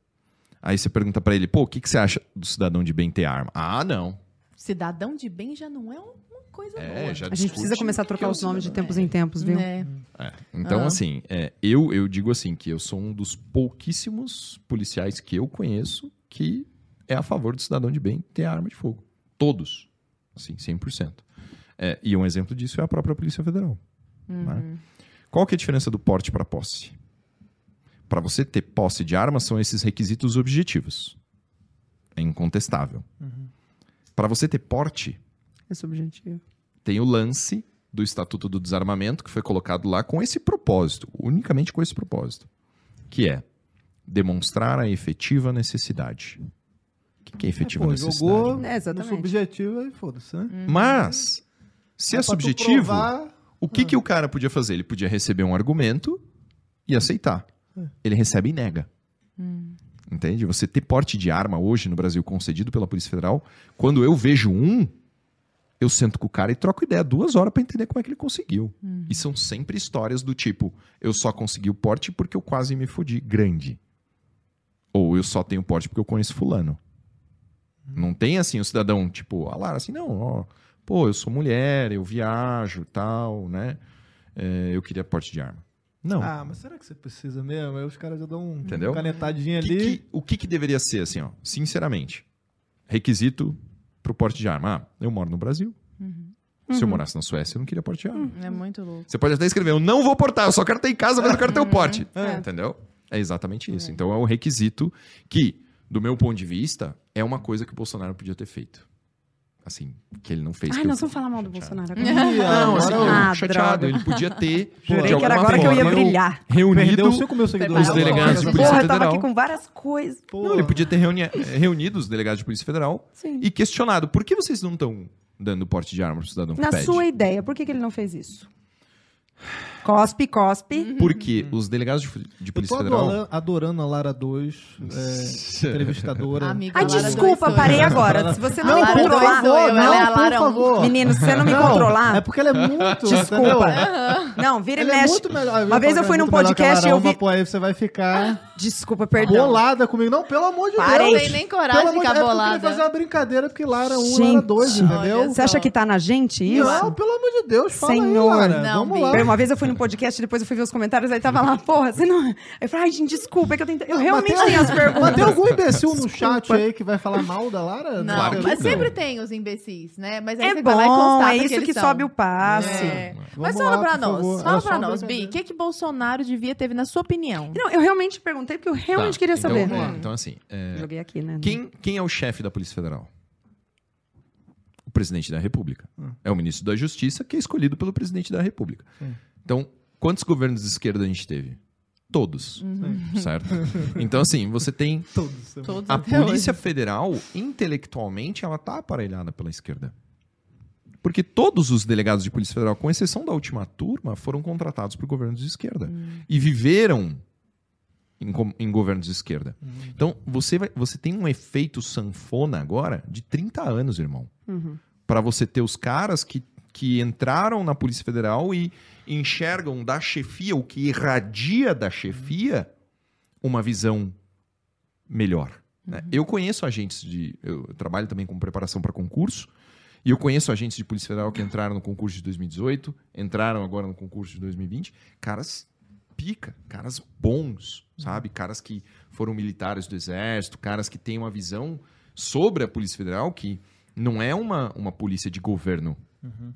Aí você pergunta pra ele, pô, o que, que você acha do cidadão de bem ter arma? Ah, não. Cidadão de bem já não é uma coisa É, boa. já A gente precisa começar a trocar é o os nomes de tempos em tempos, viu? É. É, Então, Ah. assim, é, eu, eu digo assim, que eu sou um dos pouquíssimos policiais que eu conheço que é a favor do cidadão de bem ter arma de fogo. Todos. Assim, 100%. É, e um exemplo disso é a própria Polícia Federal. né? Qual que é a diferença do porte para posse? Para você ter posse de arma, são esses requisitos objetivos. É incontestável. Para você ter porte, é o objetivo. tem o lance do Estatuto do Desarmamento, que foi colocado lá com esse propósito, unicamente com esse propósito, que é demonstrar a efetiva necessidade. O que que é efetiva Pô, necessidade? jogou É, no exatamente. subjetivo aí fosse, né? Mas, se é tu subjetivo, provar, o que, que o cara podia fazer? Ele podia receber um argumento e aceitar. Ele recebe e nega. Entende? Você ter porte de arma hoje no Brasil concedido pela Polícia Federal, quando eu vejo um, eu sento com o cara e troco ideia duas horas pra entender como é que ele conseguiu. E são sempre histórias do tipo: eu só consegui o porte porque eu quase me fodi grande. Ou eu só tenho porte porque eu conheço Fulano. Não tem assim o cidadão, tipo, a Lara, assim, não, ó, pô, eu sou mulher, eu viajo tal, né? É, eu queria porte de arma. Não. Ah, mas será que você precisa mesmo? Aí os caras já dão um Entendeu? canetadinha O que ali. que- o que, que deveria ser, assim, ó, sinceramente? Requisito pro porte de arma. Ah, eu moro no Brasil. Se eu morasse na Suécia, eu não queria porte de arma. É muito louco. Você pode até escrever, eu não vou portar, eu só quero ter em casa, mas eu quero ter o porte. É. Entendeu? É exatamente isso. Então é um requisito que, do meu ponto de vista, é uma coisa que o Bolsonaro podia ter feito. Assim, que ele não fez. Ai, que eu nós vamos falar mal do. Bolsonaro agora. Não, assim, Ah, chateado. droga. Ele podia ter, Jurei de que era alguma agora que eu ia forma, brilhar. Reunido 5 mil seguidores. os delegados de polícia Porra, eu tava federal. aqui com várias coisas. Não, ele podia ter reuni- eh, reunido os delegados de Polícia Federal Sim. e questionado por que vocês não estão dando porte de arma pro cidadão que Na pede? sua ideia, por que, que ele não fez isso? Cospe, cospe. Porque os delegados de, de Eu Polícia tô Federal... adorando, adorando a Lara 2, é, entrevistadora. Amiga, Ai, desculpa, dois parei eu. agora. Se você não A me controlar... sou eu, ela é por Lara favor. Menino, se você não me Não, controlar... É porque ela é muito. Desculpa. Não, vira e Ela é mexe. muito melhor. Uma vez eu fui num podcast e eu vi... Pô, aí você vai ficar Desculpa, perdão. bolada comigo. Não, pelo amor de Parei. Deus. Não tem nem coragem Pelo de amor ficar é porque eu bolada. queria fazer uma brincadeira, porque Lara 1 e Gente, Lara 2, entendeu? Você acha que tá na gente isso? Não, pelo amor de Deus, fala aí, Lara. Não, Vamos lá. Uma vez eu fui num podcast depois eu fui ver os comentários, aí tava lá, porra, você não. Eu falei, ai, gente, desculpa, é que eu tenho. Eu realmente Mas tem- tenho as perguntas. Mas tem algum imbecil no chat aí que vai falar mal da Lara? Não, Claro que mas não. sempre tem os imbecis, né? Mas aí É você vai lá e bom, constata é isso que são. sobe o passe. É. Mas lá, fala pra por nós, favor. fala só pra nós, Bi, o que, que Bolsonaro devia ter na sua opinião? Não, eu realmente perguntei porque eu realmente Tá, queria então, saber. vamos lá. Então, assim, é, Joguei aqui, né? quem, quem é o chefe da Polícia Federal? O presidente da República. Hum. É o ministro da Justiça, que é escolhido pelo presidente da República. Sim. Então, quantos governos de esquerda a gente teve? Todos. Uhum. Certo? Então, assim, você tem Todos. Todos A Polícia hoje. Federal, intelectualmente, ela tá aparelhada pela esquerda. Porque todos os delegados de Polícia Federal, com exceção da última turma, foram contratados por governos de esquerda. E viveram em, em governos de esquerda. Então, você, vai- você tem um efeito sanfona agora de 30 anos, irmão. Uhum. Para você ter os caras que, que entraram na Polícia Federal e enxergam da chefia, o que irradia da chefia, uma visão melhor. né? Eu conheço agentes de. Eu trabalho também com preparação para concurso. E eu conheço agentes de Polícia Federal que entraram no concurso de 2018, entraram agora no concurso de 2020. Caras pica, caras bons, sabe? Caras que foram militares do Exército, caras que têm uma visão sobre a Polícia Federal que não é uma, uma polícia de governo,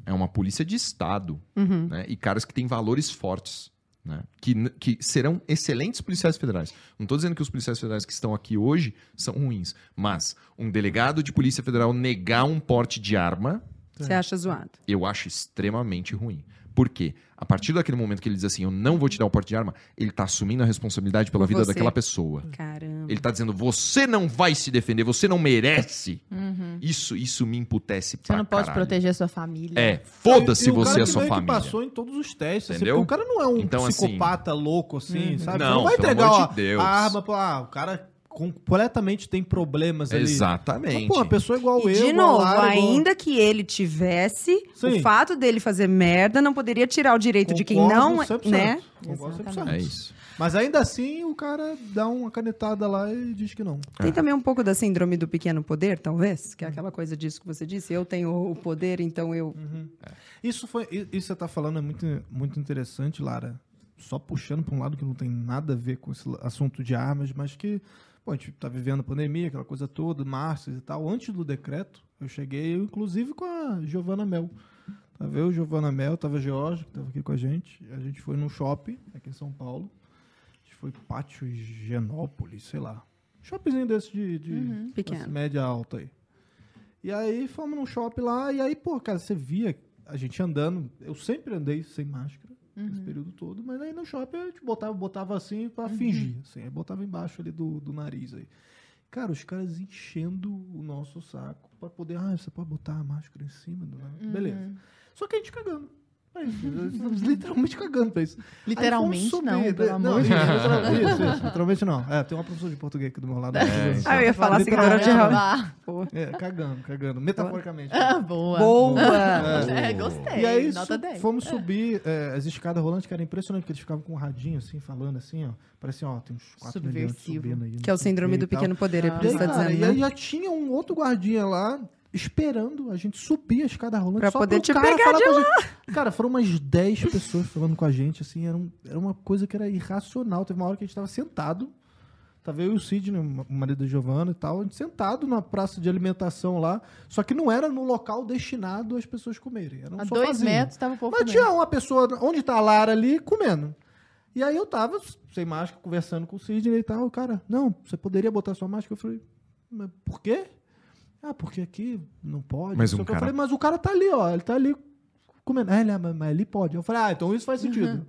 é uma polícia de Estado. Uhum. né? E caras que têm valores fortes. Né? Que, que serão excelentes policiais federais. Não estou dizendo que os policiais federais que estão aqui hoje são ruins, mas um delegado de polícia federal negar um porte de arma, Você acha zoado? eu acho extremamente ruim. Por quê? A partir daquele momento que ele diz assim, eu não vou te dar o porte de arma, ele está assumindo a responsabilidade pela Por vida você. daquela pessoa. Caramba. Ele está dizendo, você não vai se defender, você não merece. Uhum. Isso, isso me emputece Você pra não pode caralho. proteger sua família. É, foda-se você e a sua meio que família. passou em todos os testes. assim, Entendeu? porque o cara não é um Então, assim- psicopata louco, assim, sabe? Não, Você não vai pelo entregar amor ó, de Deus. a arma pra. Ah, o cara completamente tem problemas ali. Exatamente. Mas, pô, uma pessoa igual E eu. de novo, a Lara, igual- ainda que ele tivesse, Sim. o fato dele fazer merda não poderia tirar o direito de quem Concordo não, 100%, né? concordo 100%. Exatamente. É isso. Mas ainda assim, o cara dá uma canetada lá e diz que não. Tem também um pouco da síndrome do pequeno poder, talvez, que é aquela coisa disso que você disse, eu tenho o poder, então eu Isso foi. Isso que você tá falando é muito, muito interessante, Lara. Só puxando pra um lado que não tem nada a ver com esse assunto de armas, mas que, pô, a gente tá vivendo a pandemia, aquela coisa toda, março e tal. Antes do decreto, eu cheguei, eu, inclusive, com a Giovana Mel. Tava eu, Giovana Mel, tava a Georgia, que tava aqui com a gente. A gente foi num shopping, aqui em São Paulo. A gente foi Pátio Genópolis, sei lá. Shoppingzinho desse de, de Uhum, média alta aí. E aí fomos num shopping lá, e aí, pô, cara, você via a gente andando. Eu sempre andei sem máscara esse período todo, mas aí no shopping a gente botava, botava assim pra fingir. Assim, aí botava embaixo ali do, do nariz aí. Cara, os caras enchendo o nosso saco pra poder. Ah, você pode botar a máscara em cima do. nariz. Beleza. Só que a gente cagando. É. Estamos literalmente cagando pra isso. Literalmente Aí fomos não, subir, pelo né? amor de isso, literalmente- Isso, isso, literalmente não. É, tem uma professora de português aqui do meu lado. Ah, eu ia falar seguidora de Caramba. Raul. Pô. É, cagando, cagando. Metaforicamente. Ah, boa. Boa! É, gostei. E aí Nota su- 10. fomos subir é, as escadas rolantes, que era impressionante, porque eles ficavam com um radinho assim, falando assim, ó. Parecia, ó, tem uns quatro milhões Subversivo. subindo aí. Que é o síndrome do pequeno poder, é por E isso aí, que tá dizendo, e aí né? já tinha um outro guardinha lá esperando a gente subir a escada rolante Pra só poder te cara pegar de a gente. Cara, foram umas 10 pessoas falando com a gente, assim, era, um- era uma coisa que era irracional. Teve uma hora que a gente tava sentado, tava eu e o Sidney, o marido da Giovana e tal, a gente sentado na praça de alimentação lá, só que não era no local destinado às pessoas comerem. Era um A dois sofazinho. metros tava um pouco Mas tinha uma pessoa, onde tá a Lara ali, comendo. E aí eu tava sem máscara, conversando com o Sidney e tal. Cara, não, você poderia botar sua máscara? Eu falei, mas por quê? Ah, porque aqui não pode. Mas um o que. Eu cara- falei, mas o cara tá ali, ó. Ele tá ali comendo. É, ele, mas mas ele pode. Eu falei, ah, então isso faz sentido.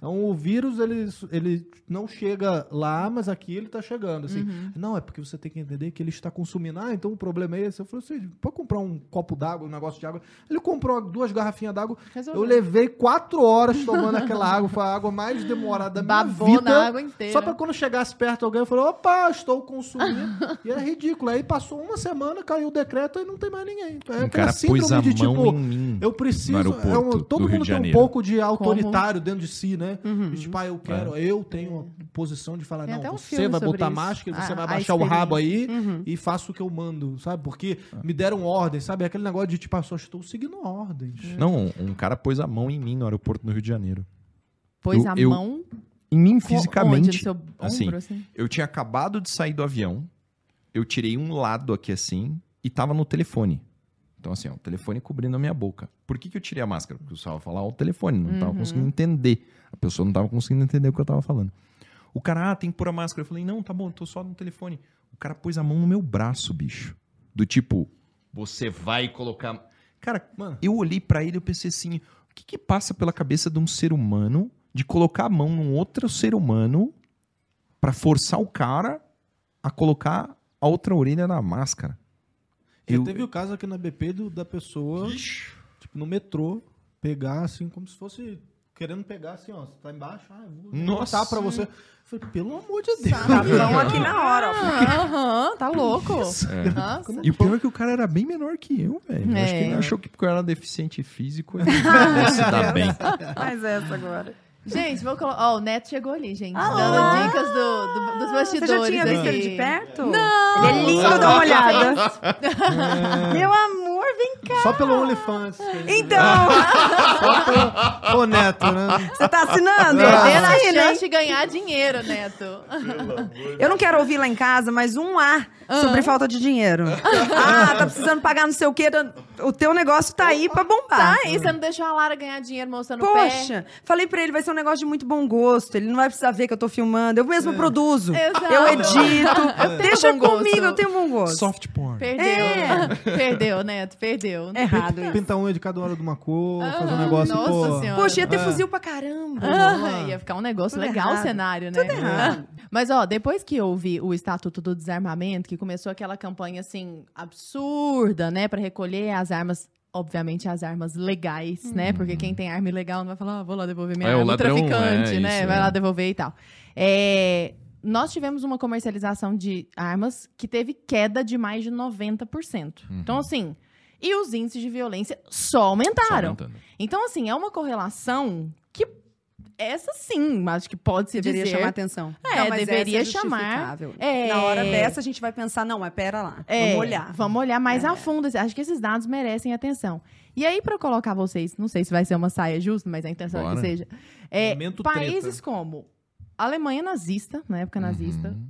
Então o vírus, ele, ele não chega lá, mas aqui ele tá chegando. Assim. Não, é porque você tem que entender que ele está consumindo. Ah, então o problema é esse. Eu falei assim, pode comprar um copo d'água, um negócio de água. Ele comprou duas garrafinhas d'água. Eu levei quatro horas tomando aquela água. Foi a água mais demorada da minha Babou vida. na água inteira. Só pra quando chegasse perto alguém, eu falei, opa, estou consumindo. e é ridículo. Aí passou uma semana, caiu o decreto e não tem mais ninguém. É Um aquela cara pôs a síndrome de tipo, eu preciso. é um- todo mundo tem um pouco de autoritário dentro de si, né? Uhum. E, tipo, ah, eu quero, eu tenho a posição de falar, Tem não, um você vai botar isso. máscara, você A- vai a baixar o rabo aí. Uhum. e faço o que eu mando, sabe? Porque me deram ordem, sabe? Aquele negócio de tipo, ah, só estou seguindo ordens. Não, um cara pôs a mão em mim no aeroporto no Rio de Janeiro. Pôs Eu- a eu- mão Em mim fisicamente. No seu ombro, assim, assim? Eu tinha acabado de sair do avião, eu tirei um lado aqui assim e tava no telefone. Então, assim, ó, o telefone cobrindo a minha boca. Por que, que eu tirei a máscara? Porque eu ia falar o telefone, não tava conseguindo entender. A pessoa não tava conseguindo entender o que eu tava falando. O cara, ah, tem que pôr a máscara. Eu falei, não, tá bom, eu tô só no telefone. O cara pôs a mão no meu braço, bicho. Do tipo, você vai colocar. Cara, Mano. eu olhei pra ele e pensei assim: o que, que passa pela cabeça de um ser humano de colocar a mão num outro ser humano pra forçar o cara a colocar a outra orelha na máscara? Eu- teve o caso aqui na BP do- da pessoa, tipo, no metrô, pegar assim, como se fosse querendo pegar assim, ó. Você tá embaixo, ah, eu vou Nossa. botar pra você. Eu falei, pelo amor de Deus. Vão aqui na hora. Ah, Aham, tá louco. Nossa. E o pior é que o cara era bem menor que eu, velho. É. Acho que ele achou que porque eu era deficiente físico, ele ia se dar bem. Faz essa agora. Gente, vou colocar. Ó, o Neto chegou ali, gente. Dando dicas do, do- dos bastidores. Você já tinha visto aqui. ele de perto? Não! Ele é lindo, dá uma olhada. Meu amor, vem cá. Só pelo OnlyFans. Então, Ô, Neto, né? você tá assinando? Perdendo a Assina, hein? chance de ganhar dinheiro, Neto. Eu não quero ouvir lá em casa, mas um A sobre falta de dinheiro. ah, tá precisando pagar não sei o quê. O teu negócio tá aí pra bombar. Tá aí, você não deixou a Lara ganhar dinheiro mostrando o pé. Poxa, falei pra ele, vai ser um negócio de muito bom gosto. Ele não vai precisar ver que eu tô filmando. Eu mesmo produzo. Exato. Eu edito. tenho Deixa bom gosto. comigo, eu tenho bom gosto. Soft porn. Perdeu. É. Perdeu, Neto, perdeu. Errado isso. Pintar unha de cada hora de uma cor, fazer um Ah, negócio, nossa pô. senhora. Poxa, ia ter fuzil pra caramba. Ah, ia ficar um negócio Tudo legal o errado. cenário, né? Tudo errado. Mas, ó, depois que houve o Estatuto do Desarmamento, que começou aquela campanha, assim, absurda, né, pra recolher as armas, obviamente as armas legais, né? Porque quem tem arma ilegal não vai falar, ah, vou lá devolver minha É, arma, o ladrão, traficante, é, né? isso, vai é. lá devolver e tal. É, nós tivemos uma comercialização de armas que teve queda de mais de 90%. Então, assim, e os índices de violência só Só aumentaram. aumentando. Então, assim, é uma correlação essa sim, acho que pode se Deveria dizer. chamar atenção. É, mas deveria essa é chamar. É. Na hora dessa, a gente vai pensar, não, mas pera lá. É, Vamos olhar. Vamos olhar mais É. a fundo. Acho que esses dados merecem atenção. E aí, para colocar vocês, não sei se vai ser uma saia justa, mas a intenção é Bora. que seja. É, Momento países como Alemanha nazista, na época nazista, Uhum.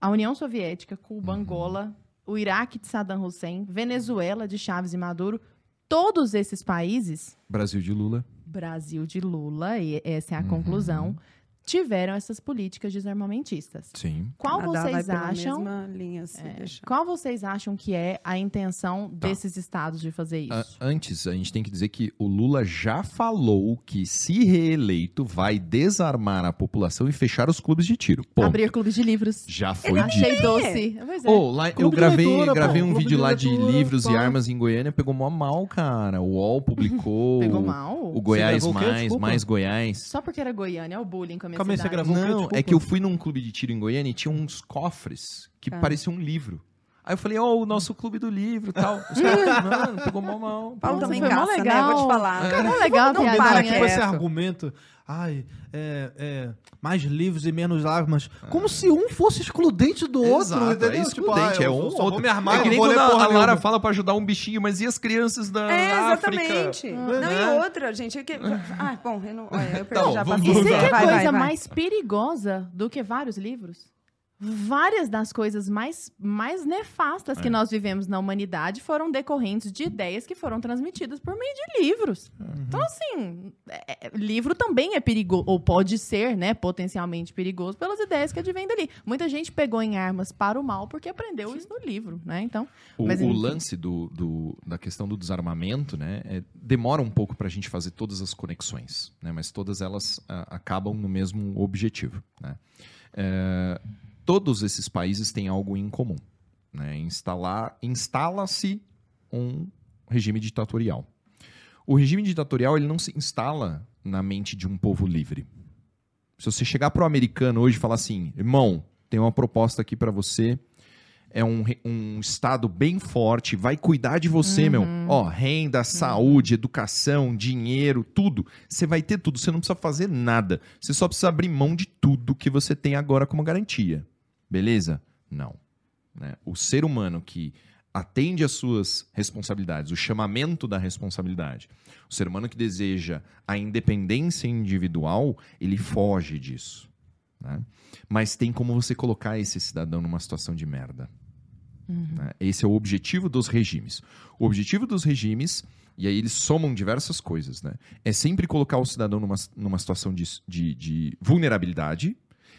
a União Soviética, Cuba, Uhum. Angola, o Iraque de Saddam Hussein, Venezuela de Chaves e Maduro, todos esses países Brasil de Lula. Brasil de Lula, e essa é a Uhum. conclusão, tiveram essas políticas desarmamentistas. Sim. Qual Canadá vocês acham? mesma linha, se é, deixar. qual vocês acham que é a intenção Tá. desses estados de fazer A- isso? antes, a gente tem que dizer que o Lula já falou que, se reeleito, vai desarmar a população e fechar os clubes de tiro. Ponto. Abrir clubes de livros. Já foi dito. Achei doce. Pois é. Ô, lá, eu gravei, leitura, pô. gravei um Clube vídeo de lá de livros e pá. armas em Goiânia, pegou mó mal, cara. O UOL publicou. Pegou mal? O Goiás? Mais, mais Goiás. Só porque era Goiânia, é o bullying com a minha Calma aí, você cidade. gravou? Não, é que eu fui num clube de tiro em Goiânia e tinha uns cofres que Ah. pareciam um livro. Aí eu falei, ó, o nosso clube do livro e tal. Os caras, mano, pegou mó mal. Paulo Nossa, também foi mó caça, né? legal. Vou te falar. Não, legal a Não, piadinha. para, tipo esse argumento. Ai, é, é, mais livros e menos armas. Como se um fosse excludente do outro, Exato, entendeu? é excludente, Tipo, ah, é um só- ou só vou outro. me armar, é que nem vou quando a, porra a Lara fala pra ajudar um bichinho, mas e as crianças da É, África? exatamente. Não, É. e outra, gente. é Que... Ah, bom, eu não. Olha, eu perdi bom, já a vamos E você quer coisa vai, vai. mais perigosa do que vários livros? Várias das coisas mais, mais nefastas que É. nós vivemos na humanidade foram decorrentes de ideias que foram transmitidas por meio de livros. Então, assim, é- é- livro também é perigoso, ou pode ser, né, potencialmente perigoso pelas ideias que advêm dali. Muita gente pegou em armas para o mal porque aprendeu isso no livro, né? Então, O, Mas, o lance do, do- da questão do desarmamento, né, é- demora um pouco para a gente fazer todas as conexões, né, mas todas elas ah, acabam no mesmo objetivo. Né. É, todos esses países têm algo em comum. Né, instalar, instala-se um regime ditatorial. O regime ditatorial ele não se instala na mente de um povo livre. Se você chegar para o americano hoje e falar assim, irmão, tem uma proposta aqui para você, é um, um estado bem forte, vai cuidar de você, meu. Ó, renda, saúde, educação, dinheiro, tudo. Você vai ter tudo, você não precisa fazer nada. Você só precisa abrir mão de tudo que você tem agora como garantia. Beleza? Não. Né? O ser humano que atende às suas responsabilidades, o chamamento da responsabilidade, o ser humano que deseja a independência individual, ele foge disso. né? Mas tem como você colocar esse cidadão numa situação de merda. né? Esse é o objetivo dos regimes. O objetivo dos regimes, e aí eles somam diversas coisas, né? é sempre colocar o cidadão numa, numa situação de, de, de vulnerabilidade,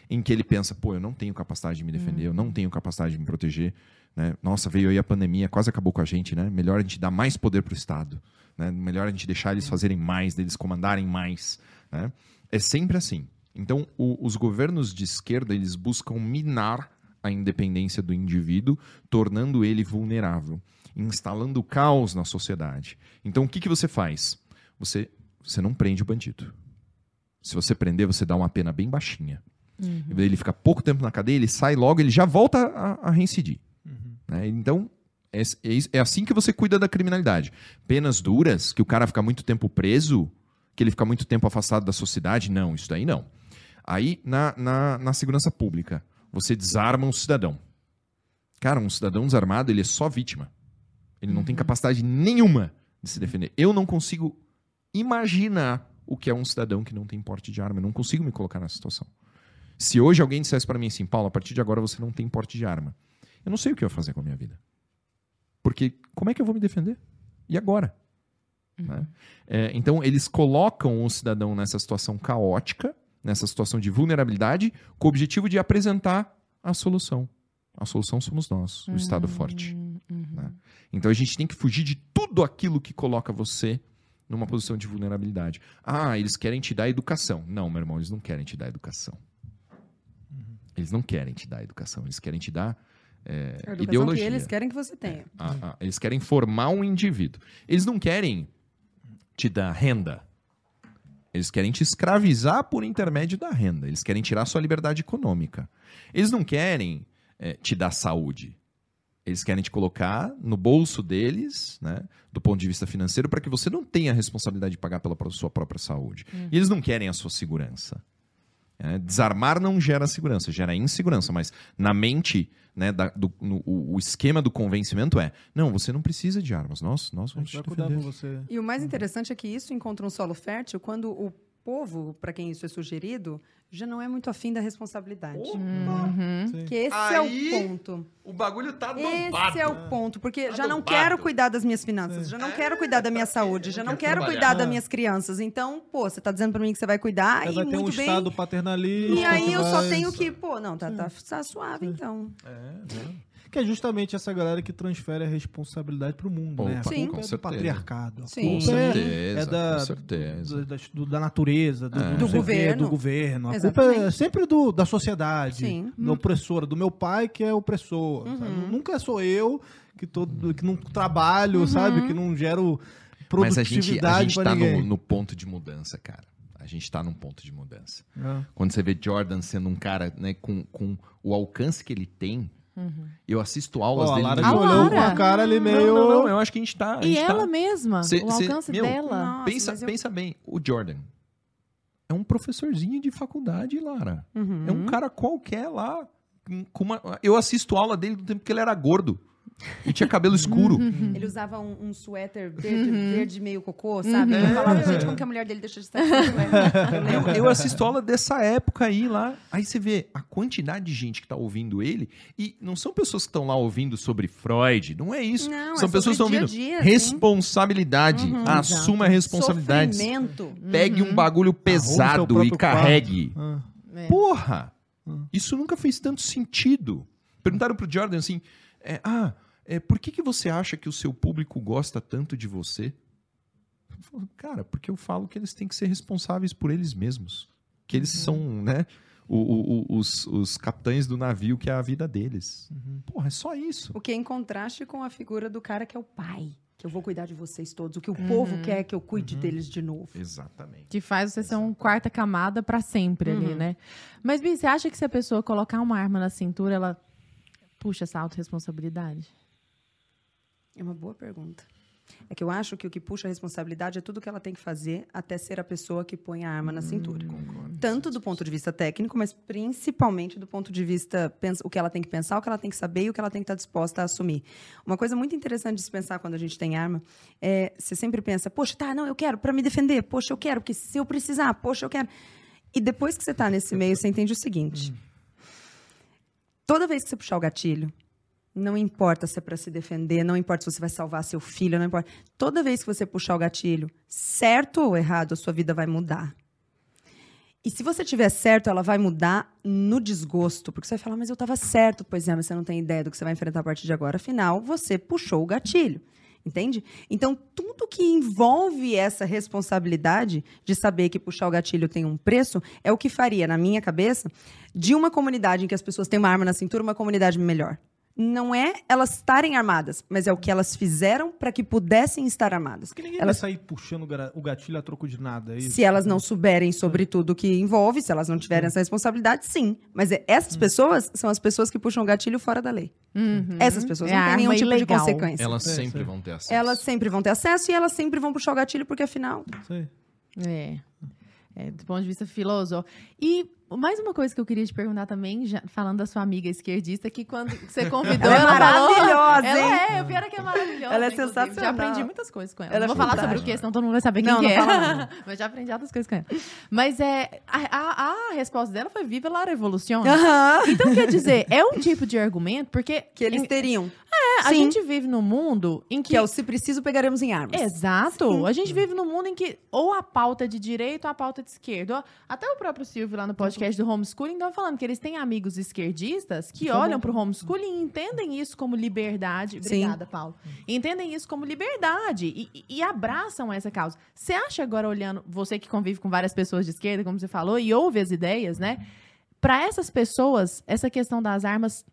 em que ele pensa, pô, eu não tenho capacidade de me defender, eu não tenho capacidade de me proteger. Né? Nossa, veio aí a pandemia, quase acabou com a gente, né? Melhor a gente dar mais poder para o Estado. Né? Melhor a gente deixar eles fazerem mais, eles comandarem mais. Né? É sempre assim. Então, o- os governos de esquerda, eles buscam minar a independência do indivíduo, tornando ele vulnerável, instalando caos na sociedade. Então, o que, que você faz? Você, você não prende o bandido. Se você prender, você dá uma pena bem baixinha. Ele fica pouco tempo na cadeia, ele sai logo, ele já volta a, a reincidir. né? Então, é, é é assim que você cuida da criminalidade. Penas duras, que o cara fica muito tempo preso, que ele fica muito tempo afastado da sociedade, não, isso daí não. Aí, na, na, na segurança pública, você desarma um cidadão. Cara, um cidadão desarmado, ele é só vítima. Ele não tem capacidade nenhuma de se defender. Eu não consigo imaginar o que é um cidadão que não tem porte de arma. Eu não consigo me colocar nessa situação. Se hoje alguém dissesse para mim assim, Paulo, a partir de agora você não tem porte de arma, eu não sei o que eu ia fazer com a minha vida. Porque como é que eu vou me defender? E agora? Né? É, então, eles colocam o cidadão nessa situação caótica, nessa situação de vulnerabilidade, com o objetivo de apresentar a solução. A solução somos nós, o Estado forte. né? Então, a gente tem que fugir de tudo aquilo que coloca você numa posição de vulnerabilidade. Ah, eles querem te dar educação. Não, meu irmão, eles não querem te dar educação. Eles não querem te dar educação, eles querem te dar é, A educação ideologia. que eles querem que você tenha. Ah, ah, eles querem formar um indivíduo. Eles não querem te dar renda. Eles querem te escravizar por intermédio da renda. Eles querem tirar sua liberdade econômica. Eles não querem eh, te dar saúde. Eles querem te colocar no bolso deles, né, do ponto de vista financeiro, para que você não tenha a responsabilidade de pagar pela sua própria saúde. E eles não querem a sua segurança. É, desarmar não gera segurança, gera insegurança, mas na mente, né, da- do- no- o, o esquema do convencimento é: não, você não precisa de armas, nós, nós vamos te defender. E o mais interessante é que isso encontra um solo fértil quando o povo, para quem isso é sugerido, já não é muito afim da responsabilidade. Sim. Que esse Aí, é o ponto. O bagulho tá Esse é o ponto, porque já não quero cuidar das minhas finanças, já não quero cuidar da minha saúde, já não quero quero trabalhar. cuidar das minhas crianças. Então, pô, você tá dizendo pra mim que você vai cuidar Aí e vai ter um muito bem. estado paternalista. E aí eu só tenho que, pô, não, tá, tá, tá suave então. Que é justamente essa galera que transfere a responsabilidade pro mundo, né? A Opa, Sim. culpa com é do patriarcado. A Sim. culpa Com é- certeza, é da, com certeza. do- da, do- da natureza, do, É. Do o governo. do governo. A Exatamente. culpa é sempre do, da sociedade, Sim. da opressora, do meu pai que é opressor. sabe? Uhum. Nunca sou eu que, tô, que não trabalho, sabe? Que não gero Mas a gente, produtividade a gente tá no, no ponto de mudança, cara. A gente tá num ponto de mudança. É. Quando você vê Jordan sendo um cara né, com, com o alcance que ele tem, eu assisto aulas a dele Lara no A já YouTube. olhou com Lara? a cara ali meio... Não, não, não, eu acho que a gente tá. a E gente tá- ela mesma, Cê- o cê- alcance meu, dela. Nossa, pensa, eu- pensa bem, o Jordan é um professorzinho de faculdade, Lara. Uhum. É um cara qualquer lá. com uma- Eu assisto aula dele do tempo que ele era gordo. E tinha cabelo escuro. Ele usava um, um suéter verde, verde meio cocô, sabe? Eu falava, gente, como que a mulher dele deixou de estar com esse suéter? Eu, eu assisto aula dessa época aí lá. Aí você vê a quantidade de gente que tá ouvindo ele. E não são pessoas que estão lá ouvindo sobre Freud. Não é isso. Não, são é pessoas que estão ouvindo. dia responsabilidade. Assuma a responsabilidade. Sofrimento. Pegue um bagulho pesado e carregue. Ah. É. Porra! Isso nunca fez tanto sentido. Perguntaram pro Jordan assim: é, ah, é, por que, que você acha que o seu público gosta tanto de você? Ele falou, Cara, porque eu falo que eles têm que ser responsáveis por eles mesmos. Que eles são, né? o- o- o- os, os capitães do navio, que é a vida deles. Porra, é só isso. O que é em contraste com a figura do cara que é o pai. Que eu vou cuidar de vocês todos. O que o povo quer é que eu cuide deles de novo. Exatamente. Que faz você ser um quarta camada pra sempre ali, né? Mas, Bi, você acha que se a pessoa colocar uma arma na cintura, ela puxa essa autorresponsabilidade? É uma boa pergunta. É que eu acho que o que puxa a responsabilidade é tudo que ela tem que fazer até ser a pessoa que põe a arma na cintura. Tanto do ponto de vista técnico, mas principalmente do ponto de vista o que ela tem que pensar, o que ela tem que saber e o que ela tem que estar disposta a assumir. Uma coisa muito interessante de se pensar quando a gente tem arma é você sempre pensa, poxa, tá, não, eu quero para me defender, poxa, eu quero, porque se eu precisar, poxa, eu quero. E depois que você está nesse meio, você entende o seguinte: toda vez que você puxar o gatilho, não importa se é para se defender, não importa se você vai salvar seu filho, não importa. Toda vez que você puxar o gatilho, certo ou errado, a sua vida vai mudar. E se você tiver certo, ela vai mudar no desgosto, porque você vai falar, mas eu estava certo. Pois é, mas você não tem ideia do que você vai enfrentar a partir de agora. Afinal, você puxou o gatilho. Entende? Então, tudo que envolve essa responsabilidade de saber que puxar o gatilho tem um preço é o que faria, na minha cabeça, de uma comunidade em que as pessoas têm uma arma na cintura, uma comunidade melhor. Não é elas estarem armadas, mas é o que elas fizeram para que pudessem estar armadas. Porque ninguém Elas vai sair puxando o o gatilho a troco de nada. É isso? se elas não souberem sobre tudo que envolve, se elas não tiverem essa responsabilidade, sim. Mas é- essas pessoas são as pessoas que puxam o gatilho fora da lei. Essas pessoas É não têm nenhum tipo ilegal. de consequência. Elas É, sempre sim. vão ter acesso. Elas sempre vão ter acesso e elas sempre vão puxar o gatilho, porque afinal. Sei. É. É, do ponto de vista filosófico. E mais uma coisa que eu queria te perguntar também, já- falando da sua amiga esquerdista, que quando você convidou Ela é ela, falou- maravilhosa, ela hein? é, o pior é que é maravilhosa. Ela é inclusive. sensacional. Já aprendi muitas coisas com ela. Ela não é vou falar sobre o que, senão todo mundo vai saber quem Não, que não é. não. Mas já aprendi outras coisas com ela. Mas é, a, a- a resposta dela foi viva la revoluciona. Aham. Então, quer dizer, é um tipo de argumento, porque Que eles em- teriam. é, a Sim. gente vive num mundo em que Que é o se preciso, pegaremos em armas. Exato. Sim. A gente vive num mundo em que ou a pauta é de direita ou a pauta é de esquerda. Até o próprio Silvio lá no podcast do homeschooling estava falando que eles têm amigos esquerdistas que olham para o homeschooling e entendem isso como liberdade. Sim. Obrigada, Paulo. Entendem isso como liberdade e- e abraçam essa causa. Você acha agora olhando, você que convive com várias pessoas de esquerda, como você falou, e ouve as ideias, né? Para essas pessoas, essa questão das armas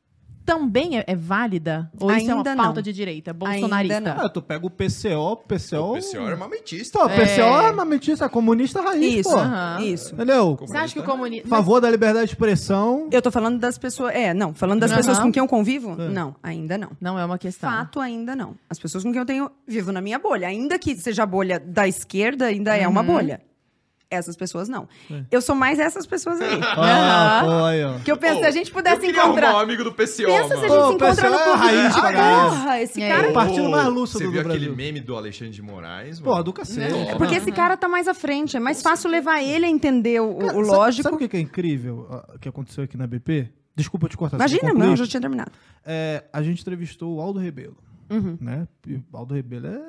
também é, é válida? Ou isso é uma Ainda não. de direita, Ainda bolsonarista? não. Ah, tu pega o PCO, PCO... armamentista. Pô, o PCO é armamentista, comunista raiz, Isso, pô. Aham. isso. Entendeu? Você acha que o comunismo. Favor da liberdade de expressão. Eu tô falando das pessoas. É, não. Falando das Aham. pessoas com quem eu convivo? Não, ainda não. Não é uma questão. Fato, ainda não. As pessoas com quem eu tenho vivo na minha bolha. Ainda que seja a bolha da esquerda, ainda é uma bolha. Essas pessoas não. Eu sou mais essas pessoas aí. Ah, aí, ó. Que eu penso, se a gente pudesse encontrar. um amigo do PCO, Pensa se a gente Pô, se encontra no pessoal é clube. raiz Ah, porra, esse É. cara. O partido mais lúcido Você do viu Brasil. aquele meme do Alexandre de Moraes? Pô, mano? do cacete. É porque esse cara tá mais à frente. É mais fácil levar ele a entender o, o Cara, lógico. Sabe o que é incrível que aconteceu aqui na BP? Desculpa te cortar. Imagina, não, eu já tinha terminado. É, a gente entrevistou o Aldo Rebelo, Uhum. né? E o Aldo Rebelo é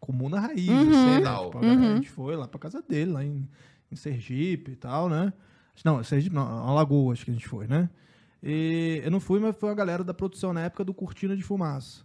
comuna raiz, Uhum. assim, né? Tipo, a galera- A gente foi lá pra casa dele, lá em, em Sergipe e tal, né? Não, Sergipe não, Alagoas que a gente foi, né? E eu não fui, mas foi a galera da produção na época do Cortina de Fumaça.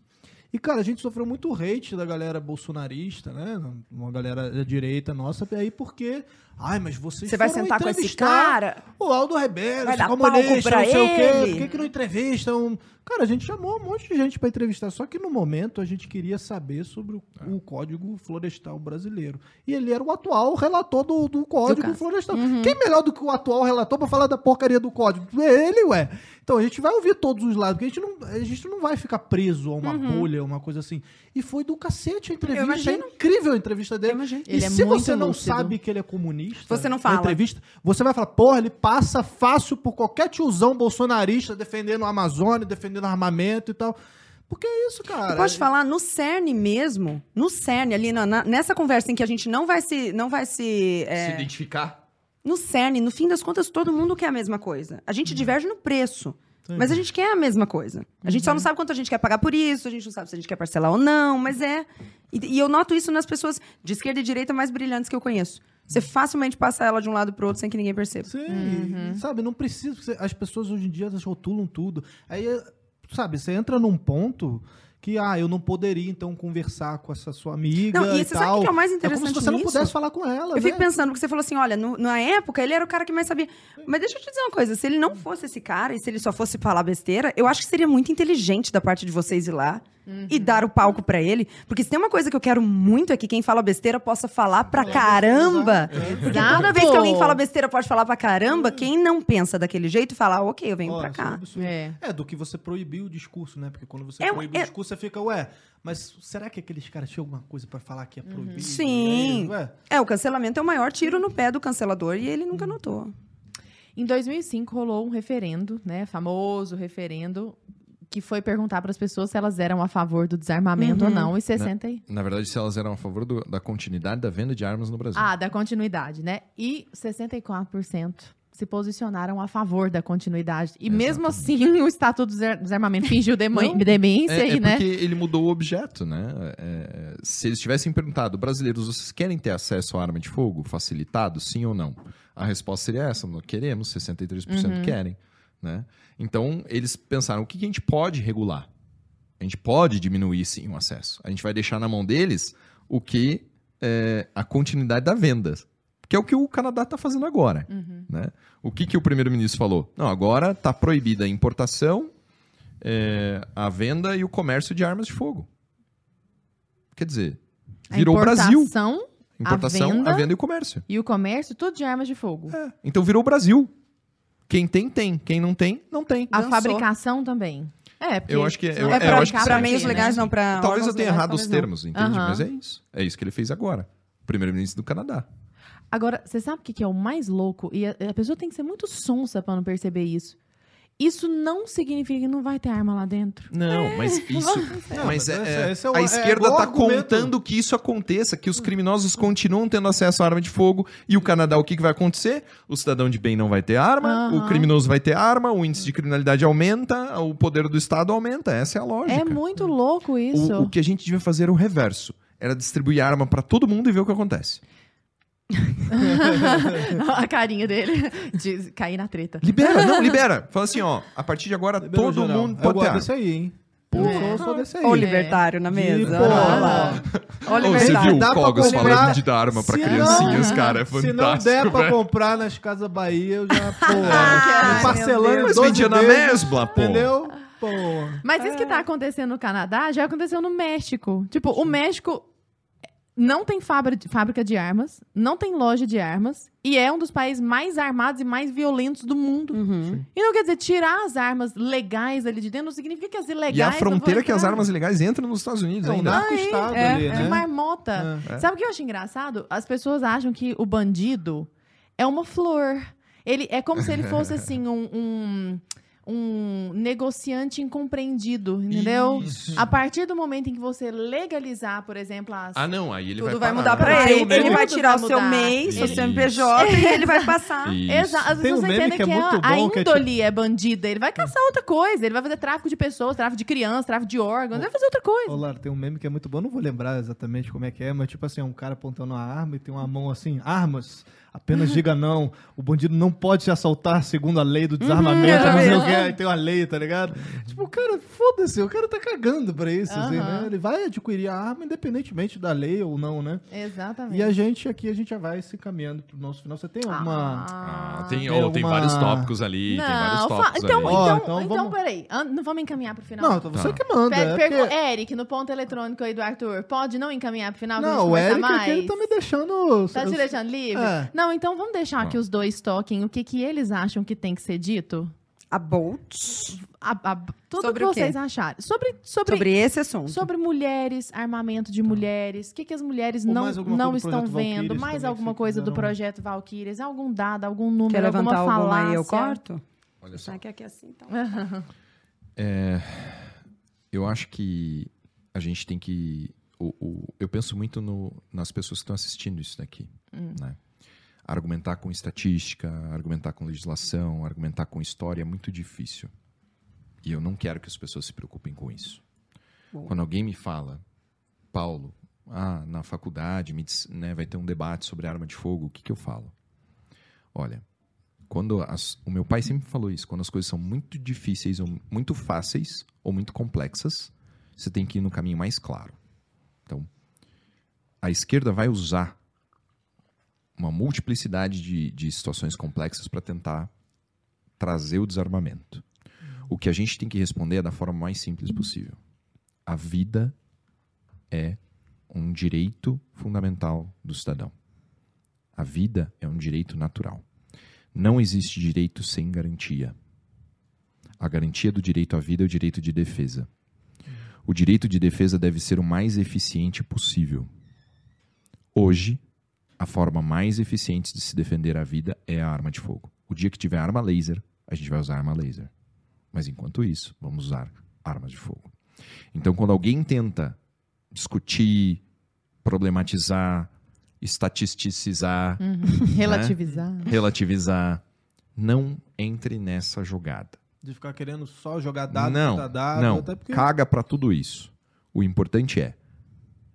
E, cara, a gente sofreu muito hate da galera bolsonarista, né? Uma galera da direita nossa, e aí porque... Ai, mas vocês Você vai sentar com esse cara? o Aldo Rebelo, Vai dar comunista, palco pra não sei o quê. ele. Por que, que não entrevistam? Cara, a gente chamou um monte de gente pra entrevistar, só que no momento a gente queria saber sobre o, o Código Florestal Brasileiro. E ele era o atual relator do, do Código caso. Florestal. Quem melhor do que o atual relator pra falar da porcaria do Código? É ele, ué. Então a gente vai ouvir todos os lados, porque a gente não, a gente não vai ficar preso a uma bolha, uma coisa assim. E foi do cacete a entrevista. É incrível a entrevista dele. E Ele é se muito você não lúcido. sabe que ele é comunista, Você não fala. entrevista, você vai falar, porra, ele passa fácil por qualquer tiozão bolsonarista defendendo a Amazônia, defendendo armamento e tal. Porque é isso, cara. Eu posso te falar, no CERN mesmo, no CERN, ali na- na- nessa conversa em que a gente não vai se. Não vai se, é, Se identificar. no CERN, no fim das contas, todo mundo quer a mesma coisa. A gente diverge no preço. Mas a gente quer a mesma coisa. A gente só não sabe quanto a gente quer pagar por isso, a gente não sabe se a gente quer parcelar ou não, mas é. E, e eu noto isso nas pessoas de esquerda e direita mais brilhantes que eu conheço. Você facilmente passa ela de um lado pro outro sem que ninguém perceba. Sim, Uhum. sabe, não precisa. As pessoas hoje em dia elas rotulam tudo. Aí, sabe, você entra num ponto que, ah, eu não poderia então conversar com essa sua amiga Não, e e você sabe o tal. que é o mais É como se interessante você não nisso? pudesse falar com ela, Eu fico né? pensando, porque você falou assim, olha, no- na época ele era o cara que mais sabia. Mas deixa eu te dizer uma coisa, se ele não fosse esse cara e se ele só fosse falar besteira, eu acho que seria muito inteligente da parte de vocês ir lá e dar o palco pra ele. Porque se tem uma coisa que eu quero muito é que quem fala besteira possa falar pra caramba. Porque toda vez que alguém fala besteira pode falar pra caramba, quem não pensa daquele jeito fala, "Ah, ok, eu venho Ó, pra é cá. absurdo. É. É, do que você proibir o discurso, né? Porque quando você É, proíbe é- o discurso, você fica, ué, mas será que aqueles caras tinham alguma coisa pra falar que é proibido? Sim. E aí, ué, É, o cancelamento é o maior tiro no pé do cancelador e ele nunca notou. Em 2005 rolou um referendo, né, famoso referendo, que foi perguntar para as pessoas se elas eram a favor do desarmamento ou não, e 60 e... Na verdade, se elas eram a favor do- da continuidade da venda de armas no Brasil. Ah, da continuidade, né? E 64% se posicionaram a favor da continuidade. E mesmo assim, o Estatuto do Desar- Desarmamento fingiu demência É, aí, é né? porque ele mudou o objeto, né? É, se eles tivessem perguntado, brasileiros, vocês querem ter acesso à arma de fogo facilitado, sim ou não? A resposta seria essa, nós queremos, 63% Uhum. querem, né? Então, eles pensaram, o que que a gente pode regular? A gente pode diminuir, sim, o acesso. A gente vai deixar na mão deles o que é a continuidade da venda, que é o que o Canadá está fazendo agora, Uhum. né? O que, que o primeiro-ministro falou? Não, agora está proibida a importação, é, a venda e o comércio de armas de fogo. Quer dizer, virou o Brasil. importação, a venda, a venda e o comércio. e o comércio, tudo de armas de fogo. É, Então virou o Brasil. Quem tem, tem. Quem não tem, não tem. A Dançou. fabricação também. É, porque Eu acho que- senão eu- É eu pra, acho que pra sim. meios legais, né? não pra. Talvez eu tenha legais, errado os talvez não. termos, entende? Aham. Mas é isso. É isso que ele fez agora. Primeiro-ministro do Canadá. Agora, você sabe o que que é o mais louco? E a, a pessoa tem que ser muito sonsa pra não perceber isso. Isso não significa que não vai ter arma lá dentro. Não, mas isso. Não, mas é- é- é o- a é esquerda está contando que isso aconteça, que os criminosos continuam tendo acesso à arma de fogo. E o Canadá, o que, que vai acontecer? O cidadão de bem não vai ter arma, Aham. o criminoso vai ter arma, o índice de criminalidade aumenta, o poder do Estado aumenta. Essa é a lógica. É muito louco isso. O, o que a gente devia fazer era o reverso. Era distribuir arma para todo mundo e ver o que acontece. a carinha dele de cair na treta. Libera, não, libera. Fala assim, ó, a partir de agora liberou todo geral. mundo Eu pode ter gosto desse aí, hein? É. Eu sou, sou desse aí. Ó, o libertário na De mesa. boa. Olha lá. Olha você libertário. viu Dá o pra Cogos comprar- falando de dar arma pra Se criancinhas, não- cara? É Se não fantástico, der pra velho. comprar nas Casas Bahia, eu já, pô, Ai, parcelando meu em Mas 12 vendia na vezes, mesma, pô. Entendeu? Pô. Mas isso que tá acontecendo no Canadá já aconteceu no México. Tipo, o México não tem fábrica de, armas, não tem loja de armas e é um dos países mais armados e mais violentos do mundo. Uhum. E não quer dizer, tirar as armas legais ali de dentro não significa que as ilegais. E a fronteira que as armas ilegais entram nos Estados Unidos É um ainda. narco-estado é, ali, De né? marmota. É. Sabe o que eu acho engraçado? As pessoas acham que o bandido é uma flor. Ele é como se ele fosse assim um, um, um negociante incompreendido, entendeu? Isso. A partir do momento em que você legalizar, por exemplo, as Ah, não, aí ele Tudo vai vai mudar pra Vai, ele. o Ele vai tirar vai o seu. MEI, seu Isso. CNPJ e ele vai passar. Isso. Exato. As Tem um pessoas meme entendem que é que, muito a, a bom, que é índole é bandida. Ele vai caçar outra coisa. Ele vai fazer tráfico de pessoas, tráfico de crianças, tráfico de órgãos. Ele vai fazer outra coisa. Lara, tem um meme que é muito bom, não vou lembrar exatamente como é que é, mas tipo assim, é um cara apontando uma arma e tem uma mão assim, armas, apenas diga não, o bandido não pode se assaltar segundo a lei do desarmamento, Uhum, não sei o é. que, aí tem uma lei, tá ligado? Tipo, cara, foda-se, o cara tá cagando pra isso, assim, Aham. né? Ele vai adquirir a arma independentemente da lei ou não, né? Exatamente. E a gente aqui, a gente já vai se encaminhando pro nosso final. Você tem alguma... Ah, tem, Tem oh, tem alguma- vários tópicos ali, tem vários Não, fa- tópicos então, ali. Então, então então, vamos- peraí. An- Não vamos encaminhar pro final? Não, então você Tá. que manda. Per- é porque- Eric, no ponto eletrônico aí do Arthur, pode não encaminhar pro final? Não, o Eric mais? aqui, ele tá me deixando... Tá te deixando livre? É. Não, então vamos deixar que Bom. os dois toquem o que, que eles acham que tem que ser dito? A Bolt. A- a- tudo Sobre que vocês acharem. Sobre, sobre, Sobre esse assunto. sobre mulheres, armamento de mulheres, o que, que as mulheres Ou não, alguma não estão vendo, Valkyries mais alguma coisa do projeto Valkyries, algum dado, algum número, Quer levantar alguma alguma aí, eu falácia. corto? Olha só. Será que é aqui assim, então? É, Eu acho que a gente tem que. o- o- eu penso muito no- nas pessoas que estão assistindo isso daqui. né? Argumentar com estatística, argumentar com legislação, argumentar com história é muito difícil. E eu não quero que as pessoas se preocupem com isso. Boa. Quando alguém me fala, Paulo, ah, na faculdade me dis- né, vai ter um debate sobre arma de fogo, o que, que eu falo? Olha, quando as- o meu pai sempre falou isso, quando as coisas são muito difíceis, ou muito fáceis ou muito complexas, você tem que ir no caminho mais claro. Então, a esquerda vai usar uma multiplicidade de, de situações complexas para tentar trazer o desarmamento. O que a gente tem que responder é da forma mais simples possível. A vida é um direito fundamental do cidadão. A vida é um direito natural. Não existe direito sem garantia. A garantia do direito à vida é o direito de defesa. O direito de defesa deve ser o mais eficiente possível. Hoje, a forma mais eficiente de se defender a vida é a arma de fogo. O dia que tiver arma laser, a gente vai usar arma laser. Mas enquanto isso, vamos usar armas de fogo. Então, quando alguém tenta discutir, problematizar, estatisticizar, Relativizar. relativizar, não entre nessa jogada. De ficar querendo só jogar dado, não, dado, não, até porque caga pra tudo isso. O importante é,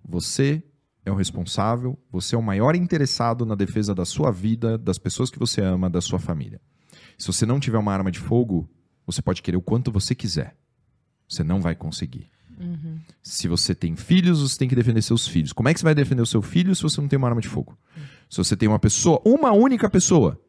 você é o responsável, você é o maior interessado na defesa da sua vida, das pessoas que você ama, da sua família. Se você não tiver uma arma de fogo, você pode querer o quanto você quiser. Você não vai conseguir. Se você tem filhos, você tem que defender seus filhos. Como é que você vai defender o seu filho se você não tem uma arma de fogo? Se você tem uma pessoa, uma única pessoa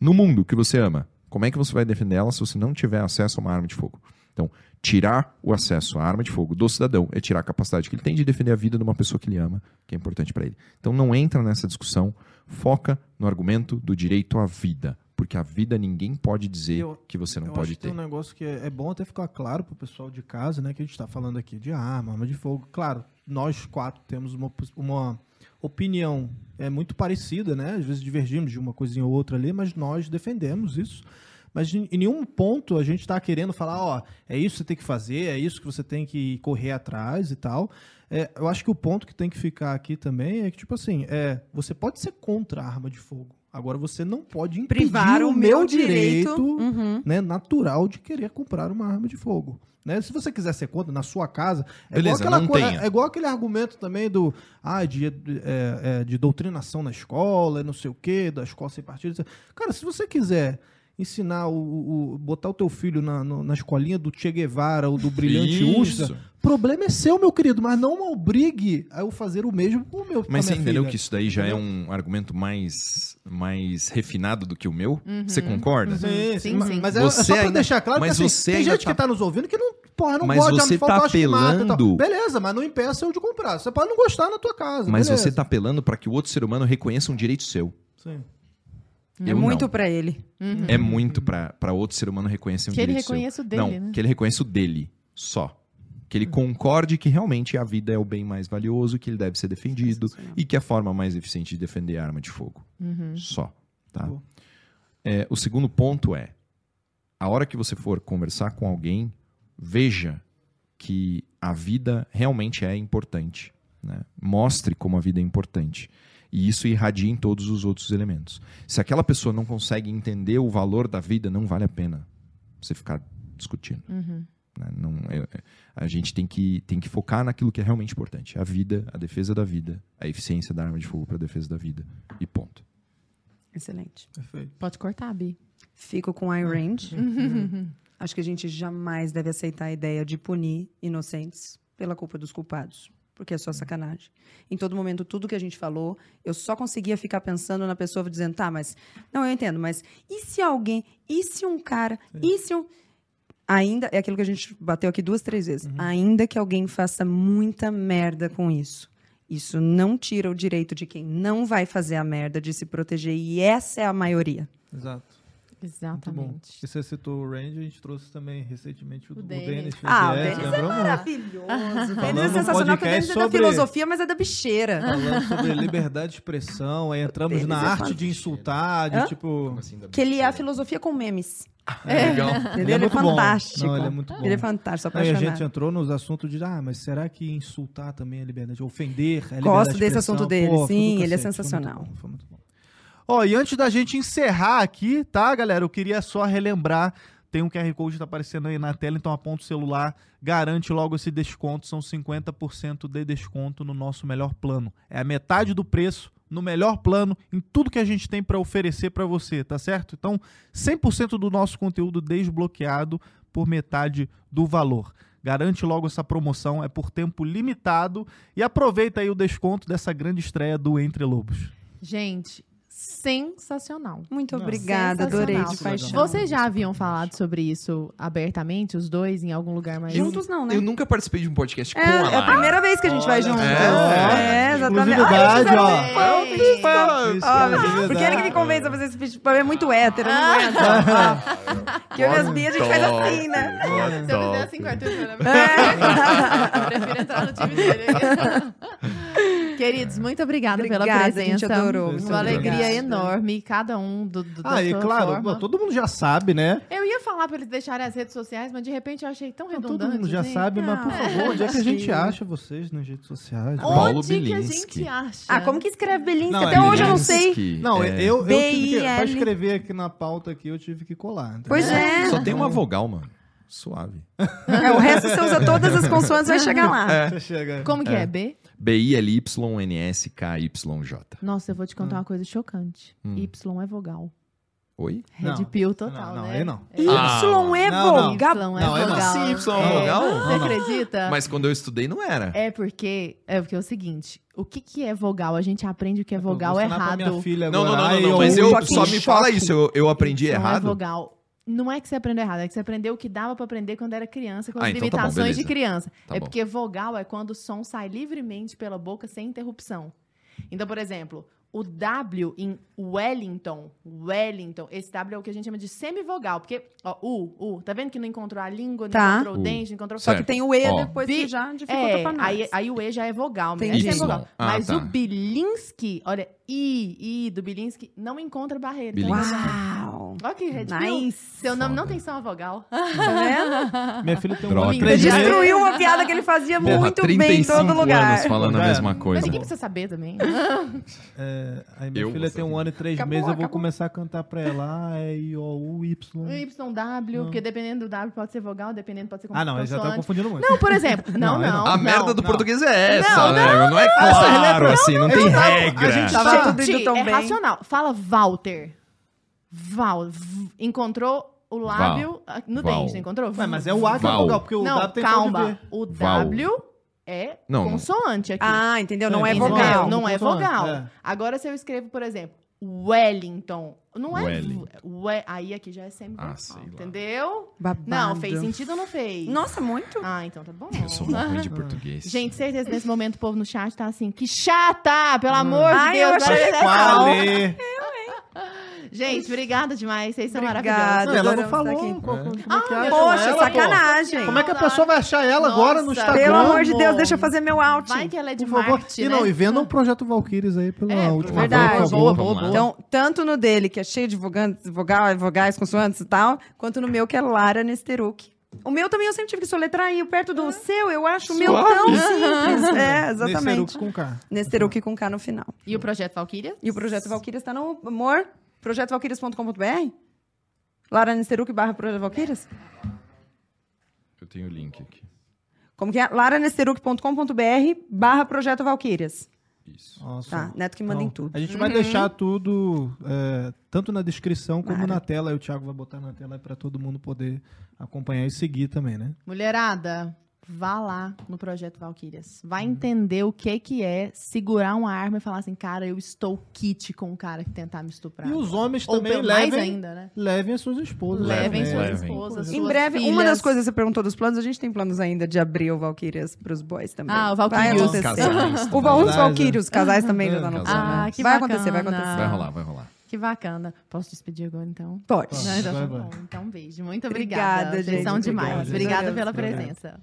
no mundo que você ama, como é que você vai defender ela se você não tiver acesso a uma arma de fogo? Então, tirar o acesso à arma de fogo do cidadão é tirar a capacidade que ele tem de defender a vida de uma pessoa que ele ama, que é importante para ele. Então, não entra nessa discussão, foca no argumento do direito à vida, porque a vida ninguém pode dizer Eu- que você não pode acho que ter. tem um negócio que é, é bom até ficar claro pro pessoal de casa, né? Que a gente tá falando aqui de arma, arma de fogo. Claro, nós quatro temos uma, uma opinião é muito parecida, né? Às vezes divergimos de uma coisinha ou outra ali, mas nós defendemos isso. Mas em nenhum ponto a gente está querendo falar, ó, é isso que você tem que fazer, é isso que você tem que correr atrás e tal. É, eu acho que o ponto que tem que ficar aqui também é que, tipo assim, é, você pode ser contra a arma de fogo. Agora você não pode impedir Privar o, o meu direito, direito, uhum. né, natural de querer comprar uma arma de fogo. Né? Se você quiser ser contra na sua casa, é Beleza, igual aquela tenha. é igual aquele argumento também do ah, de, é, é, de doutrinação na escola, não sei o quê, da escola sem partido. Cara, se você quiser ensinar o, o- botar o teu filho na, no- na escolinha do Che Guevara ou do Brilhante. Ustra, problema é seu, meu querido, mas não obrigue a eu fazer o mesmo com o meu Mas você entendeu filha. que isso daí já é um argumento mais, mais refinado do que o meu? Você concorda? Sim, sim, Sim, ma- sim. mas é, é só pra ainda- deixar claro mas que assim, você tem gente tá- que tá nos ouvindo que não, porra, não Mas gosta de você tá apelando- Beleza, mas não impeça eu de comprar. Você pode não gostar na tua casa. Mas beleza. você tá apelando para que o outro ser humano reconheça um direito seu. Sim. É muito pra ele. É muito para outro ser humano reconhecer um Que ele direito seu. reconheça o dele, Não, né? que ele reconheça o dele, só. Que ele concorde que realmente a vida é o bem mais valioso, que ele deve ser defendido e que é a forma mais eficiente de defender a arma de fogo. Só. Tá? É, o segundo ponto é: a hora que você for conversar com alguém, veja que a vida realmente é importante. né? Mostre como a vida é importante. E isso irradia em todos os outros elementos. Se aquela pessoa não consegue entender o valor da vida, não vale a pena você ficar discutindo. Uhum. né? Não, é- é- a gente tem que, tem que focar naquilo que é realmente importante: a vida, a defesa da vida, a eficiência da arma de fogo para a defesa da vida. E ponto. Excelente. Perfeito. Pode cortar, Bi. Fico com eye range. Acho que a gente jamais deve aceitar a ideia de punir inocentes pela culpa dos culpados. Porque é só sacanagem. Em todo momento, tudo que a gente falou, eu só conseguia ficar pensando na pessoa dizendo, tá, mas. Não, eu entendo, mas e se alguém. E se um cara. E se um. Ainda. É aquilo que a gente bateu aqui duas, três vezes. Ainda que alguém faça muita merda com isso. Isso não tira o direito de quem não vai fazer a merda de se proteger. E essa é a maioria. Exato. Exatamente. E você citou o Range, a gente trouxe também recentemente o, O o Denis. Ah, o Denis é lembrou muito? maravilhoso. O Falando Denis é sensacional, porque o Denis é da filosofia, mas é da bicheira. Falando sobre liberdade de expressão, aí entramos na é arte fantástico. de insultar, de Hã? tipo. Assim, Que ele é a filosofia com memes. É, legal. Entendeu? Ele, é é, muito bom. fantástico. Não, ele é muito bom. Ele é fantástico, sou Aí a gente entrou nos assuntos de, ah, mas será que insultar também é liberdade? Ofender é liberdade Gosto de desse assunto dele, Pô, sim, ele é cacete, foi muito sensacional. bom, foi muito bom. Ó, e antes da gente encerrar aqui, tá, galera? Eu queria só relembrar, tem um QR Code que tá aparecendo aí na tela, então aponta o celular, garante logo esse desconto, são 50% de desconto no nosso melhor plano. É a metade do preço no melhor plano, em tudo que a gente tem para oferecer para você, tá certo? Então, 100% do nosso conteúdo desbloqueado por metade do valor. Garante logo essa promoção, é por tempo limitado e aproveita aí o desconto dessa grande estreia do Entre Lobos. Gente, sensacional. Muito Nossa. obrigada, adorei de paixão. Vocês já haviam falado sobre isso abertamente, os dois, em algum lugar mais... Juntos não, né? Eu nunca participei de um podcast com É, a é a primeira vez que a gente vai Olha junto. só. É, exatamente. Ai, ó. exclusividade. porque ele que me convence a fazer esse vídeo. É muito hétero, eu não aguento. Ah. Que eu e as Bias, a gente faz assim, né? Se eu fizer assim com o Arthur, É. eu prefiro entrar no time dele. Queridos, muito obrigada, pela Obrigada, presença. a gente adorou. Muito Uma alegria obrigada. enorme, cada um do, do Ah, e claro, forma. todo mundo já sabe, né? Eu ia falar pra eles deixarem as redes sociais, mas de repente eu achei tão Não, redundante. todo mundo já gente. sabe, mas por Ah, favor, onde é que a gente acha vocês nas redes sociais? Paulo Onde que a Bilinski. gente acha? Ah, como que escreve Belinski? Não, Até é hoje eu não Bilinski. sei. Não, É. eu, eu tive que, pra escrever aqui na pauta aqui, eu tive que colar. entendeu? Pois é. Só tem uma vogal, mano. Suave. É, o resto você usa todas as consoantes vai chegar lá. Chega. Como que é? B? B-I-L-Y-N-S-K-Y-J. Nossa, eu vou te contar Hum. uma coisa chocante. Hum. Y é vogal. Oi? Red Não. pill total, Não, não, né? aí não. Y Ah, é não, não. vogal. Y é Não, vogal. é não. Sim, Y é É, vogal? Você Não, não. acredita? Mas quando eu estudei não era. É porque é porque é o seguinte, o que que é vogal? A gente aprende o que é vogal errado. Minha filha Não, não, agora. não, não, Ai, não, mas eu- eu só me fala isso, eu, eu aprendi Não é errado. vogal. Não é que você aprendeu errado, é que você aprendeu o que dava pra aprender quando era criança, com as Ah, então tá bom, limitações de criança. Tá é bom. porque vogal é quando o som sai livremente pela boca sem interrupção. Então, por exemplo, o W em Wellington, Wellington, esse W é o que a gente chama de semivogal, porque, ó, U, U, tá vendo que não encontrou a língua, não Tá. encontrou o dente, não encontrou... Só que Certo. tem o E Ó. depois que já dificulta É, pra nós. aí, aí o E já é vogal, mas Entendi. é vogal. Ah, mas tá. o Bilinski, olha, I, I do Bilinski, não encontra barreira. Então. Uau. Olha que red pill. Nice. Seu nome não tem só uma vogal. Tá vendo? Minha filha tem um Droga. ano e Você três meses. destruiu uma piada que ele fazia Porra, muito bem em 35 todo lugar. anos falando a Já mesma coisa. Mas ninguém precisa saber também. É, aí minha Eu filha vou tem um ano e três Acabou, meses, eu vou acabou. começar a cantar pra ela. Ah, é I, O, U, Y. O YW, porque dependendo do W pode ser vogal, dependendo pode ser Ah, não, ele já tá consoante. confundindo muito. Não, por exemplo. Não, Não, aí não. não. A não. merda do não. português é essa, Não, né? Não, é claro, assim, não tem regra. a gente Tava tudo indo Gente, tão é bem. racional. Fala Walter. Val. Encontrou o lábio ah, no Val. dente, não encontrou? Ué, mas é o A que é Val. vogal, porque o não, W tem de calma. O Val. W é Não, não. consoante aqui. Ah, entendeu? Não é Entendeu? vogal. Não é Consoante, vogal. é. Agora, se eu escrevo, por exemplo, Wellington. Não é. Wellington. We- aí aqui já é semivogal. Ah, sei lá. Entendeu? Babado. Não, fez sentido ou não fez? Nossa, muito. Ah, então tá bom. Eu sou uma ruim de português. Gente, certeza nesse momento o povo no chat tá assim, que chata, pelo amor de Ai, eu Deus. achei vai legal. ser Quale! Gente, obrigada demais, vocês são Obrigada. maravilhosos. Ela não falou. aqui. É. Como é que Ah, Poxa, ela, pô? sacanagem. Como é que a pessoa vai achar ela agora no Nossa. Instagram? Pelo amor de Deus, deixa eu fazer meu out. Vai que ela é de Por favor. Marte, E né? não, e vendam o projeto Valkyries aí pela É, última verdade. vez, Boa, boa, boa. Então, tanto no dele, que é cheio de vogantes, vogal, vogais, consoantes e tal, quanto no meu, que é Lara Nesteruk. O meu também eu sempre tive que soletrar aí, perto do seu, eu acho o meu tão simples. É, exatamente. Nesteruk com K. Nesteruk com K no final. E o projeto Valkyria? E o Projeto Valkyrias está no, amor, projetovalkyrias.com.br? Lara Nesteruk barra Projeto Valkyrias? Eu tenho o link aqui. Como que é? laranesteruk.com.br barra Projeto Valkyrias. Isso. Nossa. Tá, Neto que manda em Então, tudo. A gente vai deixar tudo, é, tanto na descrição como na tela. O Thiago vai botar na tela para todo mundo poder acompanhar e seguir também, né? Mulherada, vá lá no projeto Valkyrias. Vai entender o que que é segurar uma arma e falar assim, cara, eu estou kit com o cara que tentar me estuprar. E os homens Ou também levem, ainda, né? levem as suas esposas. Levem né? suas Levem. esposas, Em suas breve, uma filhas. das coisas que você perguntou dos planos, a gente tem planos ainda de abrir o Valkyrias pros boys também. Ah, o Vai Valkyrios. acontecer. Casais O Val- os Valkyrios, os casais também já tá no plano. Ah, que vai bacana. acontecer, vai acontecer. Vai rolar, vai rolar. Que bacana. Posso despedir agora, então? Pode. Não, então, tá bom. Então, beijo. Muito Obrigada, obrigada. Vocês gente. são demais. Obrigada gente. pela Obrigado. presença.